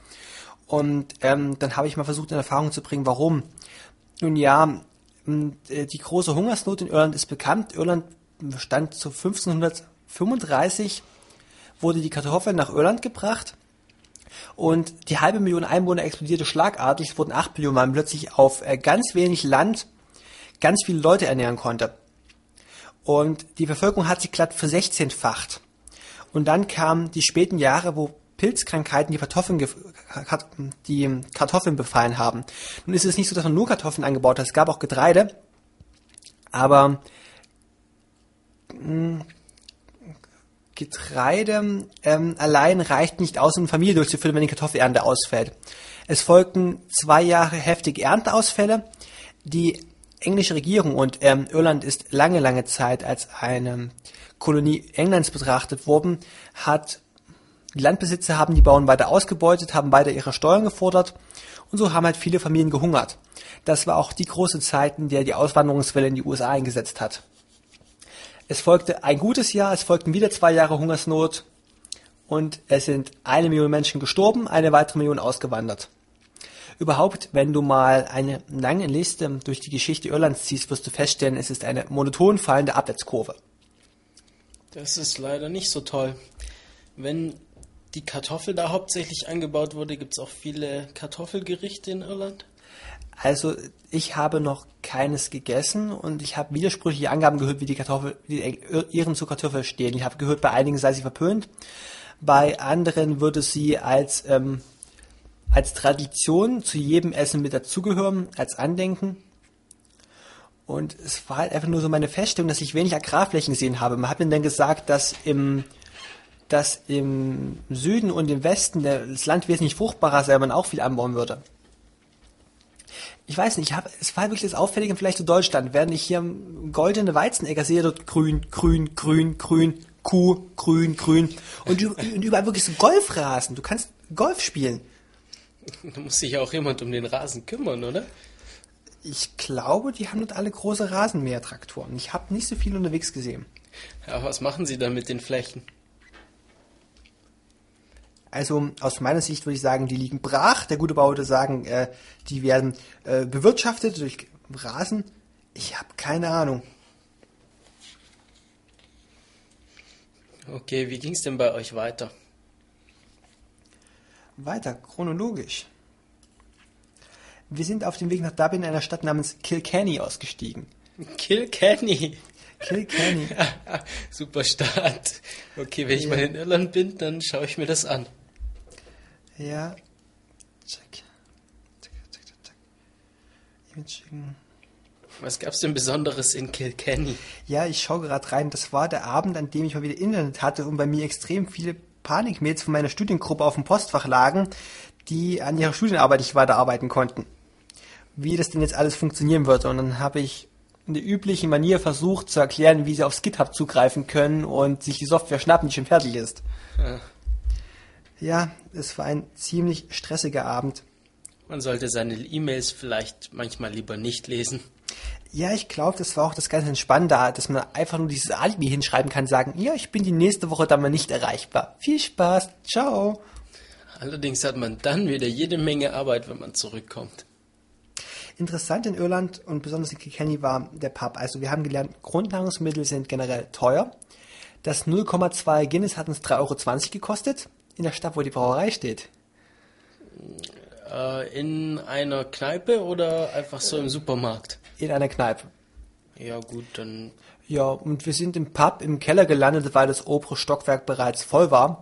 Und ähm, dann habe ich mal versucht, in Erfahrung zu bringen, warum. Nun ja, äh, die große Hungersnot in Irland ist bekannt. Irland stand zu 1535 wurde die Kartoffel nach Irland gebracht und die halbe Million Einwohner explodierte schlagartig. Es wurden acht Millionen, man plötzlich auf äh, ganz wenig Land ganz viele Leute ernähren konnte. Und die Bevölkerung hat sich glatt versechzehnfacht. Und dann kamen die späten Jahre, wo Pilzkrankheiten die Kartoffeln, die Kartoffeln befallen haben. Nun ist es nicht so, dass man nur Kartoffeln angebaut hat, es gab auch Getreide, aber mh, Getreide ähm, allein reicht nicht aus, um Familie durchzuführen, wenn die Kartoffelernte ausfällt. Es folgten zwei Jahre heftige Ernteausfälle. Die englische Regierung und ähm, Irland ist lange, lange Zeit als eine Kolonie Englands betrachtet worden, hat die Landbesitzer haben die Bauern weiter ausgebeutet, haben weiter ihre Steuern gefordert und so haben halt viele Familien gehungert. Das war auch die große Zeit, in der die Auswanderungswelle in die USA eingesetzt hat. Es folgte ein gutes Jahr, es folgten wieder zwei Jahre Hungersnot und es sind eine Million Menschen gestorben, eine weitere Million ausgewandert. Überhaupt, wenn du mal eine lange Liste durch die Geschichte Irlands ziehst, wirst du feststellen, es ist eine monoton fallende Abwärtskurve. Das ist leider nicht so toll. Wenn die Kartoffel da hauptsächlich angebaut wurde, gibt es auch viele Kartoffelgerichte in Irland? Also ich habe noch keines gegessen und ich habe widersprüchliche Angaben gehört, wie die Kartoffel, wie die Iren zu Kartoffel stehen. Ich habe gehört, bei einigen sei sie verpönt, bei anderen würde sie als ähm, als Tradition zu jedem Essen mit dazugehören, als Andenken. Und es war halt einfach nur so meine Feststellung, dass ich wenig Agrarflächen gesehen habe. Man hat mir dann gesagt, dass im, dass im Süden und im Westen das Land wesentlich fruchtbarer sei, man auch viel anbauen würde ich weiß nicht, ich hab, es war wirklich das Auffällige vielleicht zu Deutschland, während ich hier goldene Weizenäcker sehe, dort grün, grün, grün, grün, Kuh, grün, grün und, und überall wirklich so Golfrasen. Du kannst Golf spielen. [laughs] Da muss sich ja auch jemand um den Rasen kümmern, oder? Ich glaube, die haben dort alle große Rasenmähertraktoren. Ich habe nicht so viel unterwegs gesehen. Ja, was machen sie dann mit den Flächen? Also aus meiner Sicht würde ich sagen, die liegen brach. Der gute Bauer würde sagen, äh, die werden äh, bewirtschaftet durch Rasen. Ich habe keine Ahnung. Okay, wie ging es denn bei euch weiter? Weiter, chronologisch. Wir sind auf dem Weg nach Dublin, einer Stadt namens Kilkenny, ausgestiegen. Kilkenny? Kilkenny. [laughs] Super Start. Okay, wenn ich ja. mal in Irland bin, dann schaue ich mir das an. Ja. Check. Check, check, check. Was gab's denn Besonderes in Kilkenny? Ja, ich schaue gerade rein. Das war der Abend, an dem ich mal wieder Internet hatte und bei mir extrem viele Panikmails von meiner Studiengruppe auf dem Postfach lagen, die an ihrer Studienarbeit nicht weiterarbeiten konnten. Wie das denn jetzt alles funktionieren wird. Und dann habe ich in der üblichen Manier versucht zu erklären, wie sie aufs GitHub zugreifen können und sich die Software schnappen, die schon fertig ist. Ja. Ja, es war ein ziemlich stressiger Abend. Man sollte seine E-Mails vielleicht manchmal lieber nicht lesen. Ja, ich glaube, das war auch das ganz Entspannende, dass man einfach nur dieses Alibi hinschreiben kann, sagen, ja, ich bin die nächste Woche dann mal nicht erreichbar. Viel Spaß, ciao. Allerdings hat man dann wieder jede Menge Arbeit, wenn man zurückkommt. Interessant in Irland und besonders in Kilkenny war der Pub. Also wir haben gelernt, Grundnahrungsmittel sind generell teuer. Das 0,2 Guinness hat uns 3,20 Euro gekostet in der Stadt, wo die Brauerei steht. Äh, in einer Kneipe oder einfach so im Supermarkt? In einer Kneipe. Ja gut, dann. Ja, und wir sind im Pub im Keller gelandet, weil das obere Stockwerk bereits voll war.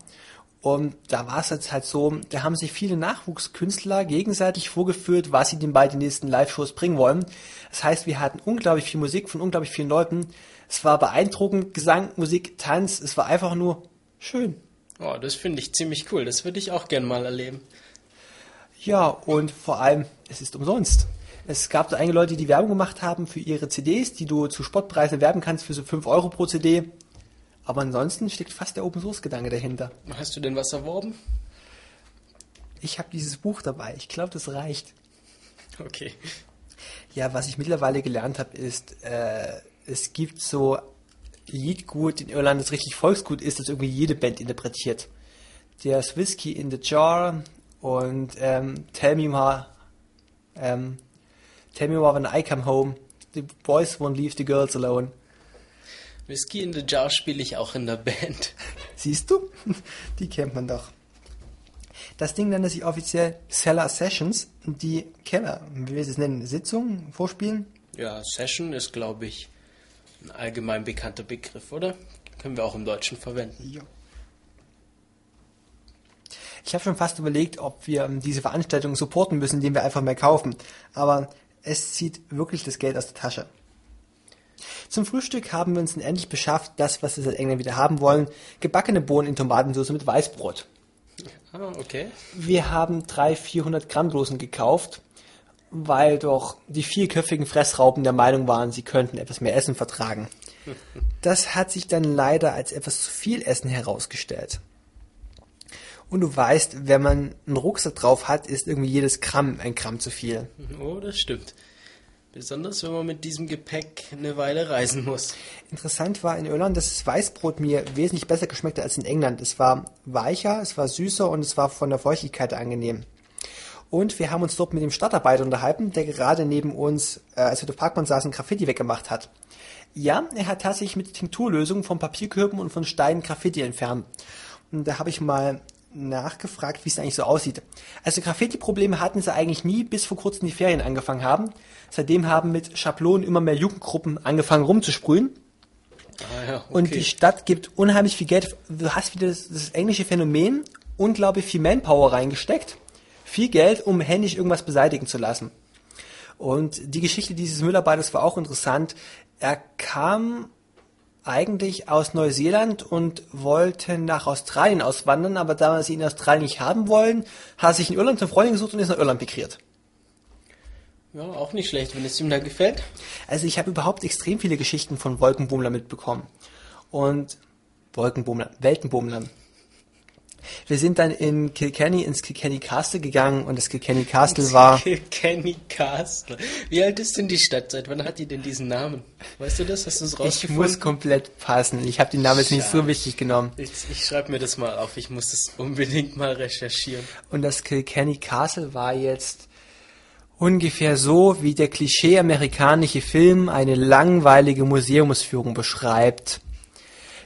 Und da war es jetzt halt so, da haben sich viele Nachwuchskünstler gegenseitig vorgeführt, was sie den bei den nächsten Live-Shows bringen wollen. Das heißt, wir hatten unglaublich viel Musik von unglaublich vielen Leuten. Es war beeindruckend, Gesang, Musik, Tanz, es war einfach nur schön. Oh, das finde ich ziemlich cool. Das würde ich auch gern mal erleben. Ja, und vor allem, es ist umsonst. Es gab so einige Leute, die Werbung gemacht haben für ihre CDs, die du zu Spottpreisen werben kannst für so 5 Euro pro CD. Aber ansonsten steckt fast der Open Source Gedanke dahinter. Hast du denn was erworben? Ich habe dieses Buch dabei. Ich glaube, das reicht. Okay. Ja, was ich mittlerweile gelernt habe, ist, äh, es gibt so Liedgut in Irland, das richtig Volksgut ist, das irgendwie jede Band interpretiert. There's Whiskey in the Jar und ähm, Tell Me Ma, ähm, Tell Me Ma when I come home, the boys won't leave the girls alone. Whiskey in the Jar spiele ich auch in der Band. [laughs] Siehst du? [laughs] Die kennt man doch. Das Ding nannte sich offiziell Cellar Sessions. Die Keller, wie wir es nennen, Sitzungen, Vorspielen. Ja, Session ist, glaube ich, ein allgemein bekannter Begriff, oder? Können wir auch im Deutschen verwenden. Ja. Ich habe schon fast überlegt, ob wir diese Veranstaltung supporten müssen, indem wir einfach mehr kaufen. Aber es zieht wirklich das Geld aus der Tasche. Zum Frühstück haben wir uns dann endlich beschafft, das, was wir seit England wieder haben wollen, gebackene Bohnen in Tomatensauce mit Weißbrot. Ah, okay. Wir haben drei 400 Gramm Dosen gekauft, weil doch die vierköpfigen Fressraupen der Meinung waren, sie könnten etwas mehr Essen vertragen. [laughs] Das hat sich dann leider als etwas zu viel Essen herausgestellt. Und du weißt, wenn man einen Rucksack drauf hat, ist irgendwie jedes Gramm ein Gramm zu viel. Oh, das stimmt. Besonders wenn man mit diesem Gepäck eine Weile reisen muss. Interessant war in Irland, dass das Weißbrot mir wesentlich besser geschmeckte als in England. Es war weicher, es war süßer und es war von der Feuchtigkeit angenehm. Und wir haben uns dort mit dem Stadtarbeiter unterhalten, der gerade neben uns, äh, als wir auf der Parkbahn saßen, Graffiti weggemacht hat. Ja, er hat tatsächlich mit Tinkturlösungen von Papierkörben und von Steinen Graffiti entfernt. Und da habe ich mal nachgefragt, wie es eigentlich so aussieht. Also Graffiti-Probleme hatten sie eigentlich nie, bis vor kurzem die Ferien angefangen haben. Seitdem haben mit Schablonen immer mehr Jugendgruppen angefangen rumzusprühen. Ah, ja, okay. Und die Stadt gibt unheimlich viel Geld. Du hast wieder das, das englische Phänomen, unglaublich viel Manpower reingesteckt. Viel Geld, um händisch irgendwas beseitigen zu lassen. Und die Geschichte dieses Müllarbeiters war auch interessant. Er kam eigentlich aus Neuseeland und wollte nach Australien auswandern, aber da sie ihn in Australien nicht haben wollen, hat er sich in Irland eine Freundin gesucht und ist nach Irland migriert. Ja, auch nicht schlecht, wenn es ihm da gefällt. Also ich habe überhaupt extrem viele Geschichten von Wolkenbummler mitbekommen. Und Wolkenbummler, Weltenbummlern. Wir sind dann in Kilkenny ins Kilkenny Castle gegangen und das Kilkenny Castle war. Kilkenny Castle. Wie alt ist denn die Stadt? Seit wann hat die denn diesen Namen? Weißt du das? Hast du es Ich rausgefunden? muss komplett passen. Ich habe den Namen jetzt nicht so wichtig genommen. Ich, ich schreibe mir das mal auf. Ich muss das unbedingt mal recherchieren. Und das Kilkenny Castle war jetzt ungefähr so, wie der klischee-amerikanische Film eine langweilige Museumsführung beschreibt.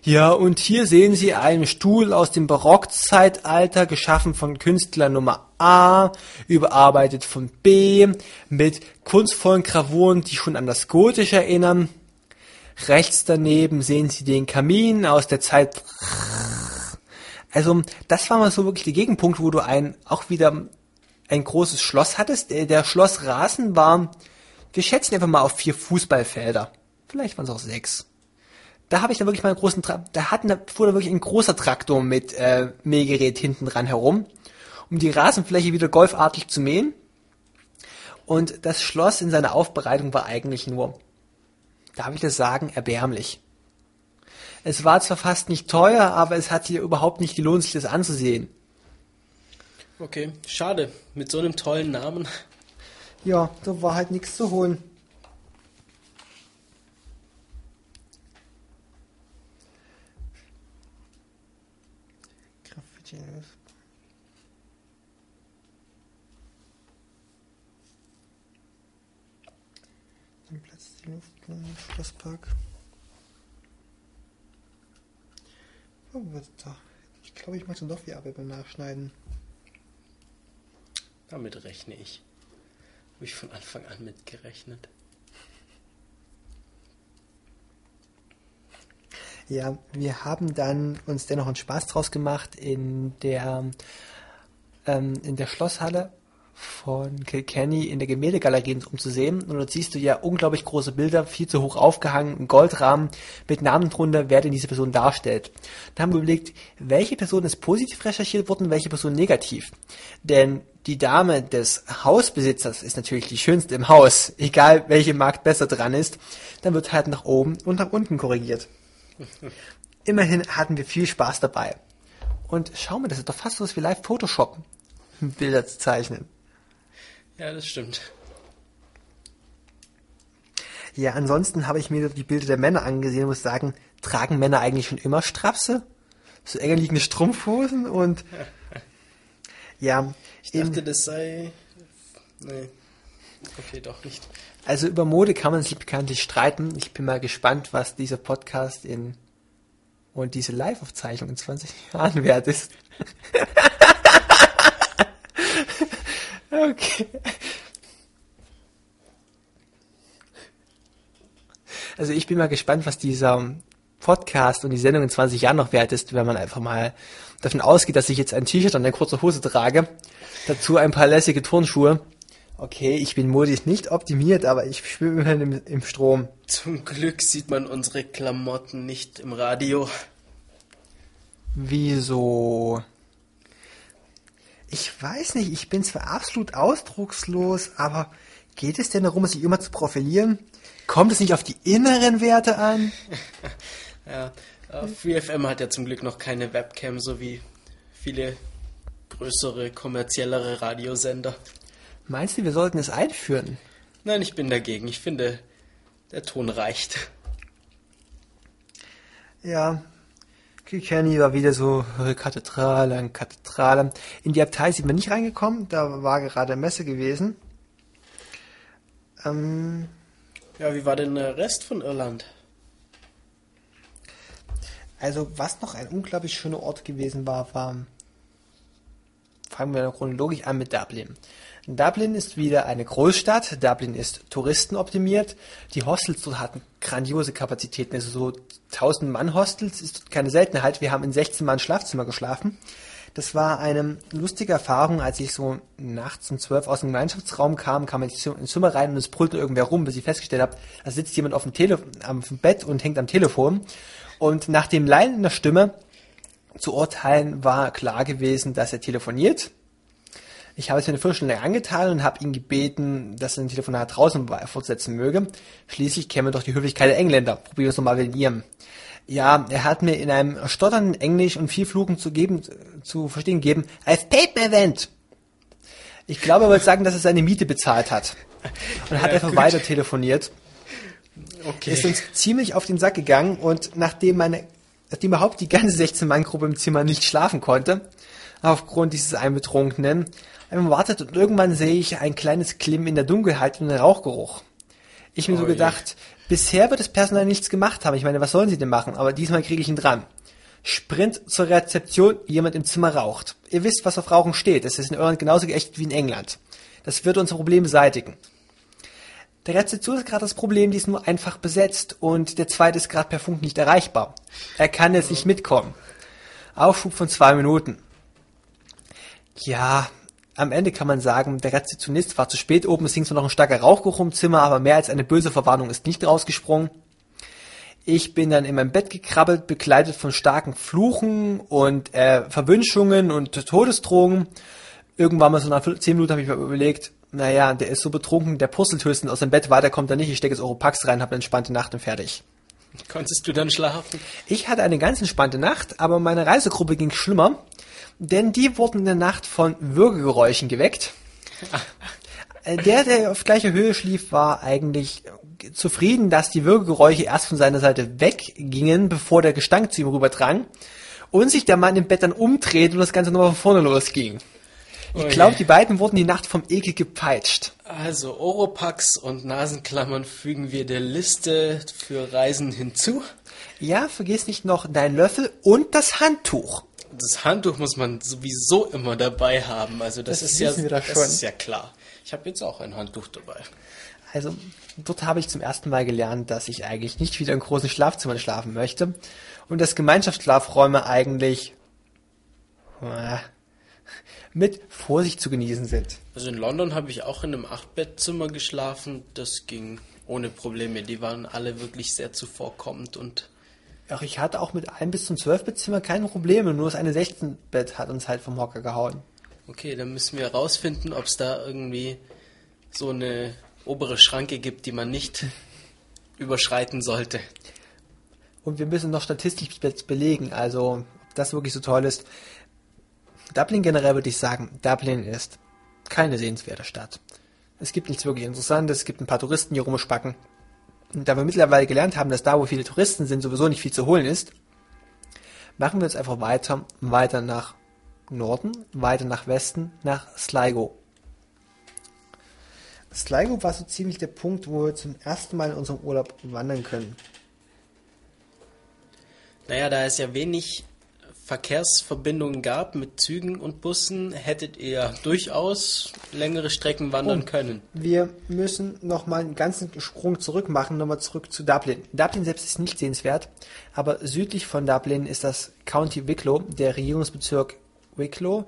Ja, und hier sehen Sie einen Stuhl aus dem Barockzeitalter, geschaffen von Künstler Nummer A, überarbeitet von B, mit kunstvollen Gravuren, die schon an das Gotische erinnern. Rechts daneben sehen Sie den Kamin aus der Zeit also, das war mal so wirklich der Gegenpunkt, wo du ein, auch wieder ein großes Schloss hattest. Der, Schlossrasen war, wir schätzen einfach mal auf vier Fußballfelder. Vielleicht waren es auch sechs. Da habe ich dann wirklich mal einen großen, Tra da hatten, da fuhr da wirklich ein großer Traktor mit äh, Mähgerät hinten dran herum, um die Rasenfläche wieder golfartig zu mähen. Und das Schloss in seiner Aufbereitung war eigentlich nur, darf ich das sagen, erbärmlich. Es war zwar fast nicht teuer, aber es hat sich überhaupt nicht gelohnt, sich das anzusehen. Okay, schade. Mit so einem tollen Namen. Ja, da war halt nichts zu holen. Graffiti. Den Platz, die Luft, Schlosspark. Oh? Ich glaube, ich mache doch die Arbeit beim Nachschneiden. Damit rechne ich. Habe ich von Anfang an mitgerechnet. Ja, wir haben dann uns dennoch einen Spaß draus gemacht in der ähm, in der Schlosshalle von Kilkenny in der Gemäldegalerie umzusehen. Und dort siehst du ja unglaublich große Bilder, viel zu hoch aufgehangen, ein Goldrahmen mit Namen drunter, wer denn diese Person darstellt. Da haben wir überlegt, welche Person ist positiv recherchiert worden, welche Person negativ. Denn die Dame des Hausbesitzers ist natürlich die schönste im Haus, egal welche Markt besser dran ist, dann wird halt nach oben und nach unten korrigiert. Immerhin hatten wir viel Spaß dabei. Und schau mal, das ist doch fast so was wie live Photoshoppen, [laughs] Bilder zu zeichnen. Ja, das stimmt. Ja, ansonsten habe ich mir die Bilder der Männer angesehen und muss sagen, tragen Männer eigentlich schon immer Strapse? So enger liegende Strumpfhosen und [laughs] ja. Ich dachte, das sei. Nee. Okay, doch nicht. Also über Mode kann man sich bekanntlich streiten. Ich bin mal gespannt, was dieser Podcast in und diese Live-Aufzeichnung in 20 Jahren wert ist. [laughs] okay. Also ich bin mal gespannt, was dieser Podcast und die Sendung in 20 Jahren noch wert ist, wenn man einfach mal davon ausgeht, dass ich jetzt ein T-Shirt und eine kurze Hose trage, dazu ein paar lässige Turnschuhe. Okay, ich bin modisch nicht optimiert, aber ich schwimme immerhin im, im Strom. Zum Glück sieht man unsere Klamotten nicht im Radio. Wieso? Ich weiß nicht, ich bin zwar absolut ausdruckslos, aber geht es denn darum, sich immer zu profilieren? Kommt es nicht auf die inneren Werte an? [laughs] ja, äh, FreeFM hat ja zum Glück noch keine Webcam, so wie viele größere, kommerziellere Radiosender. Meinst du, wir sollten es einführen? Nein, ich bin dagegen. Ich finde, der Ton reicht. Ja, Kilkenny war wieder so Kathedrale Kathedrale. In die Abtei sind wir nicht reingekommen, da war gerade Messe gewesen. Ähm, ja, wie war denn der Rest von Irland? Also, was noch ein unglaublich schöner Ort gewesen war, war, fangen wir chronologisch an mit Dublin. Dublin ist wieder eine Großstadt. Dublin ist touristenoptimiert. Die Hostels dort hatten grandiose Kapazitäten. Also so 1000 Mann Hostels ist keine Seltenheit. Wir haben in 16 Mann Schlafzimmer geschlafen. Das war eine lustige Erfahrung, als ich so nachts um 12 aus dem Gemeinschaftsraum kam, kam ich ins Zimmer rein und es brüllte irgendwer rum, bis ich festgestellt habe, da sitzt jemand auf dem, Tele am Bett und hängt am Telefon. Und nach dem Leihen in der Stimme zu urteilen war klar gewesen, dass er telefoniert ich habe es mir eine Viertelstunde angetan und habe ihn gebeten, dass er ein Telefonat draußen fortsetzen möge. Schließlich käme doch die Höflichkeit der Engländer. Probieren wir es nochmal mit ihrem. Ja, er hat mir in einem stotternden Englisch und viel Fluchen zu geben, zu verstehen gegeben, I've paid my rent. Ich glaube, er wollte sagen, dass er seine Miete bezahlt hat. Und hat ja, einfach gut. weiter telefoniert. Okay. Ist uns ziemlich auf den Sack gegangen und nachdem meine, nachdem überhaupt die ganze 16-Mann-Gruppe im Zimmer nicht schlafen konnte, aufgrund dieses Einbetrunkenen, man wartet und irgendwann sehe ich ein kleines Klimm in der Dunkelheit und einen Rauchgeruch. Ich mir oh so gedacht, je. bisher wird das Personal nichts gemacht haben. Ich meine, was sollen sie denn machen? Aber diesmal kriege ich ihn dran. Sprint zur Rezeption, jemand im Zimmer raucht. Ihr wisst, was auf Rauchen steht. Es ist in Irland genauso geächtet wie in England. Das wird unser Problem beseitigen. Der Rezeption ist gerade das Problem, die ist nur einfach besetzt und der zweite ist gerade per Funk nicht erreichbar. Er kann jetzt nicht mitkommen. Aufschub von zwei Minuten. Ja, am Ende kann man sagen, der Rezeptionist war zu spät oben, es hing zwar noch ein starker Rauchgeruch im Zimmer, aber mehr als eine böse Verwarnung ist nicht rausgesprungen. Ich bin dann in mein Bett gekrabbelt, begleitet von starken Fluchen und äh, Verwünschungen und Todesdrohungen. Irgendwann mal so nach 10 Minuten habe ich mir überlegt, naja, der ist so betrunken, der purzelt höchstens aus dem Bett, weiter kommt er nicht, ich stecke jetzt Europax rein, habe eine entspannte Nacht und fertig. Konntest du dann schlafen? Ich hatte eine ganz entspannte Nacht, aber meine Reisegruppe ging schlimmer, denn die wurden in der Nacht von Würgegeräuschen geweckt. Äh, Der, der auf gleicher Höhe schlief, war eigentlich zufrieden, dass die Würgegeräusche erst von seiner Seite weggingen, bevor der Gestank zu ihm rüberdrang und sich der Mann im Bett dann umdreht und das Ganze nochmal von vorne losging. Ich glaube, die beiden wurden die Nacht vom Ekel gepeitscht. Also Oropax und Nasenklammern fügen wir der Liste für Reisen hinzu. Ja, vergiss nicht noch deinen Löffel und das Handtuch. Das Handtuch muss man sowieso immer dabei haben. Also das, Das ist ja, das schon. ist ja klar. Ich habe jetzt auch ein Handtuch dabei. Also, dort habe ich zum ersten Mal gelernt, dass ich eigentlich nicht wieder in großen Schlafzimmern schlafen möchte und dass Gemeinschaftsschlafräume eigentlich äh, mit Vorsicht zu genießen sind. Also in London habe ich auch in einem Achtbettzimmer geschlafen. Das ging ohne Probleme. Die waren alle wirklich sehr zuvorkommend und Ach, ich hatte auch mit einem bis zum 12 Bettzimmer keine Probleme, nur das eine 16 Bett hat uns halt vom Hocker gehauen. okay, dann müssen wir herausfinden, ob es da irgendwie so eine obere Schranke gibt, die man nicht [laughs] überschreiten sollte. Und wir müssen noch statistisch belegen, also ob das wirklich so toll ist. Dublin generell würde ich sagen, Dublin ist keine sehenswerte Stadt. Es gibt nichts wirklich Interessantes, es gibt ein paar Touristen, die rumspacken. Da wir mittlerweile gelernt haben, dass da, wo viele Touristen sind, sowieso nicht viel zu holen ist, machen wir jetzt einfach weiter, weiter nach Norden, weiter nach Westen, nach Sligo. Sligo war so ziemlich der Punkt, wo wir zum ersten Mal in unserem Urlaub wandern können. Naja, da es ja wenig Verkehrsverbindungen gab mit Zügen und Bussen, hättet ihr durchaus längere Strecken wandern Oh. können. Wir müssen nochmal einen ganzen Sprung zurück machen, nochmal zurück zu Dublin. Dublin selbst ist nicht sehenswert, aber südlich von Dublin ist das County Wicklow, der Regierungsbezirk Wicklow,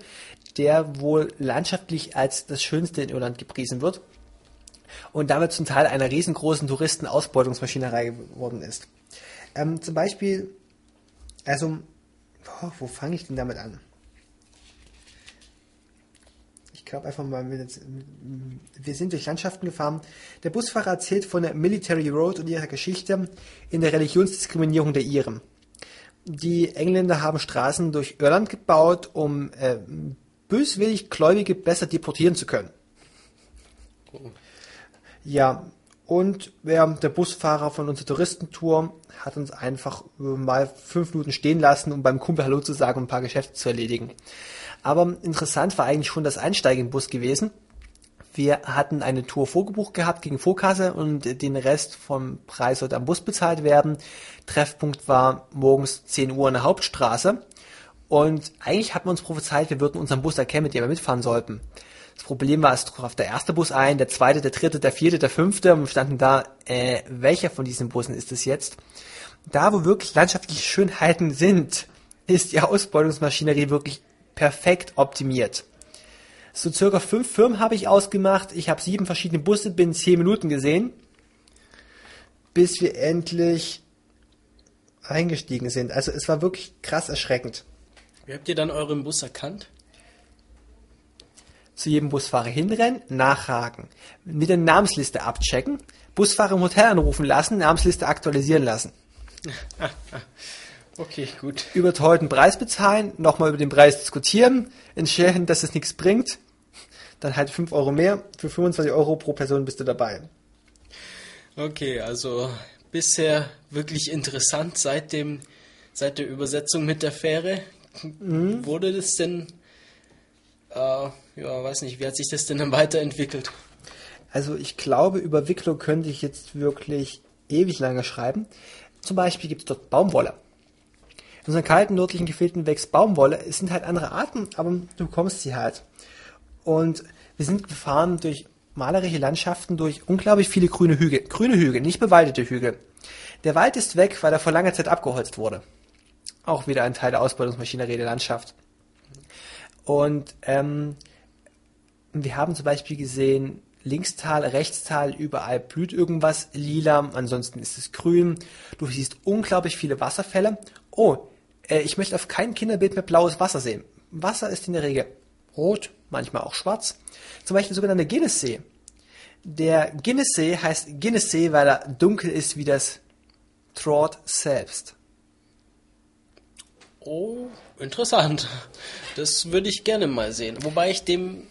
der wohl landschaftlich als das schönste in Irland gepriesen wird und damit zum Teil einer riesengroßen Touristenausbeutungsmaschinerei geworden ist. Ähm, zum Beispiel, also, boah, wo fange ich denn damit an? Ich glaube einfach mal, wir sind durch Landschaften gefahren. Der Busfahrer erzählt von der Military Road und ihrer Geschichte in der Religionsdiskriminierung der Iren. Die Engländer haben Straßen durch Irland gebaut, um äh, böswillig Gläubige besser deportieren zu können. Ja, und wer, der Busfahrer von unserer Touristentour hat uns einfach mal fünf Minuten stehen lassen, um beim Kumpel Hallo zu sagen und ein paar Geschäfte zu erledigen. Aber interessant war eigentlich schon das Einsteigen im Bus gewesen. Wir hatten eine Tour vorgebucht gehabt gegen Vorkasse und den Rest vom Preis sollte am Bus bezahlt werden. Treffpunkt war morgens 10 Uhr an der Hauptstraße. Und eigentlich hatten wir uns prophezeit, wir würden unseren Bus erkennen, mit dem wir mitfahren sollten. Das Problem war, es traf der erste Bus ein, der zweite, der dritte, der vierte, der fünfte und wir standen da, äh, welcher von diesen Bussen ist es jetzt? Da, wo wirklich landschaftliche Schönheiten sind, ist die Ausbeutungsmaschinerie wirklich perfekt optimiert. So circa fünf Firmen habe ich ausgemacht. Ich habe sieben verschiedene Busse binnen zehn Minuten gesehen, bis wir endlich eingestiegen sind. Also es war wirklich krass erschreckend. Wie habt ihr dann euren Bus erkannt? Zu jedem Busfahrer hinrennen, nachhaken, mit der Namensliste abchecken, Busfahrer im Hotel anrufen lassen, Namensliste aktualisieren lassen. [laughs] Okay, gut. Überteuerten Preis bezahlen, nochmal über den Preis diskutieren, entscheiden, dass es nichts bringt, dann halt 5 Euro mehr, für 25 Euro pro Person bist du dabei. Okay, also bisher wirklich interessant seit dem seit der Übersetzung mit der Fähre. Wurde das denn äh, ja, weiß nicht, wie hat sich das denn dann weiterentwickelt? Also ich glaube, über Wicklow könnte ich jetzt wirklich ewig lange schreiben. Zum Beispiel gibt es dort Baumwolle. In unseren kalten nördlichen Gefilden wächst Baumwolle. Es sind halt andere Arten, aber du bekommst sie halt. Und wir sind gefahren durch malerische Landschaften, durch unglaublich viele grüne Hügel. Grüne Hügel, nicht bewaldete Hügel. Der Wald ist weg, weil er vor langer Zeit abgeholzt wurde. Auch wieder ein Teil der Ausbeutungsmaschinerie der Landschaft. Und ähm, wir haben zum Beispiel gesehen, Linkstal, Rechtstal, überall blüht irgendwas lila, ansonsten ist es grün. Du siehst unglaublich viele Wasserfälle. Oh, äh, ich möchte auf keinem Kinderbild mehr blaues Wasser sehen. Wasser ist in der Regel rot, manchmal auch schwarz. Zum Beispiel der sogenannte Guinness-See. Der Guinness-See heißt Guinness-See, weil er dunkel ist wie das Trott selbst. Oh, interessant. Das würde ich gerne mal sehen. Wobei ich dem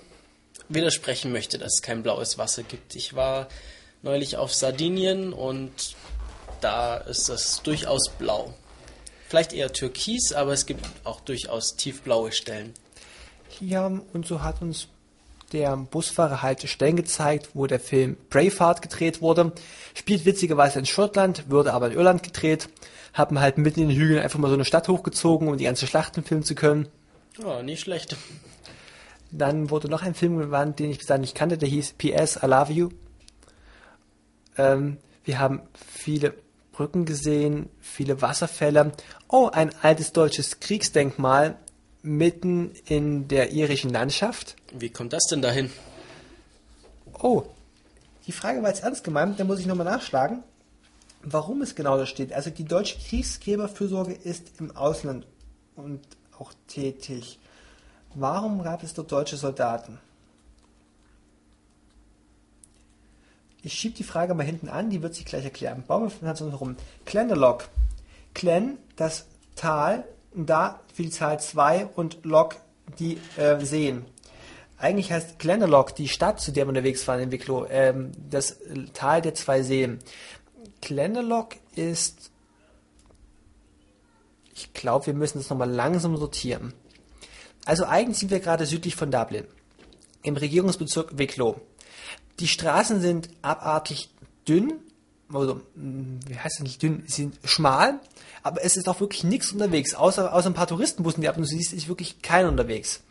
widersprechen möchte, dass es kein blaues Wasser gibt. Ich war neulich auf Sardinien und da ist es durchaus blau. Vielleicht eher türkis, aber es gibt auch durchaus tiefblaue Stellen. Ja, und so hat uns der Busfahrer halt Stellen gezeigt, wo der Film Braveheart gedreht wurde. Spielt witzigerweise in Schottland, würde aber in Irland gedreht. Haben halt mitten in den Hügeln einfach mal so eine Stadt hochgezogen, um die ganze Schlachten filmen zu können. Ja, nicht schlecht. Dann wurde noch ein Film gewandt, den ich bis dahin nicht kannte, der hieß PS I Love You. Ähm, wir haben viele Brücken gesehen, viele Wasserfälle. Oh, ein altes deutsches Kriegsdenkmal mitten in der irischen Landschaft. Wie kommt das denn dahin? Oh, die Frage war jetzt ernst gemeint, da muss ich nochmal nachschlagen, warum es genau da steht. Also die deutsche Kriegsgräberfürsorge ist im Ausland und auch tätig. Warum gab es dort deutsche Soldaten? Ich schiebe die Frage mal hinten an, die wird sich gleich erklären. Bauen wir von herum. Clenderlock. Clen, das Tal, da für die Zahl 2 und Lock, die äh, Seen. Eigentlich heißt Glendalough die Stadt, zu der wir unterwegs waren in Wicklow, ähm, das Tal der zwei Seen. Glendalough ist, ich glaube, wir müssen das nochmal langsam sortieren. Also eigentlich sind wir gerade südlich von Dublin, im Regierungsbezirk Wicklow. Die Straßen sind abartig dünn, also, hm, wie heißt das nicht dünn, sie sind schmal, aber es ist auch wirklich nichts unterwegs, außer, außer ein paar Touristenbussen, die ab und zu siehst, ist wirklich kein unterwegs.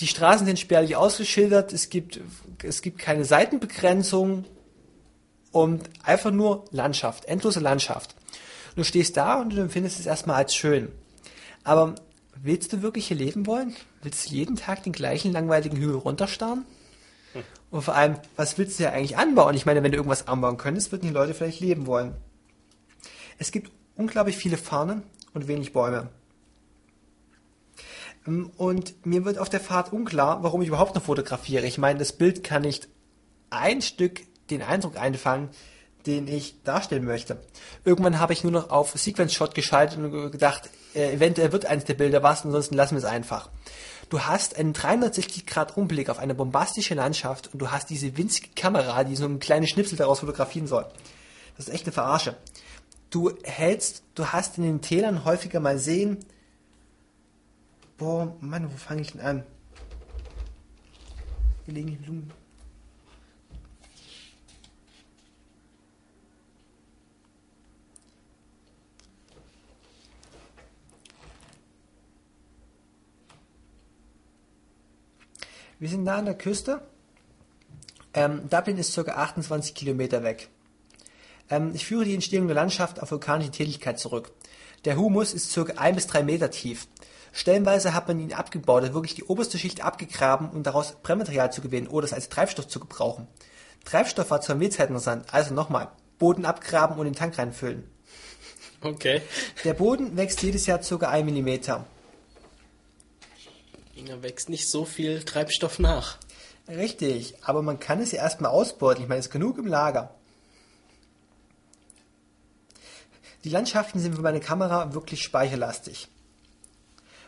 Die Straßen sind spärlich ausgeschildert, es gibt, es gibt keine Seitenbegrenzung und einfach nur Landschaft, endlose Landschaft. Du stehst da und du empfindest es erstmal als schön. Aber willst du wirklich hier leben wollen? Willst du jeden Tag den gleichen langweiligen Hügel runterstarren? Und vor allem, was willst du ja eigentlich anbauen? Ich meine, wenn du irgendwas anbauen könntest, würden die Leute vielleicht leben wollen. Es gibt unglaublich viele Farnen und wenig Bäume. Ähm, und mir wird auf der Fahrt unklar, warum ich überhaupt noch fotografiere. Ich meine, das Bild kann nicht ein Stück den Eindruck einfangen, den ich darstellen möchte. Irgendwann habe ich nur noch auf Sequence Shot geschaltet und gedacht, äh, eventuell wird eines der Bilder was, ansonsten lassen wir es einfach. Du hast einen 360 Grad Umblick auf eine bombastische Landschaft und du hast diese winzige Kamera, die so ein kleines Schnipsel daraus fotografieren soll. Das ist echt eine Verarsche. Du hältst, du hast in den Tälern häufiger mal sehen, boah, Mann, wo fange ich denn an? Hier liegen Blumen. Wir sind nah an der Küste. Ähm, Dublin ist ca. 28 Kilometer weg. Ähm, ich führe die Entstehung der Landschaft auf vulkanische Tätigkeit zurück. Der Humus ist ca. 1 bis 3 Meter tief. Stellenweise hat man ihn abgebaut, also wirklich die oberste Schicht abgegraben, um daraus Brennmaterial zu gewinnen oder es als Treibstoff zu gebrauchen. Treibstoff war zur Milchzeit interessant, also nochmal, Boden abgraben und den Tank reinfüllen. Okay. Der Boden wächst jedes Jahr ca. 1 Millimeter. Da wächst nicht so viel Treibstoff nach. Richtig, aber man kann es ja erstmal ausbeuten. Ich meine, es ist genug im Lager. Die Landschaften sind für meine Kamera wirklich speicherlastig.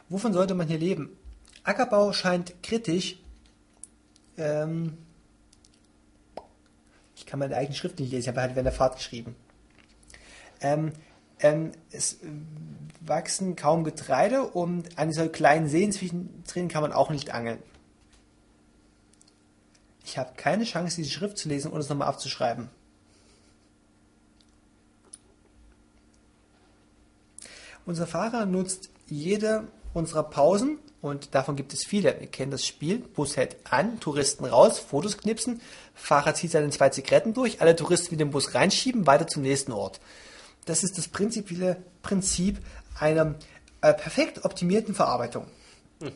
Wovon sollte man hier leben? Ackerbau scheint kritisch. Ähm ich kann meine eigene Schrift nicht lesen, ich habe halt während der Fahrt geschrieben. Ähm, ähm, es wachsen kaum Getreide und an so kleinen Seen zwischendrin kann man auch nicht angeln. Ich habe keine Chance, diese Schrift zu lesen und es nochmal abzuschreiben. Unser Fahrer nutzt jede unserer Pausen und davon gibt es viele. Wir kennen das Spiel. Bus hält an, Touristen raus, Fotos knipsen, Fahrer zieht seine zwei Zigaretten durch, alle Touristen wieder den Bus reinschieben, weiter zum nächsten Ort. Das ist das prinzipielle Prinzip einer äh, perfekt optimierten Verarbeitung. [laughs]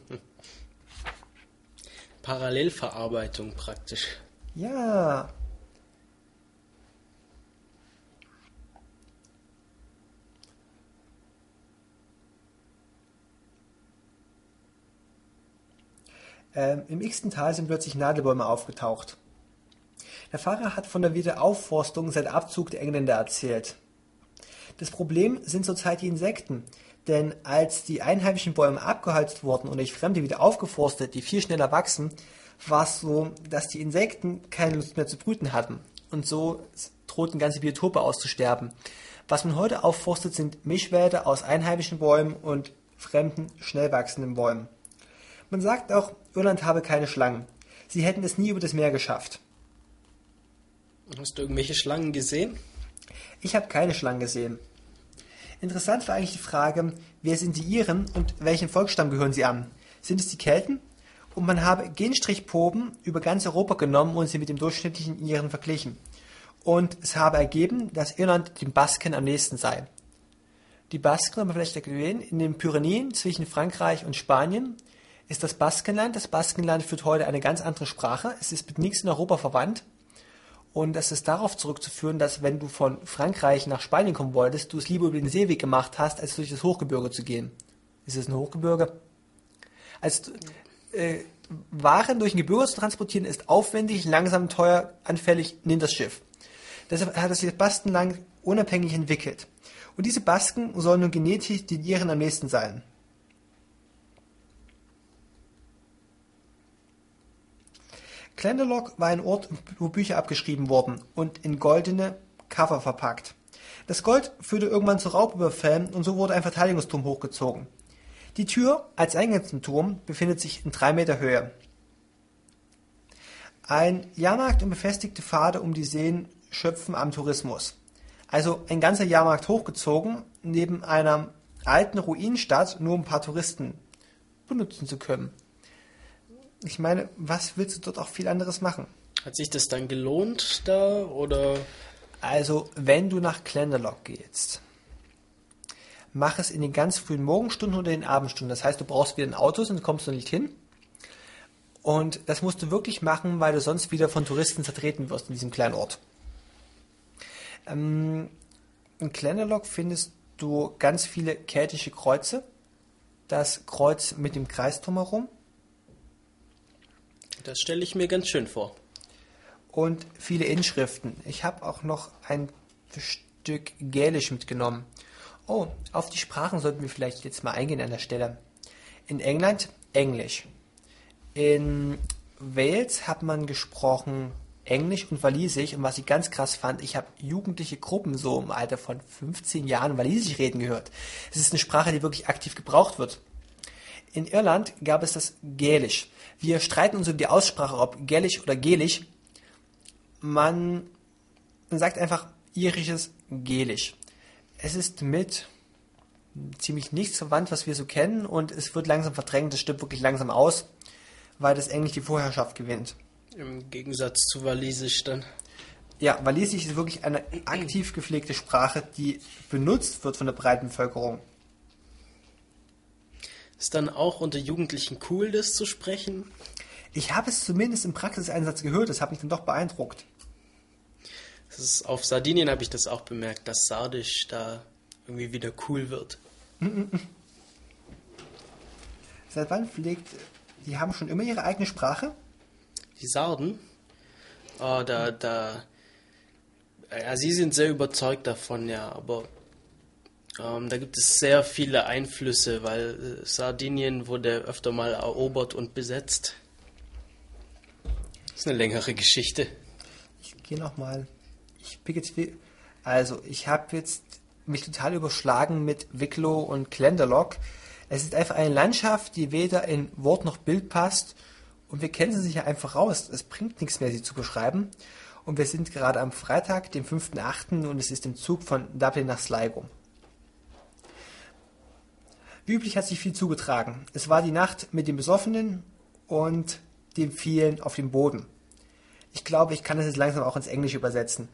Parallelverarbeitung praktisch. Ja. Ähm, Im x-ten Tal sind plötzlich Nadelbäume aufgetaucht. Der Fahrer hat von der Wiederaufforstung seit Abzug der Engländer erzählt. Das Problem sind zurzeit die Insekten. Denn als die einheimischen Bäume abgeholzt wurden und durch Fremde wieder aufgeforstet, die viel schneller wachsen, war es so, dass die Insekten keine Lust mehr zu brüten hatten. Und so drohten ganze Biotope auszusterben. Was man heute aufforstet, sind Mischwälder aus einheimischen Bäumen und fremden, schnell wachsenden Bäumen. Man sagt auch, Irland habe keine Schlangen. Sie hätten es nie über das Meer geschafft. Hast du irgendwelche Schlangen gesehen? Ich habe keine Schlangen gesehen. Interessant war eigentlich die Frage, wer sind die Iren und welchen Volksstamm gehören sie an? Sind es die Kelten? Und man habe Genstrichproben über ganz Europa genommen und sie mit dem durchschnittlichen Iren verglichen. Und es habe ergeben, dass Irland den Basken am nächsten sei. Die Basken, haben wir vielleicht gesehen, in den Pyrenäen zwischen Frankreich und Spanien ist das Baskenland. Das Baskenland führt heute eine ganz andere Sprache. Es ist mit nichts in Europa verwandt. Und es ist darauf zurückzuführen, dass wenn du von Frankreich nach Spanien kommen wolltest, du es lieber über den Seeweg gemacht hast, als durch das Hochgebirge zu gehen. Ist es ein Hochgebirge? Also äh, Waren durch ein Gebirge zu transportieren ist aufwendig, langsam, teuer, anfällig, nimmt das Schiff. Deshalb hat es sich das Baskenland unabhängig entwickelt. Und diese Basken sollen nun genetisch den ihren am nächsten sein. Glendalough war ein Ort, wo Bücher abgeschrieben wurden und in goldene Cover verpackt. Das Gold führte irgendwann zu Raubüberfällen und so wurde ein Verteidigungsturm hochgezogen. Die Tür als Eingang zum Turm befindet sich in drei Meter Höhe. Ein Jahrmarkt und befestigte Pfade um die Seen schöpfen am Tourismus. Also ein ganzer Jahrmarkt hochgezogen, neben einer alten Ruinenstadt, nur um ein paar Touristen benutzen zu können ich meine, was willst du dort auch viel anderes machen? Hat sich das dann gelohnt da oder? Also, wenn du nach Glendalough gehst, mach es in den ganz frühen Morgenstunden oder in den Abendstunden. Das heißt, du brauchst wieder ein Auto, sonst kommst du nicht hin. Und das musst du wirklich machen, weil du sonst wieder von Touristen zertreten wirst in diesem kleinen Ort. Ähm, in Glendalough findest du ganz viele keltische Kreuze. Das Kreuz mit dem Kreis drumherum das stelle ich mir ganz schön vor. Und viele Inschriften. Ich habe auch noch ein Stück Gälisch mitgenommen. Oh, auf die Sprachen sollten wir vielleicht jetzt mal eingehen an der Stelle. In England Englisch. In Wales hat man gesprochen Englisch und Walisisch. Und was ich ganz krass fand, ich habe jugendliche Gruppen so im Alter von 15 Jahren Walisisch reden gehört. Es ist eine Sprache, die wirklich aktiv gebraucht wird. In Irland gab es das Gälisch. Wir streiten uns um die Aussprache, ob Gälisch oder Gälisch. Man, sagt einfach irisches Gälisch. Es ist mit ziemlich nichts verwandt, was wir so kennen, und es wird langsam verdrängt. Das stirbt wirklich langsam aus, weil das Englisch die Vorherrschaft gewinnt. Im Gegensatz zu Walisisch dann. Ja, Walisisch ist wirklich eine aktiv gepflegte Sprache, die benutzt wird von der breiten Bevölkerung. Ist dann auch unter Jugendlichen cool, das zu sprechen? Ich habe es zumindest im Praxiseinsatz gehört, das hat mich dann doch beeindruckt. Ist, auf Sardinien habe ich das auch bemerkt, dass Sardisch da irgendwie wieder cool wird. Seit wann pflegt, die haben schon immer ihre eigene Sprache? Die Sarden? Oh, da, da, ja, sie sind sehr überzeugt davon, ja, aber ähm, da gibt es sehr viele Einflüsse, weil äh, Sardinien wurde öfter mal erobert und besetzt. Das ist eine längere Geschichte. Ich gehe nochmal. Ich pick jetzt. Also, ich habe jetzt mich total überschlagen mit Wicklow und Glendalough. Es ist einfach eine Landschaft, die weder in Wort noch Bild passt. Und wir kennen sie sich ja einfach raus. Es bringt nichts mehr, sie zu beschreiben. Und wir sind gerade am Freitag, dem 5.8. und es ist im Zug von Dublin nach Sligo. Wie üblich hat sich viel zugetragen. Es war die Nacht mit dem Besoffenen und dem vielen auf dem Boden. Ich glaube, ich kann es jetzt langsam auch ins Englische übersetzen.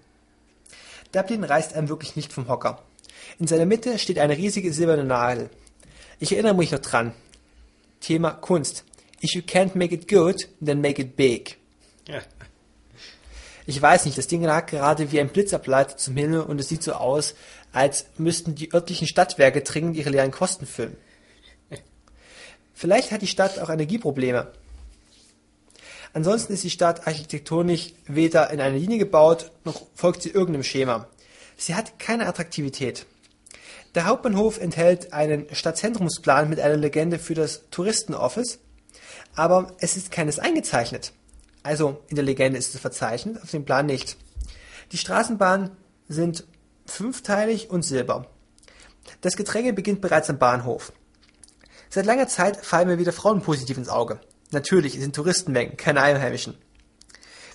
Dublin reißt einem wirklich nicht vom Hocker. In seiner Mitte steht eine riesige silberne Nadel. Ich erinnere mich noch dran. Thema Kunst. If you can't make it good, then make it big. Ja. Ich weiß nicht, das Ding lag gerade wie ein Blitzableiter zum Himmel und es sieht so aus, als müssten die örtlichen Stadtwerke dringend ihre leeren Kosten füllen. Vielleicht hat die Stadt auch Energieprobleme. Ansonsten ist die Stadt architektonisch weder in einer Linie gebaut, noch folgt sie irgendeinem Schema. Sie hat keine Attraktivität. Der Hauptbahnhof enthält einen Stadtzentrumsplan mit einer Legende für das Touristenoffice, aber es ist keines eingezeichnet. Also in der Legende ist es verzeichnet, auf dem Plan nicht. Die Straßenbahnen sind fünfteilig und silber. Das Gedränge beginnt bereits am Bahnhof. Seit langer Zeit fallen mir wieder Frauen positiv ins Auge. Natürlich, es sind Touristenmengen, keine Einheimischen.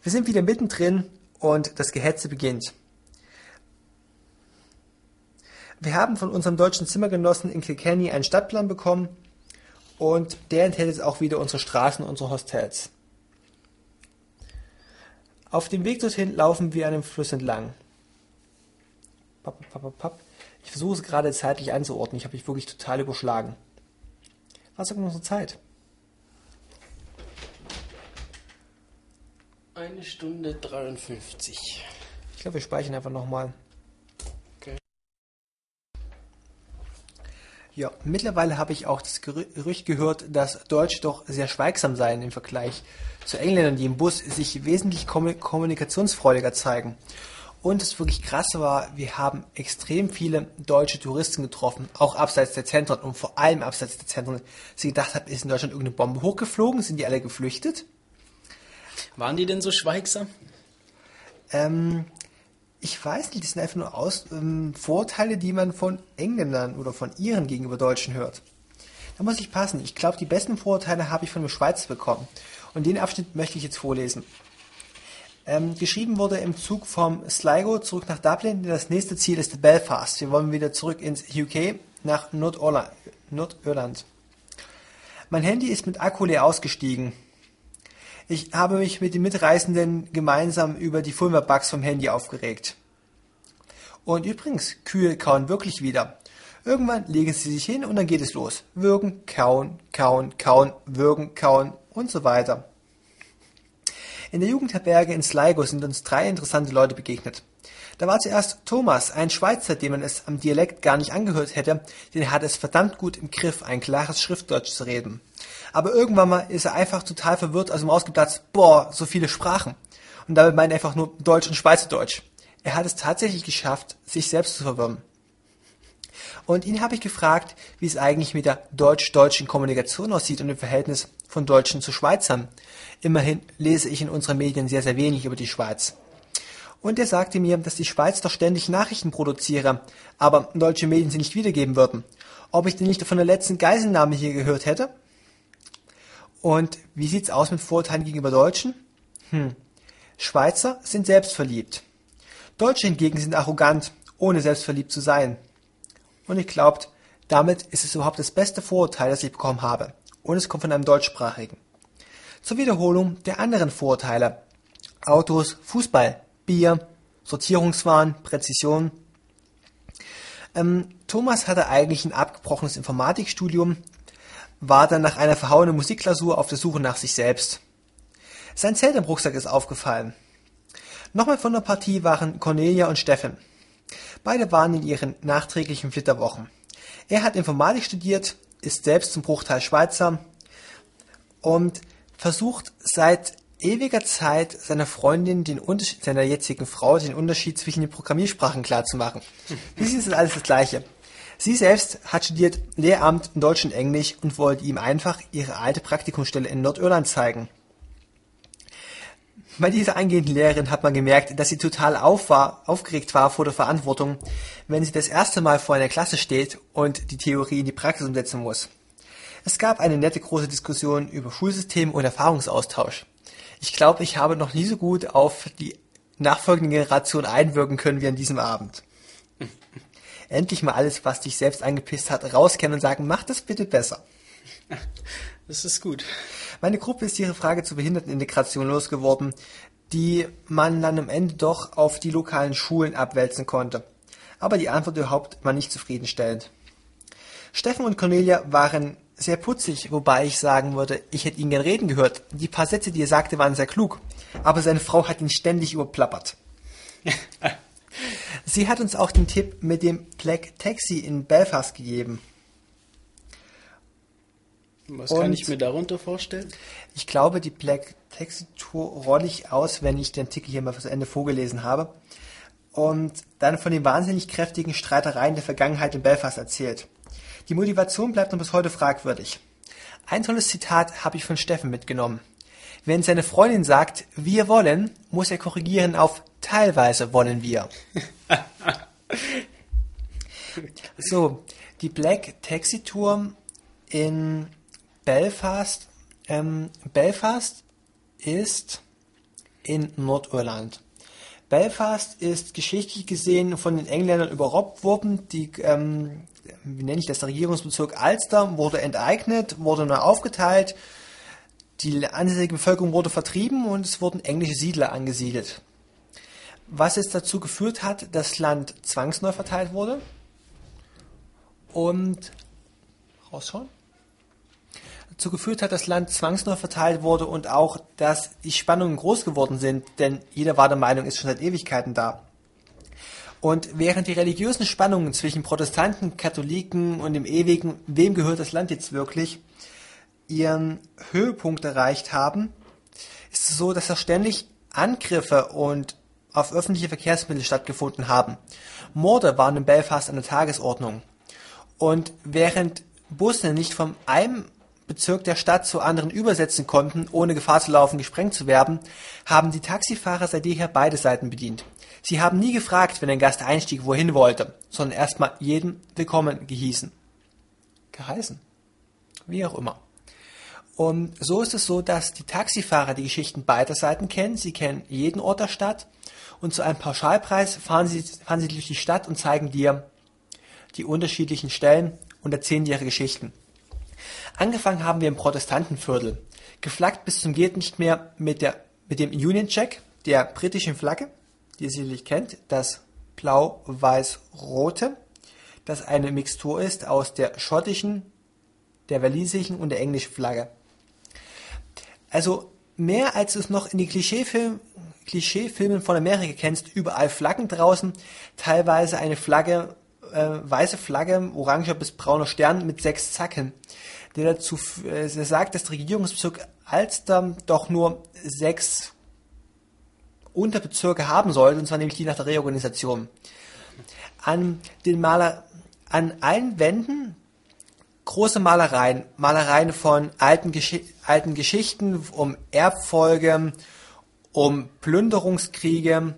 Wir sind wieder mittendrin und das Gehetze beginnt. Wir haben von unserem deutschen Zimmergenossen in Kilkenny einen Stadtplan bekommen und der enthält jetzt auch wieder unsere Straßen und unsere Hostels. Auf dem Weg dorthin laufen wir an dem Fluss entlang. Ich versuche es gerade zeitlich einzuordnen. Ich habe mich wirklich total überschlagen. Was sagt unsere Zeit? Eine Stunde 53. Ich glaube, wir speichern einfach nochmal. Ja, mittlerweile habe ich auch das Gerücht gehört, dass Deutsch doch sehr schweigsam seien im Vergleich zu Engländern, die im Bus sich wesentlich kommunikationsfreudiger zeigen. Und das wirklich krasse war, wir haben extrem viele deutsche Touristen getroffen, auch abseits der Zentren und vor allem abseits der Zentren. Sie gedacht haben, ist in Deutschland irgendeine Bombe hochgeflogen? Sind die alle geflüchtet? Waren die denn so schweigsam? Ähm, ich weiß nicht, das sind einfach nur Aus ähm, Vorteile, die man von Engländern oder von Iren gegenüber Deutschen hört. Da muss ich passen. Ich glaube, die besten Vorteile habe ich von dem Schweizer bekommen. Und den Abschnitt möchte ich jetzt vorlesen. Ähm, geschrieben wurde im Zug vom Sligo zurück nach Dublin. Das nächste Ziel ist Belfast. Wir wollen wieder zurück ins UK nach Nordirland. Nordirland. Mein Handy ist mit Akku leer ausgestiegen. Ich habe mich mit den Mitreisenden gemeinsam über die Fulmer-Bugs vom Handy aufgeregt. Und übrigens, Kühe kauen wirklich wieder. Irgendwann legen sie sich hin und dann geht es los. Würgen, kauen, kauen, kauen, würgen, kauen und so weiter. In der Jugendherberge in Sligo sind uns drei interessante Leute begegnet. Da war zuerst Thomas, ein Schweizer, dem man es am Dialekt gar nicht angehört hätte, denn er hat es verdammt gut im Griff, ein klares Schriftdeutsch zu reden. Aber irgendwann mal ist er einfach total verwirrt dem Ausgeplatzt, boah, so viele Sprachen. Und damit meint er einfach nur Deutsch und Schweizerdeutsch. Er hat es tatsächlich geschafft, sich selbst zu verwirren. Und ihn habe ich gefragt, wie es eigentlich mit der deutsch-deutschen Kommunikation aussieht und im Verhältnis von Deutschen zu Schweizern. Immerhin lese ich in unseren Medien sehr, sehr wenig über die Schweiz. Und er sagte mir, dass die Schweiz doch ständig Nachrichten produziere, aber deutsche Medien sie nicht wiedergeben würden. Ob ich denn nicht von der letzten Geiselnahme hier gehört hätte? Und wie sieht's aus mit Vorurteilen gegenüber Deutschen? Hm. Schweizer sind selbstverliebt. Deutsche hingegen sind arrogant, ohne selbstverliebt zu sein. Und ich glaube, damit ist es überhaupt das beste Vorurteil, das ich bekommen habe. Und es kommt von einem deutschsprachigen. Zur Wiederholung der anderen Vorurteile. Autos, Fußball, Bier, Sortierungswahn, Präzision. Ähm, Thomas hatte eigentlich ein abgebrochenes Informatikstudium, war dann nach einer verhauenen Musikklausur auf der Suche nach sich selbst. Sein Zelt im Rucksack ist aufgefallen. Nochmal von der Partie waren Cornelia und Steffen. Beide waren in ihren nachträglichen Flitterwochen. Er hat Informatik studiert, ist selbst zum Bruchteil Schweizer und versucht seit ewiger Zeit seiner Freundin, den Unterschied, seiner jetzigen Frau, den Unterschied zwischen den Programmiersprachen klarzumachen. Sie ist alles das Gleiche. Sie selbst hat studiert Lehramt in Deutsch und Englisch und wollte ihm einfach ihre alte Praktikumsstelle in Nordirland zeigen. Bei dieser eingehenden Lehrerin hat man gemerkt, dass sie total auf war, aufgeregt war vor der Verantwortung, wenn sie das erste Mal vor einer Klasse steht und die Theorie in die Praxis umsetzen muss. Es gab eine nette große Diskussion über Schulsystem und Erfahrungsaustausch. Ich glaube, ich habe noch nie so gut auf die nachfolgende Generation einwirken können wie an diesem Abend. Endlich mal alles, was dich selbst angepisst hat, rauskennen und sagen, mach das bitte besser. [laughs] Das ist gut. Meine Gruppe ist ihre Frage zur Behindertenintegration losgeworden, die man dann am Ende doch auf die lokalen Schulen abwälzen konnte. Aber die Antwort überhaupt war nicht zufriedenstellend. Steffen und Cornelia waren sehr putzig, wobei ich sagen würde, ich hätte ihn gern reden gehört. Die paar Sätze, die er sagte, waren sehr klug. Aber seine Frau hat ihn ständig überplappert. [laughs] Sie hat uns auch den Tipp mit dem Black Taxi in Belfast gegeben. Was Und kann ich mir darunter vorstellen? Ich glaube, die Black Taxi Tour rolle ich aus, wenn ich den Artikel hier mal fürs Ende vorgelesen habe. und dann von den wahnsinnig kräftigen Streitereien der Vergangenheit in Belfast erzählt. Die Motivation bleibt noch bis heute fragwürdig. Ein tolles Zitat habe ich von Steffen mitgenommen. Wenn seine Freundin sagt, wir wollen, muss er korrigieren auf teilweise wollen wir. [laughs] [laughs] so, die Black Taxi Tour in Belfast. Ähm, Belfast ist in Nordirland. Belfast ist geschichtlich gesehen von den Engländern überrobbt worden. Die, ähm, wie nenne ich das, der Regierungsbezirk Ulster wurde enteignet, wurde neu aufgeteilt. Die ansässige Bevölkerung wurde vertrieben und es wurden englische Siedler angesiedelt. Was jetzt dazu geführt hat, dass das Land zwangsneu verteilt wurde und rausschauen dazu geführt hat, dass das Land zwangsneu verteilt wurde und auch, dass die Spannungen groß geworden sind, denn jeder war der Meinung, ist schon seit Ewigkeiten da. Und während die religiösen Spannungen zwischen Protestanten, Katholiken und dem Ewigen, wem gehört das Land jetzt wirklich, ihren Höhepunkt erreicht haben, ist es so, dass da ständig Angriffe und auf öffentliche Verkehrsmittel stattgefunden haben. Morde waren in Belfast an der Tagesordnung. Und während Busse nicht vom einem Bezirk der Stadt zu anderen übersetzen konnten, ohne Gefahr zu laufen, gesprengt zu werden, haben die Taxifahrer seit jeher beide Seiten bedient. Sie haben nie gefragt, wenn ein Gast einstieg, wohin wollte, sondern erstmal jeden willkommen gehießen. Geheißen. Wie auch immer. Und so ist es so, dass die Taxifahrer die Geschichten beider Seiten kennen. Sie kennen jeden Ort der Stadt. Und zu einem Pauschalpreis fahren sie, fahren sie durch die Stadt und zeigen dir die unterschiedlichen Stellen und erzählen dir ihre Geschichten. Angefangen haben wir im Protestantenviertel. Geflaggt bis zum geht nicht mehr mit, der, mit dem Union Jack, der britischen Flagge, die ihr sicherlich kennt, das blau-weiß-rote, das eine Mixtur ist aus der schottischen, der walisischen und der englischen Flagge. Also mehr als es noch in die Klischeefilmen Klischeefilmen von Amerika kennst, überall Flaggen draußen, teilweise eine Flagge, äh, weiße Flagge, oranger bis brauner Stern mit sechs Zacken der dazu äh, der sagt, dass der Regierungsbezirk Alster doch nur sechs Unterbezirke haben sollte, und zwar nämlich die nach der Reorganisation. An den Maler, an allen Wänden große Malereien, Malereien von alten, Gesch alten Geschichten um Erbfolge, um Plünderungskriege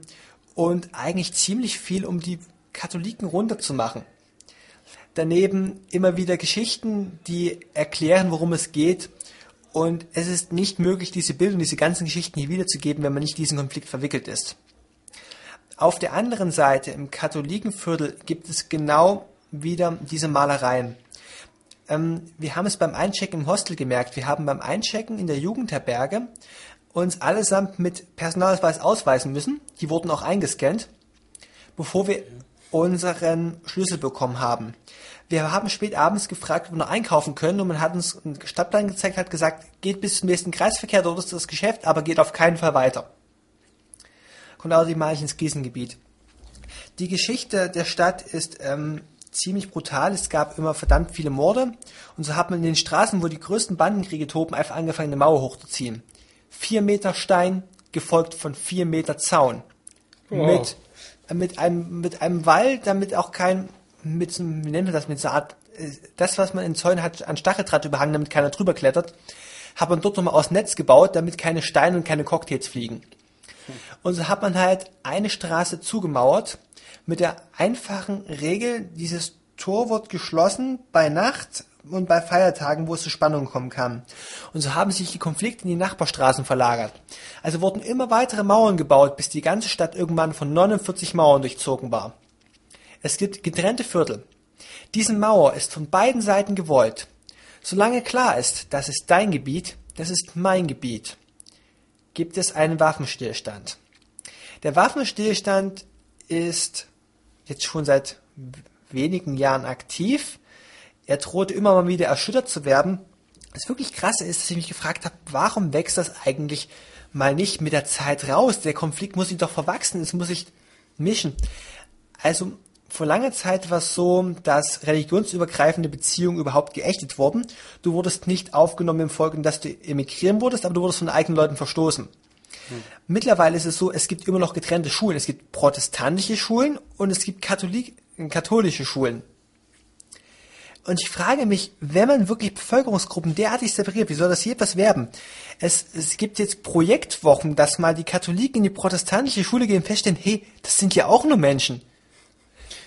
und eigentlich ziemlich viel um die Katholiken runterzumachen. Daneben immer wieder Geschichten, die erklären, worum es geht. Und es ist nicht möglich, diese Bildung, diese ganzen Geschichten hier wiederzugeben, wenn man nicht diesen Konflikt verwickelt ist. Auf der anderen Seite, im Katholikenviertel, gibt es genau wieder diese Malereien. Ähm, wir haben es beim Einchecken im Hostel gemerkt. Wir haben beim Einchecken in der Jugendherberge uns allesamt mit Personalausweis ausweisen müssen. Die wurden auch eingescannt, bevor wir unseren Schlüssel bekommen haben. Wir haben spät abends gefragt, ob wir noch einkaufen können und man hat uns einen Stadtplan gezeigt, hat gesagt, geht bis zum nächsten Kreisverkehr, dort ist das Geschäft, aber geht auf keinen Fall weiter. Kommt außerdem ins Krisengebiet. Die Geschichte der Stadt ist ähm, ziemlich brutal. Es gab immer verdammt viele Morde und so hat man in den Straßen, wo die größten Bandenkriege toben, einfach angefangen, eine Mauer hochzuziehen. Vier Meter Stein, gefolgt von vier Meter Zaun. Wow. Mit mit einem, mit einem Wall, damit auch kein, mit, wie nennt man das, mit so einer Art, äh, das, was man in Zäunen hat, an Stacheldraht überhangen, damit keiner drüber klettert, hat man dort nochmal aus Netz gebaut, damit keine Steine und keine Cocktails fliegen. Und so hat man halt eine Straße zugemauert, mit der einfachen Regel, dieses Tor wird geschlossen bei Nacht und bei Feiertagen, wo es zu Spannungen kommen kann. Und so haben sich die Konflikte in die Nachbarstraßen verlagert. Also wurden immer weitere Mauern gebaut, bis die ganze Stadt irgendwann von 49 Mauern durchzogen war. Es gibt getrennte Viertel. Diese Mauer ist von beiden Seiten gewollt. Solange klar ist, das ist dein Gebiet, das ist mein Gebiet, gibt es einen Waffenstillstand. Der Waffenstillstand ist jetzt schon seit wenigen Jahren aktiv er drohte immer mal wieder erschüttert zu werden. Das wirklich krasse ist, dass ich mich gefragt habe, warum wächst das eigentlich mal nicht mit der Zeit raus? Der Konflikt muss sich doch verwachsen, es muss sich mischen. Also vor langer Zeit war es so, dass religionsübergreifende Beziehungen überhaupt geächtet wurden. Du wurdest nicht aufgenommen im Folgen, dass du emigrieren wurdest, aber du wurdest von eigenen Leuten verstoßen. Hm. Mittlerweile ist es so, es gibt immer noch getrennte Schulen. Es gibt protestantische Schulen und es gibt Katholik katholische Schulen. Und ich frage mich, wenn man wirklich Bevölkerungsgruppen derartig separiert, wie soll das hier etwas werden? Es, es gibt jetzt Projektwochen, dass mal die Katholiken in die protestantische Schule gehen und feststellen, hey, das sind ja auch nur Menschen.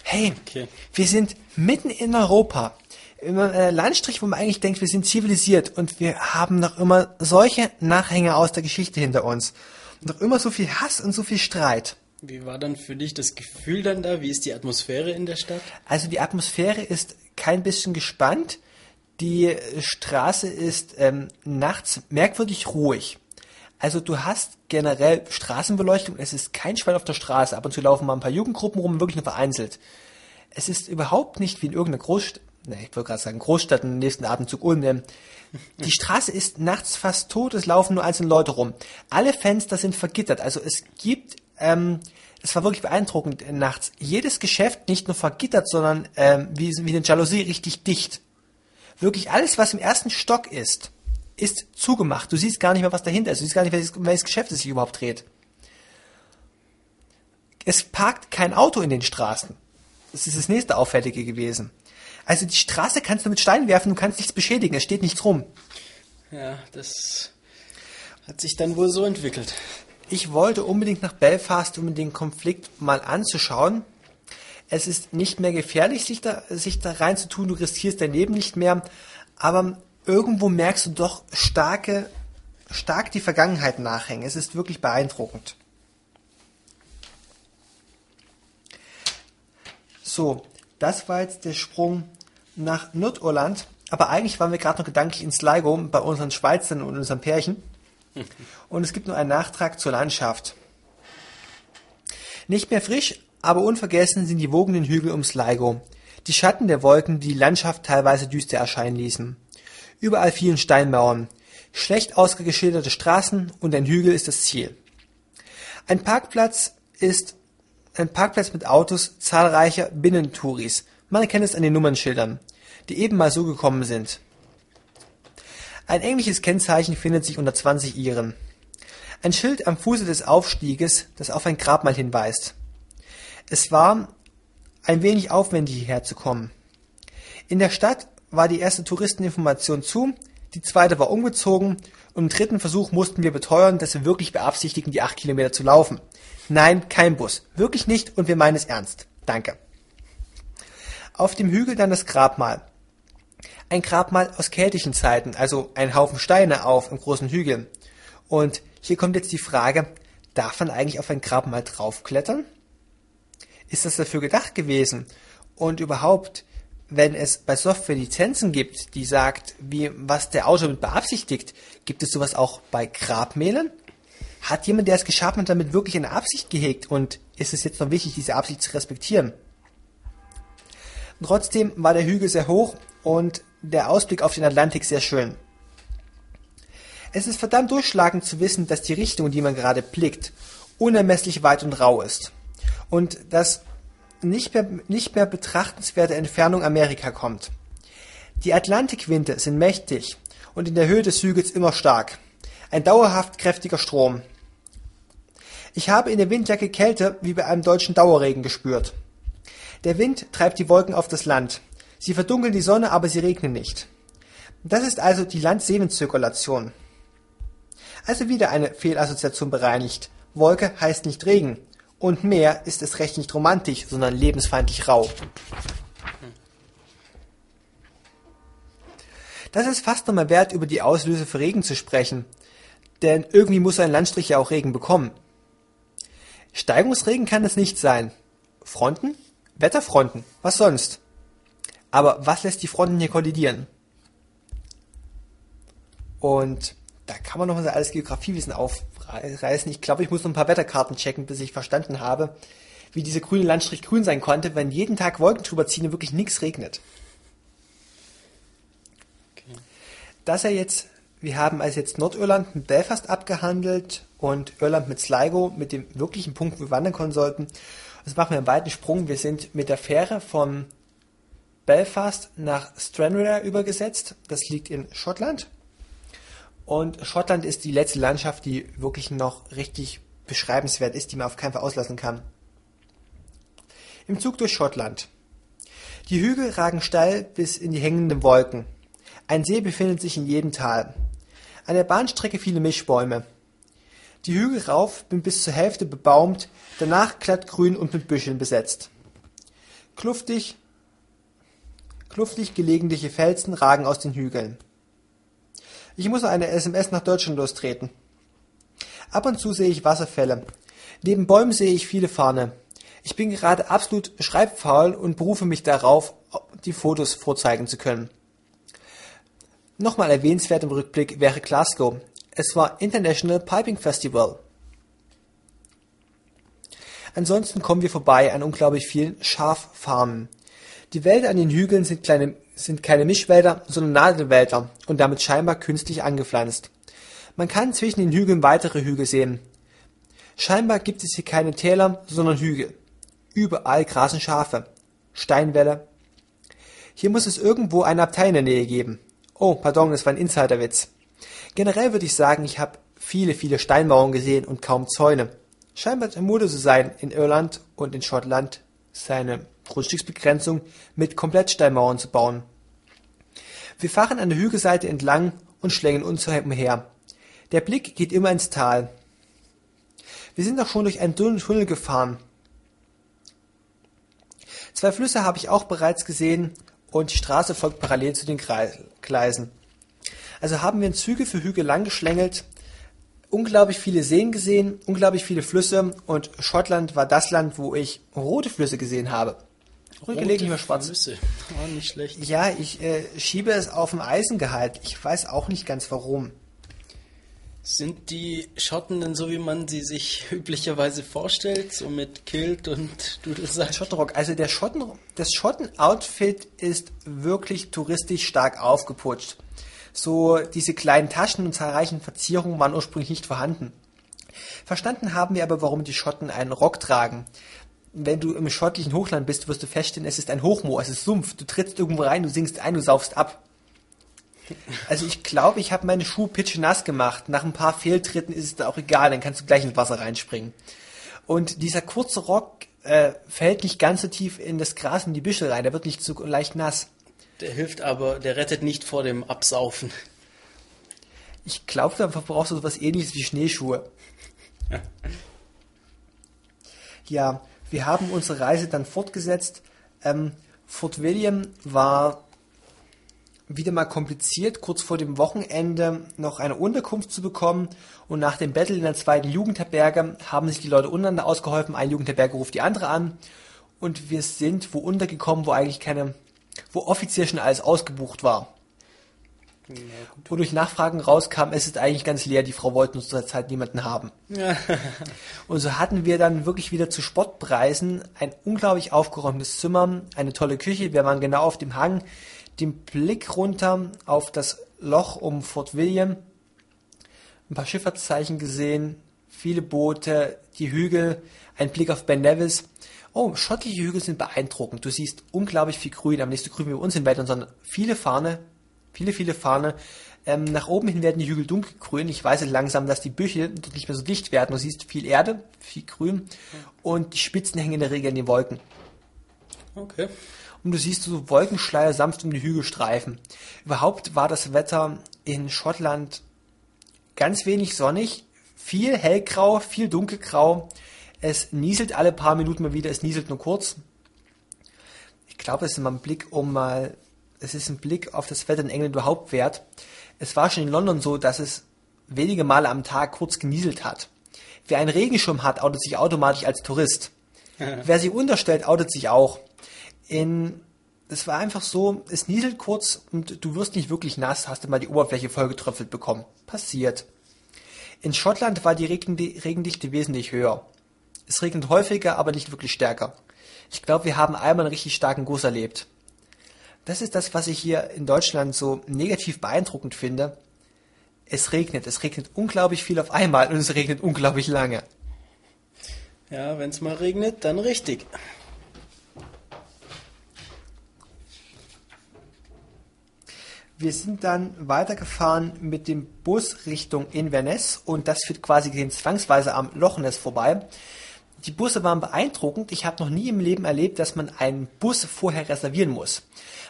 Hey, okay. wir sind mitten in Europa. In einem Landstrich, wo man eigentlich denkt, wir sind zivilisiert und wir haben noch immer solche Nachhänge aus der Geschichte hinter uns. Und noch immer so viel Hass und so viel Streit. Wie war dann für dich das Gefühl dann da? Wie ist die Atmosphäre in der Stadt? Also die Atmosphäre ist kein bisschen gespannt. Die Straße ist ähm, nachts merkwürdig ruhig. Also du hast generell Straßenbeleuchtung, es ist kein Schwein auf der Straße. Ab und zu laufen mal ein paar Jugendgruppen rum, wirklich nur vereinzelt. Es ist überhaupt nicht wie in irgendeiner Großstadt, ne, ich wollte gerade sagen Großstadt, im nächsten Atemzug Ulm. Die Straße ist nachts fast tot, es laufen nur einzelne Leute rum. Alle Fenster sind vergittert, also es gibt ähm, es war wirklich beeindruckend nachts. Jedes Geschäft nicht nur vergittert, sondern ähm, wie, wie eine Jalousie richtig dicht. Wirklich alles, was im ersten Stock ist, ist zugemacht. Du siehst gar nicht mehr, was dahinter ist. Du siehst gar nicht, welches, welches Geschäft es sich überhaupt dreht. Es parkt kein Auto in den Straßen. Das ist das nächste Auffällige gewesen. Also die Straße kannst du mit Steinen werfen, du kannst nichts beschädigen, es steht nichts rum. Ja, das hat sich dann wohl so entwickelt ich wollte unbedingt nach Belfast, um den Konflikt mal anzuschauen. Es ist nicht mehr gefährlich, sich da, sich da reinzutun, du riskierst dein Leben nicht mehr, aber irgendwo merkst du doch starke, stark die Vergangenheit nachhängen. Es ist wirklich beeindruckend. So, das war jetzt der Sprung nach Nordirland, aber eigentlich waren wir gerade noch gedanklich in Sligo bei unseren Schweizern und unserem Pärchen. Und es gibt nur einen Nachtrag zur Landschaft. Nicht mehr frisch, aber unvergessen sind die wogenden Hügel ums Sligo. Die Schatten der Wolken, die die Landschaft teilweise düster erscheinen ließen. Überall fielen Steinmauern, schlecht ausgeschilderte Straßen und ein Hügel ist das Ziel. Ein Parkplatz ist ein Parkplatz mit Autos zahlreicher Binnentouris. Man erkennt es an den Nummernschildern, die eben mal so gekommen sind. Ein englisches Kennzeichen findet sich unter 20 Iren. Ein Schild am Fuße des Aufstieges, das auf ein Grabmal hinweist. Es war ein wenig aufwendig hierher zu kommen. In der Stadt war die erste Touristeninformation zu, die zweite war umgezogen und im dritten Versuch mussten wir beteuern, dass wir wirklich beabsichtigen, die acht Kilometer zu laufen. Nein, kein Bus. Wirklich nicht und wir meinen es ernst. Danke. Auf dem Hügel dann das Grabmal ein Grabmal aus keltischen Zeiten, also ein Haufen Steine auf einem großen Hügel. Und hier kommt jetzt die Frage, darf man eigentlich auf ein Grabmal draufklettern? Ist das dafür gedacht gewesen? Und überhaupt, wenn es bei Software Lizenzen gibt, die sagt, wie, was der Autor mit beabsichtigt, gibt es sowas auch bei Grabmälern? Hat jemand, der es geschaffen hat, damit wirklich eine Absicht gehegt? Und ist es jetzt noch wichtig, diese Absicht zu respektieren? trotzdem war der Hügel sehr hoch und der Ausblick auf den Atlantik sehr schön. Es ist verdammt durchschlagend zu wissen, dass die Richtung, in die man gerade blickt, unermesslich weit und rau ist. Und dass nicht mehr, nicht mehr betrachtenswerte Entfernung Amerika kommt. Die Atlantikwinde sind mächtig und in der Höhe des Hügels immer stark. Ein dauerhaft kräftiger Strom. Ich habe in der Windjacke Kälte wie bei einem deutschen Dauerregen gespürt. Der Wind treibt die Wolken auf das Land. Sie verdunkeln die Sonne, aber sie regnen nicht. Das ist also die Land-Seven-Zirkulation. Also wieder eine Fehlassoziation bereinigt. Wolke heißt nicht Regen. Und Meer ist es recht nicht romantisch, sondern lebensfeindlich rau. Das ist fast nochmal wert, über die Auslöse für Regen zu sprechen. Denn irgendwie muss ein Landstrich ja auch Regen bekommen. Steigungsregen kann es nicht sein. Fronten? Wetterfronten. Was sonst? Aber was lässt die Fronten hier kollidieren? Und da kann man noch mal alles Geografiewissen aufreißen. Ich glaube, ich muss noch ein paar Wetterkarten checken, bis ich verstanden habe, wie diese grüne Landstrich grün sein konnte, wenn jeden Tag Wolken drüber ziehen und wirklich nichts regnet. Okay. Dass er jetzt, wir haben also jetzt Nordirland mit Belfast abgehandelt und Irland mit Sligo, mit dem wirklichen Punkt, wo wir wandern können sollten. Das machen wir einen weiten Sprung. Wir sind mit der Fähre von Belfast nach Stranraer übergesetzt. Das liegt in Schottland. Und Schottland ist die letzte Landschaft, die wirklich noch richtig beschreibenswert ist, die man auf keinen Fall auslassen kann. Im Zug durch Schottland. Die Hügel ragen steil bis in die hängenden Wolken. Ein See befindet sich in jedem Tal. An der Bahnstrecke viele Mischbäume. Die Hügel rauf sind bis zur Hälfte bebaumt, danach glattgrün und mit Büscheln besetzt. Kluftig, kluftig gelegentliche Felsen ragen aus den Hügeln. Ich muss eine SMS nach Deutschland lostreten. Ab und zu sehe ich Wasserfälle. Neben Bäumen sehe ich viele Fahne. Ich bin gerade absolut schreibfaul und berufe mich darauf, die Fotos vorzeigen zu können. Nochmal erwähnenswert im Rückblick wäre Glasgow. Es war International Piping Festival. Ansonsten kommen wir vorbei an unglaublich vielen Schaffarmen. Die Wälder an den Hügeln sind, keine Mischwälder, sondern Nadelwälder und damit scheinbar künstlich angepflanzt. Man kann zwischen den Hügeln weitere Hügel sehen. Scheinbar gibt es hier keine Täler, sondern Hügel. Überall grasen Schafe. Steinwälle. Hier muss es irgendwo eine Abtei in der Nähe geben. Oh, pardon, das war ein Insiderwitz. Generell würde ich sagen, ich habe viele, viele Steinmauern gesehen und kaum Zäune. Scheinbar es Mode zu sein, in Irland und in Schottland seine Grundstücksbegrenzung mit Komplettsteinmauern zu bauen. Wir fahren an der Hügelseite entlang und schlängen uns umher. Der Blick geht immer ins Tal. Wir sind auch schon durch einen dünnen Tunnel gefahren. Zwei Flüsse habe ich auch bereits gesehen und die Straße folgt parallel zu den Gleisen. Also haben wir Züge für Hügel lang geschlängelt, unglaublich viele Seen gesehen, unglaublich viele Flüsse und Schottland war das Land, wo ich rote Flüsse gesehen habe. Gelegentlich mal schwarz. Flüsse. Oh, nicht schlecht. Ja, ich äh, schiebe es auf den Eisengehalt. Ich weiß auch nicht ganz warum. Sind die Schotten denn so, wie man sie sich [laughs] üblicherweise vorstellt, so mit Kilt und Dudelsack? Schottenrock. Also der Schotten, das Schotten-Outfit ist wirklich touristisch stark aufgeputscht. So diese kleinen Taschen und zahlreichen Verzierungen waren ursprünglich nicht vorhanden. Verstanden haben wir aber, warum die Schotten einen Rock tragen. Wenn du im schottlichen Hochland bist, wirst du feststellen, es ist ein Hochmoor, es ist Sumpf. Du trittst irgendwo rein, du singst ein, du saufst ab. Also ich glaube, ich habe meine Schuhe pitschnass gemacht. Nach ein paar Fehltritten ist es da auch egal, dann kannst du gleich ins Wasser reinspringen. Und dieser kurze Rock äh, fällt nicht ganz so tief in das Gras in die Büschel rein, der wird nicht so leicht nass. Der hilft aber, der rettet nicht vor dem Absaufen. Ich glaube, da brauchst du sowas ähnliches wie Schneeschuhe. ja, wir haben unsere Reise dann fortgesetzt. Ähm, Fort William war wieder mal kompliziert, kurz vor dem Wochenende noch eine Unterkunft zu bekommen. Und nach dem Battle in der zweiten Jugendherberge haben sich die Leute untereinander ausgeholfen. Eine Jugendherberge ruft die andere an. Und wir sind wo untergekommen, wo eigentlich keine, wo offiziell schon alles ausgebucht war. Wo durch Nachfragen rauskam, es ist eigentlich ganz leer, die Frau wollte uns zur Zeit niemanden haben. [laughs] und so hatten wir dann wirklich wieder zu Spottpreisen ein unglaublich aufgeräumtes Zimmer, eine tolle Küche, wir waren genau auf dem Hang, den Blick runter auf das Loch um Fort William, ein paar Schifffahrtszeichen gesehen, viele Boote, die Hügel, ein Blick auf Ben Nevis. Oh, schottische Hügel sind beeindruckend. Du siehst unglaublich viel Grün, aber nicht so grün wie bei uns in Wettern, sondern viele Fahne, viele, viele Fahne. Ähm, nach oben hin werden die Hügel dunkelgrün. Ich weiß langsam, dass die dort nicht mehr so dicht werden. Du siehst viel Erde, viel Grün und die Spitzen hängen in der Regel in den Wolken. Okay und du siehst so Wolkenschleier sanft um die Hügel streifen. Überhaupt war das Wetter in Schottland ganz wenig sonnig, viel hellgrau, viel dunkelgrau. Es nieselt alle paar Minuten mal wieder, es nieselt nur kurz. Ich glaube, es ist mal ein Blick um mal, es ist ein Blick auf das Wetter in England überhaupt wert. Es war schon in London so, dass es wenige Male am Tag kurz genieselt hat. Wer einen Regenschirm hat, outet sich automatisch als Tourist. Wer sich unterstellt, outet sich auch in es war einfach so, es nieselt kurz und du wirst nicht wirklich nass, hast mal die Oberfläche vollgetröpfelt bekommen. Passiert. In Schottland war die Regendichte wesentlich höher. Es regnet häufiger, aber nicht wirklich stärker. Ich glaube, wir haben einmal einen richtig starken Guss erlebt. Das ist das, was ich hier in Deutschland so negativ beeindruckend finde. Es regnet, es regnet unglaublich viel auf einmal und es regnet unglaublich lange. Ja, wenn es mal regnet, dann richtig. Wir sind dann weitergefahren mit dem Bus Richtung Inverness und das führt quasi den zwangsweise am Loch Ness vorbei. Die Busse waren beeindruckend. Ich habe noch nie im Leben erlebt, dass man einen Bus vorher reservieren muss.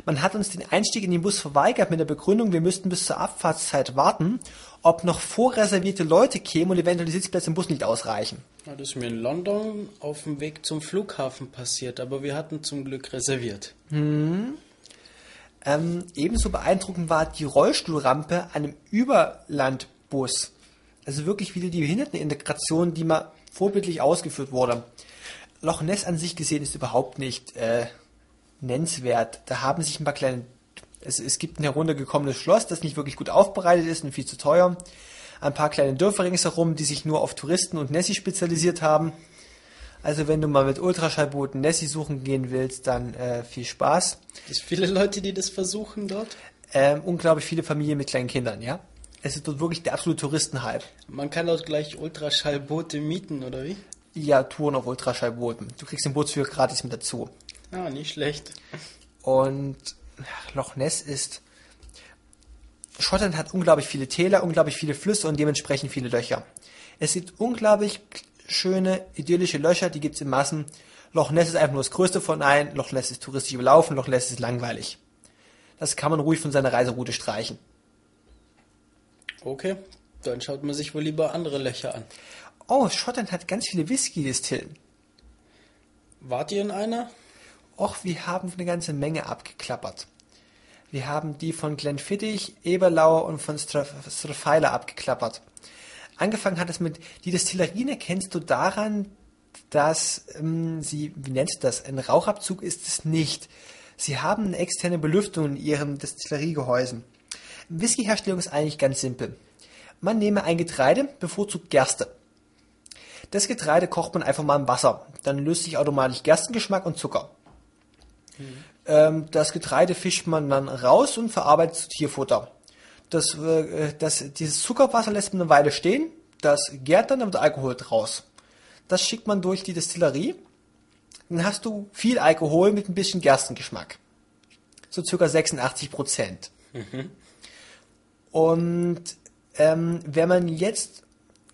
Man hat uns den Einstieg in den Bus verweigert mit der Begründung, wir müssten bis zur Abfahrtszeit warten, ob noch vorreservierte Leute kämen und eventuell die Sitzplätze im Bus nicht ausreichen. Das ist mir in London auf dem Weg zum Flughafen passiert, aber wir hatten zum Glück reserviert. Ähm, ebenso beeindruckend war die Rollstuhlrampe an einem Überlandbus. Also wirklich wieder die Behindertenintegration, die mal vorbildlich ausgeführt wurde. Loch Ness an sich gesehen ist überhaupt nicht äh, nennenswert. Da haben sich ein paar kleine. Es, es gibt ein heruntergekommenes Schloss, das nicht wirklich gut aufbereitet ist und viel zu teuer. Ein paar kleine Dörfer ringsherum, die sich nur auf Touristen und Nessie spezialisiert haben. Also wenn du mal mit Ultraschallbooten Nessie suchen gehen willst, dann äh, viel Spaß. Es viele Leute, die das versuchen dort. Ähm, unglaublich viele Familien mit kleinen Kindern, ja. Es ist dort wirklich der absolute Touristenhype. Man kann dort gleich Ultraschallboote mieten, oder wie? Ja, Touren auf Ultraschallbooten. Du kriegst den Bootsführer gratis mit dazu. Ah, nicht schlecht. Und Loch Ness ist. Schottland hat unglaublich viele Täler, unglaublich viele Flüsse und dementsprechend viele Löcher. Es gibt unglaublich schöne, idyllische Löcher, die gibt's in Massen. Loch Ness ist einfach nur das größte von allen. Loch Ness ist touristisch überlaufen, Loch Ness ist langweilig. Das kann man ruhig von seiner Reiseroute streichen. Okay, dann schaut man sich wohl lieber andere Löcher an. Oh, Schottland hat ganz viele Whisky-Distillen. Wart ihr in einer? Och, wir haben eine ganze Menge abgeklappert. Wir haben die von Glenfiddich, Eberlauer und von Strafeiler abgeklappert. Angefangen hat es mit, die Destillerien kennst du daran, dass ähm, sie, wie nennst du das, ein Rauchabzug ist es nicht. Sie haben eine externe Belüftung in ihren Destilleriegehäusen. Whiskyherstellung ist eigentlich ganz simpel. Man nehme ein Getreide, bevorzugt Gerste. Das Getreide kocht man einfach mal im Wasser. Dann löst sich automatisch Gerstengeschmack und Zucker. Ähm, das Getreide fischt man dann raus und verarbeitet zu Tierfutter. Das, äh, das, dieses Zuckerwasser lässt man eine Weile stehen, das gärt dann, dann wird Alkohol draus. Das schickt man durch die Destillerie. Dann hast du viel Alkohol mit ein bisschen Gerstengeschmack. So circa 86 Prozent. Und ähm, wenn man jetzt,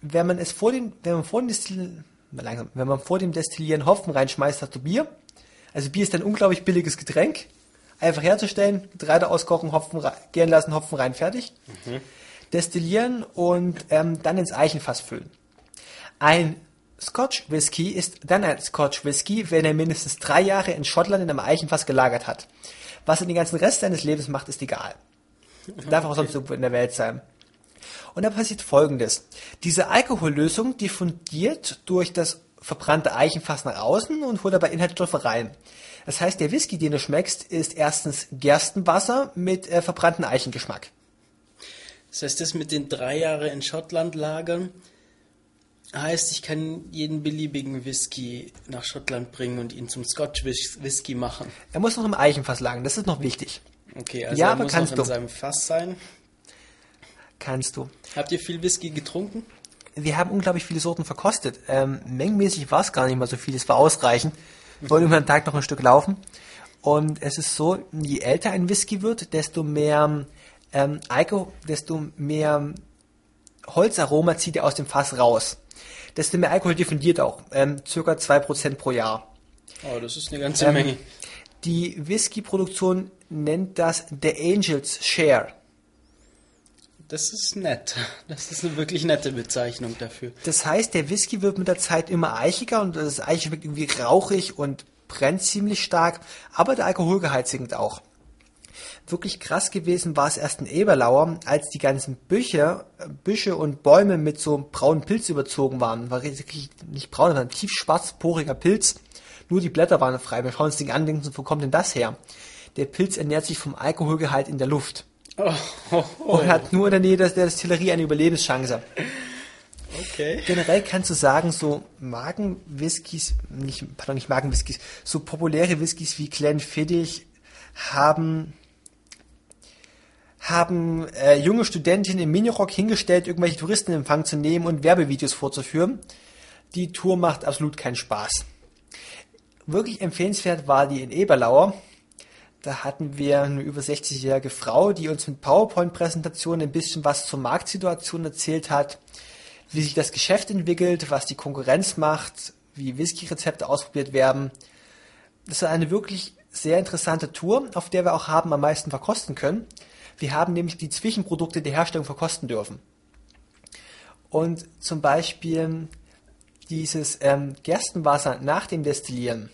wenn man es vor dem, wenn man vor dem Destillieren, langsam, wenn man vor dem Destillieren Hopfen reinschmeißt, hast du Bier. Also Bier ist ein unglaublich billiges Getränk. Einfach herzustellen, Getreide auskochen, Hopfen gären lassen, Hopfen rein, fertig. Destillieren und ähm, dann ins Eichenfass füllen. Ein Scotch Whisky ist dann ein Scotch Whisky, wenn er mindestens drei Jahre in Schottland in einem Eichenfass gelagert hat. Was er den ganzen Rest seines Lebens macht, ist egal. [laughs] Darf auch sonst irgendwo in der Welt sein. Und da passiert folgendes. Diese Alkohollösung diffundiert durch das verbrannte Eichenfass nach außen und holt dabei Inhaltsstoffe rein. Das heißt, der Whisky, den du schmeckst, ist erstens Gerstenwasser mit äh, verbrannten Eichengeschmack. Das heißt, das mit den drei Jahre in Schottland lagern, heißt, ich kann jeden beliebigen Whisky nach Schottland bringen und ihn zum Scotch Whis- Whisky machen. Er muss noch im Eichenfass lagern, das ist noch wichtig. Okay, also Ja, er aber muss kannst noch in du. seinem Fass sein. Kannst du. Habt ihr viel Whisky getrunken? Wir haben unglaublich viele Sorten verkostet. Ähm, mengenmäßig war es gar nicht mal so viel, es war ausreichend. Wir wollten über den Tag noch ein Stück laufen. Und es ist so, je älter ein Whisky wird, desto mehr ähm, Alkohol, desto mehr Holzaroma zieht er aus dem Fass raus. Desto mehr Alkohol diffundiert auch. Ähm, circa 2% pro Jahr. Oh, das ist eine ganze Ähm, Menge. Die Whisky-Produktion nennt das The Angel's Share. Das ist nett. [laughs] Das ist eine wirklich nette Bezeichnung dafür. Das heißt, der Whisky wird mit der Zeit immer eichiger und das Eich schmeckt irgendwie rauchig und brennt ziemlich stark, aber der Alkoholgehalt sinkt auch. Wirklich krass gewesen war es erst in Eberlauer, als die ganzen Bücher, äh, Büsche und Bäume mit so braunen Pilz überzogen waren. War wirklich nicht braun, sondern tief schwarz, poriger Pilz. Nur die Blätter waren frei. Wir schauen uns den an und denken, so, wo kommt denn das her? Der Pilz ernährt sich vom Alkoholgehalt in der Luft Oh, oh, oh. und hat nur in der Nähe der Destillerie eine Überlebenschance. Okay. Generell kannst du sagen, so Magenwhiskys, nicht, pardon, nicht Magenwhiskys, so populäre Whiskys wie Glenfiddich haben haben äh, junge Studentinnen im Minirock hingestellt, irgendwelche Touristen in Empfang zu nehmen und Werbevideos vorzuführen. Die Tour macht absolut keinen Spaß. Wirklich empfehlenswert war die in Eberlauer. Da hatten wir eine über 60-jährige Frau, die uns mit PowerPoint-Präsentationen ein bisschen was zur Marktsituation erzählt hat, wie sich das Geschäft entwickelt, was die Konkurrenz macht, wie Whisky-Rezepte ausprobiert werden. Das war eine wirklich sehr interessante Tour, auf der wir auch haben am meisten verkosten können. Wir haben nämlich die Zwischenprodukte der Herstellung verkosten dürfen. Und zum Beispiel dieses ähm, Gerstenwasser nach dem Destillieren.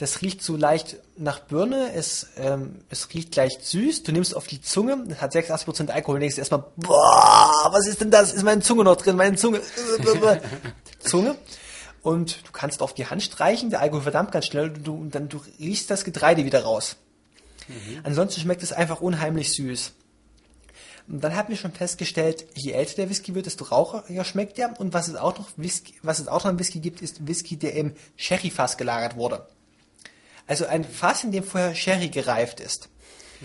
Das riecht so leicht nach Birne, es, ähm, es riecht leicht süß, du nimmst auf die Zunge, es hat 86% Alkohol und denkst erstmal, boah, was ist denn das? Ist meine Zunge noch drin? Meine Zunge. [laughs] Zunge. Und du kannst auf die Hand streichen, der Alkohol verdammt ganz schnell und, du, und dann du riechst das Getreide wieder raus. Mhm. Ansonsten schmeckt es einfach unheimlich süß. Und dann haben wir schon festgestellt, je älter der Whisky wird, desto rauchiger schmeckt er. Und was es auch noch Whisky, was es auch noch im Whisky gibt, ist Whisky, der im Sherry-Fass gelagert wurde. Also ein Fass, in dem vorher Sherry gereift ist.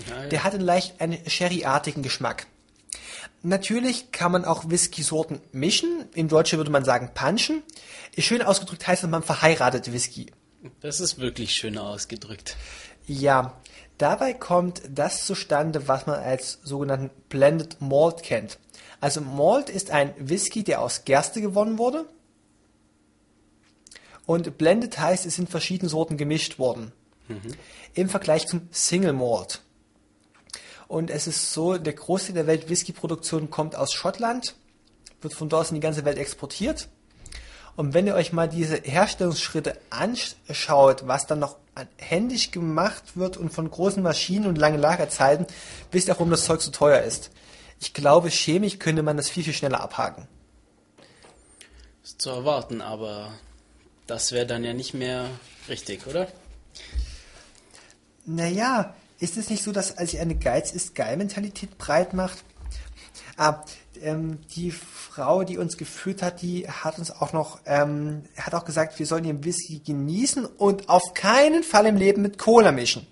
Ja. Der hat einen leicht einen Sherry-artigen Geschmack. Natürlich kann man auch Whisky-Sorten mischen. In Deutschland würde man sagen punchen. Schön ausgedrückt heißt, man verheiratet Whisky. Das ist wirklich schön ausgedrückt. Ja, Dabei kommt das zustande, was man als sogenannten Blended Malt kennt. Also Malt ist ein Whisky, der aus Gerste gewonnen wurde. Und Blended heißt, es sind verschiedene Sorten gemischt worden. Mhm. Im Vergleich zum Single Malt. Und es ist so, der Großteil der Welt Whisky-Produktion kommt aus Schottland, wird von dort in die ganze Welt exportiert. Und wenn ihr euch mal diese Herstellungsschritte anschaut, was dann noch händisch gemacht wird und von großen Maschinen und langen Lagerzeiten, wisst ihr auch, warum das Zeug so teuer ist. Ich glaube, chemisch könnte man das viel, viel schneller abhaken. Ist zu erwarten, aber das wäre dann ja nicht mehr richtig, oder? Naja, ist es nicht so, dass als eine Geiz ist Geil-Mentalität breit macht? Ah, ähm, die Frau, die uns geführt hat, die hat uns auch noch, ähm, hat auch gesagt, wir sollen den Whisky genießen und auf keinen Fall im Leben mit Cola mischen.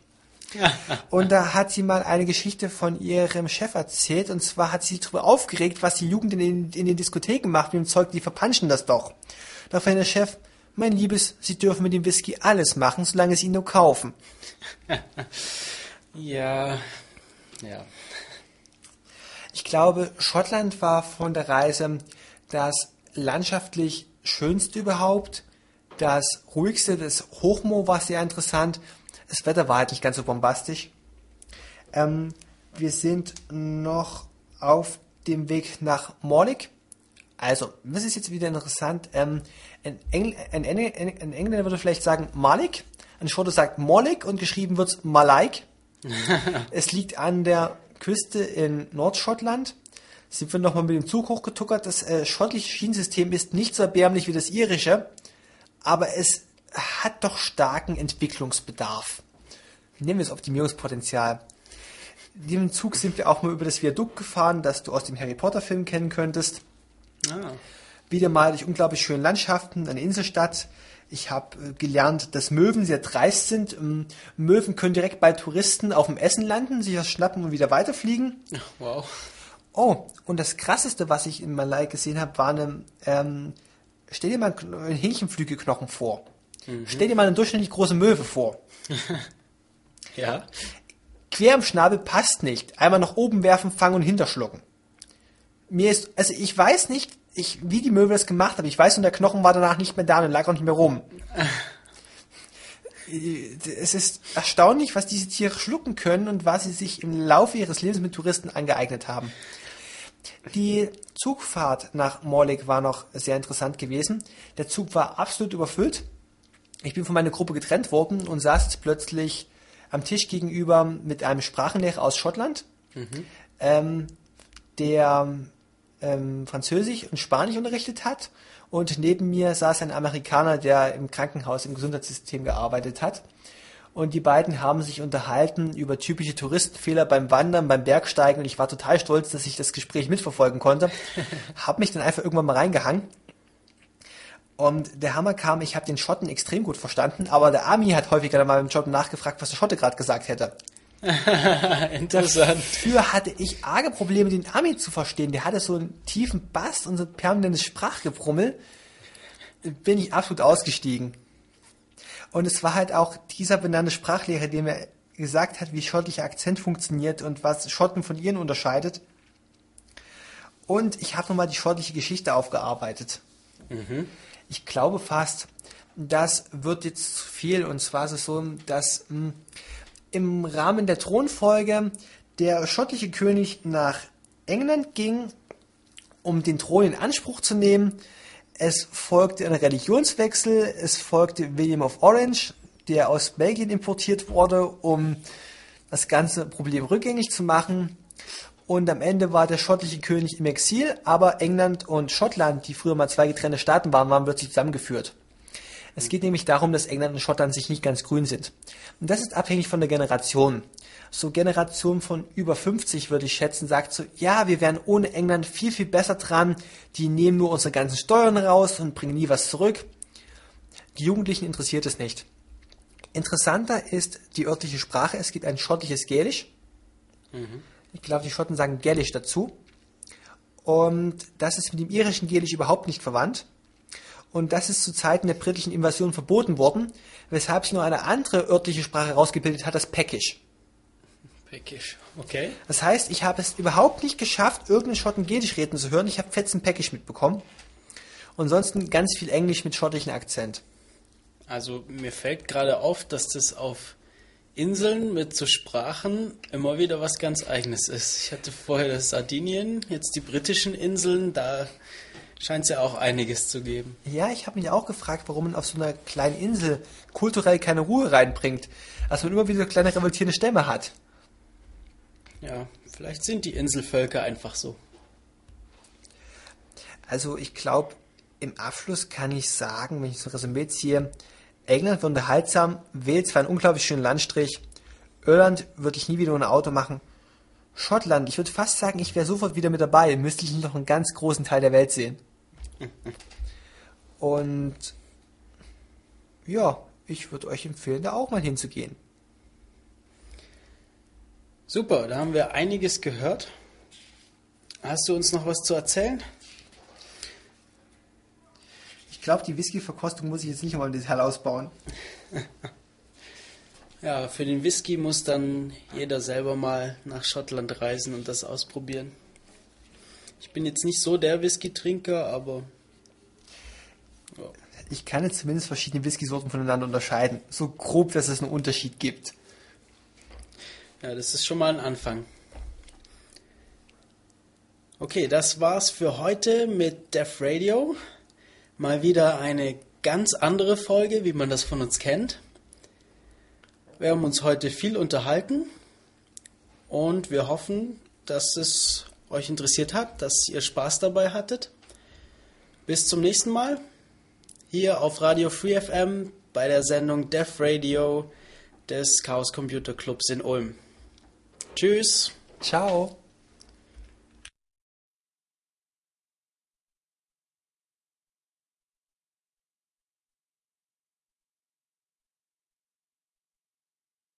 [laughs] und da hat sie mal eine Geschichte von ihrem Chef erzählt und zwar hat sie sich darüber aufgeregt, was die Jugend in den, in den Diskotheken macht mit dem Zeug, die verpanschen das doch. Daraufhin der Chef, mein Liebes, Sie dürfen mit dem Whisky alles machen, solange Sie ihn nur kaufen. [laughs] ja, ja. Ich glaube, Schottland war von der Reise das landschaftlich schönste überhaupt, das ruhigste, das Hochmoor war sehr interessant. Das Wetter war halt nicht ganz so bombastisch. Ähm, wir sind noch auf dem Weg nach Morlik. Also, das ist jetzt wieder interessant. Ähm, ein, Engl ein, Engl ein, Engländer würde vielleicht sagen Malik, ein Schotte sagt Molik und geschrieben wird Malaik. [laughs] es liegt an der Küste in Nordschottland sind wir nochmal mit dem Zug hochgetuckert. Das äh, schottische Schienensystem ist nicht so erbärmlich wie das irische, aber es hat doch starken Entwicklungsbedarf. Nehmen wir das Optimierungspotenzial. In dem Zug sind wir auch mal über das Viadukt gefahren, das du aus dem Harry Potter Film kennen könntest. Ah. Wieder mal durch unglaublich schöne Landschaften, eine Inselstadt. Ich habe äh, gelernt, dass Möwen sehr dreist sind. Ähm, Möwen können direkt bei Touristen auf dem Essen landen, sich das schnappen und wieder weiterfliegen. Wow. Oh, und das krasseste, was ich in Malai gesehen habe, war eine, ähm, stell dir mal einen Hähnchenflügelknochen vor. Mhm. Stell dir mal eine durchschnittlich große Möwe vor. [laughs] ja. Quer im Schnabel passt nicht. Einmal nach oben werfen, fangen und hinterschlucken. Mir ist, also ich weiß nicht, ich, wie die Möwe das gemacht haben. Ich weiß, und der Knochen war danach nicht mehr da und lag auch nicht mehr rum. es ist erstaunlich, was diese Tiere schlucken können und was sie sich im Laufe ihres Lebens mit Touristen angeeignet haben. Die Zugfahrt nach Morlik war noch sehr interessant gewesen. Der Zug war absolut überfüllt. Ich bin von meiner Gruppe getrennt worden und saß jetzt plötzlich am Tisch gegenüber mit einem Sprachenlehrer aus Schottland, mhm. ähm, der ähm, Französisch und Spanisch unterrichtet hat. Und neben mir saß ein Amerikaner, der im Krankenhaus, im Gesundheitssystem gearbeitet hat. Und die beiden haben sich unterhalten über typische Touristenfehler beim Wandern, beim Bergsteigen. Und ich war total stolz, dass ich das Gespräch mitverfolgen konnte. [laughs] hab mich dann einfach irgendwann mal reingehangen. Und der Hammer kam, ich habe den Schotten extrem gut verstanden, aber der Ami hat häufiger dann mal beim Schotten nachgefragt, was der Schotte gerade gesagt hätte. [laughs] Interessant. Dafür hatte ich arge Probleme, den Ami zu verstehen. Der hatte so einen tiefen Bass und so ein permanentes Sprachgebrummel. Bin ich absolut ausgestiegen. Und es war halt auch dieser benannte Sprachlehrer, der mir gesagt hat, wie schottischer Akzent funktioniert und was Schotten von ihren unterscheidet. Und ich habe nochmal die schottische Geschichte aufgearbeitet. Mhm. Ich glaube fast, das wird jetzt zu viel. Und zwar ist es so, dass mh, hm, im Rahmen der Thronfolge der schottische König nach England ging, um den Thron in Anspruch zu nehmen. Es folgte ein Religionswechsel, es folgte William of Orange, der aus Belgien importiert wurde, um das ganze Problem rückgängig zu machen. Und am Ende war der schottische König im Exil, aber England und Schottland, die früher mal zwei getrennte Staaten waren, waren plötzlich zusammengeführt. Es geht nämlich darum, dass England und Schottland sich nicht ganz grün sind. Und das ist abhängig von der Generation. So Generation von über 50 würde ich schätzen, sagt so, ja, wir wären ohne England viel, viel besser dran. Die nehmen nur unsere ganzen Steuern raus und bringen nie was zurück. Die Jugendlichen interessiert es nicht. Interessanter ist die örtliche Sprache. Es gibt ein schottisches Gälisch. Mhm. Ich glaube, die Schotten sagen Gälisch dazu. Und das ist mit dem irischen Gälisch überhaupt nicht verwandt. Und das ist zu Zeiten der britischen Invasion verboten worden, weshalb sich nur eine andere örtliche Sprache herausgebildet hat, das Peckisch. Peckisch, okay. Das heißt, ich habe es überhaupt nicht geschafft, irgendeinen Schotten Gälisch reden zu hören. Ich habe fetzen Peckisch mitbekommen. Und sonst ganz viel Englisch mit schottischen Akzent. Also mir fällt gerade auf, dass das auf Inseln mit so Sprachen immer wieder was ganz Eigenes ist. Ich hatte vorher das Sardinien, jetzt die britischen Inseln, da scheint es ja auch einiges zu geben. Ja, ich habe mich auch gefragt, warum man auf so einer kleinen Insel kulturell keine Ruhe reinbringt. Dass man immer wieder kleine revoltierende Stämme hat. Ja, vielleicht sind die Inselvölker einfach so. Also ich glaube, im Abschluss kann ich sagen, wenn ich so ein Resümee ziehe, England wird unterhaltsam, Wales war ein unglaublich schöner Landstrich, Irland würde ich nie wieder ohne Auto machen. Schottland, ich würde fast sagen, ich wäre sofort wieder mit dabei, müsste ich noch einen ganz großen Teil der Welt sehen. [laughs] Und ja, ich würde euch empfehlen, da auch mal hinzugehen. Super, da haben wir einiges gehört. Hast du uns noch was zu erzählen? Ich glaube, die Whisky-Verkostung muss ich jetzt nicht mal im Detail ausbauen. [laughs] ja, für den Whisky muss dann jeder selber mal nach Schottland reisen und das ausprobieren. Ich bin jetzt nicht so der Whisky-Trinker, aber. Ja. Ich kann jetzt zumindest verschiedene Whisky-Sorten voneinander unterscheiden. So grob, dass es einen Unterschied gibt. Ja, das ist schon mal ein Anfang. Okay, das war's für heute mit Def Radio. Mal wieder eine ganz andere Folge, wie man das von uns kennt. Wir haben uns heute viel unterhalten und wir hoffen, dass es euch interessiert hat, dass ihr Spaß dabei hattet. Bis zum nächsten Mal hier auf Radio Free FM bei der Sendung Def Radio des Chaos Computer Clubs in Ulm. Tschüss. Ciao.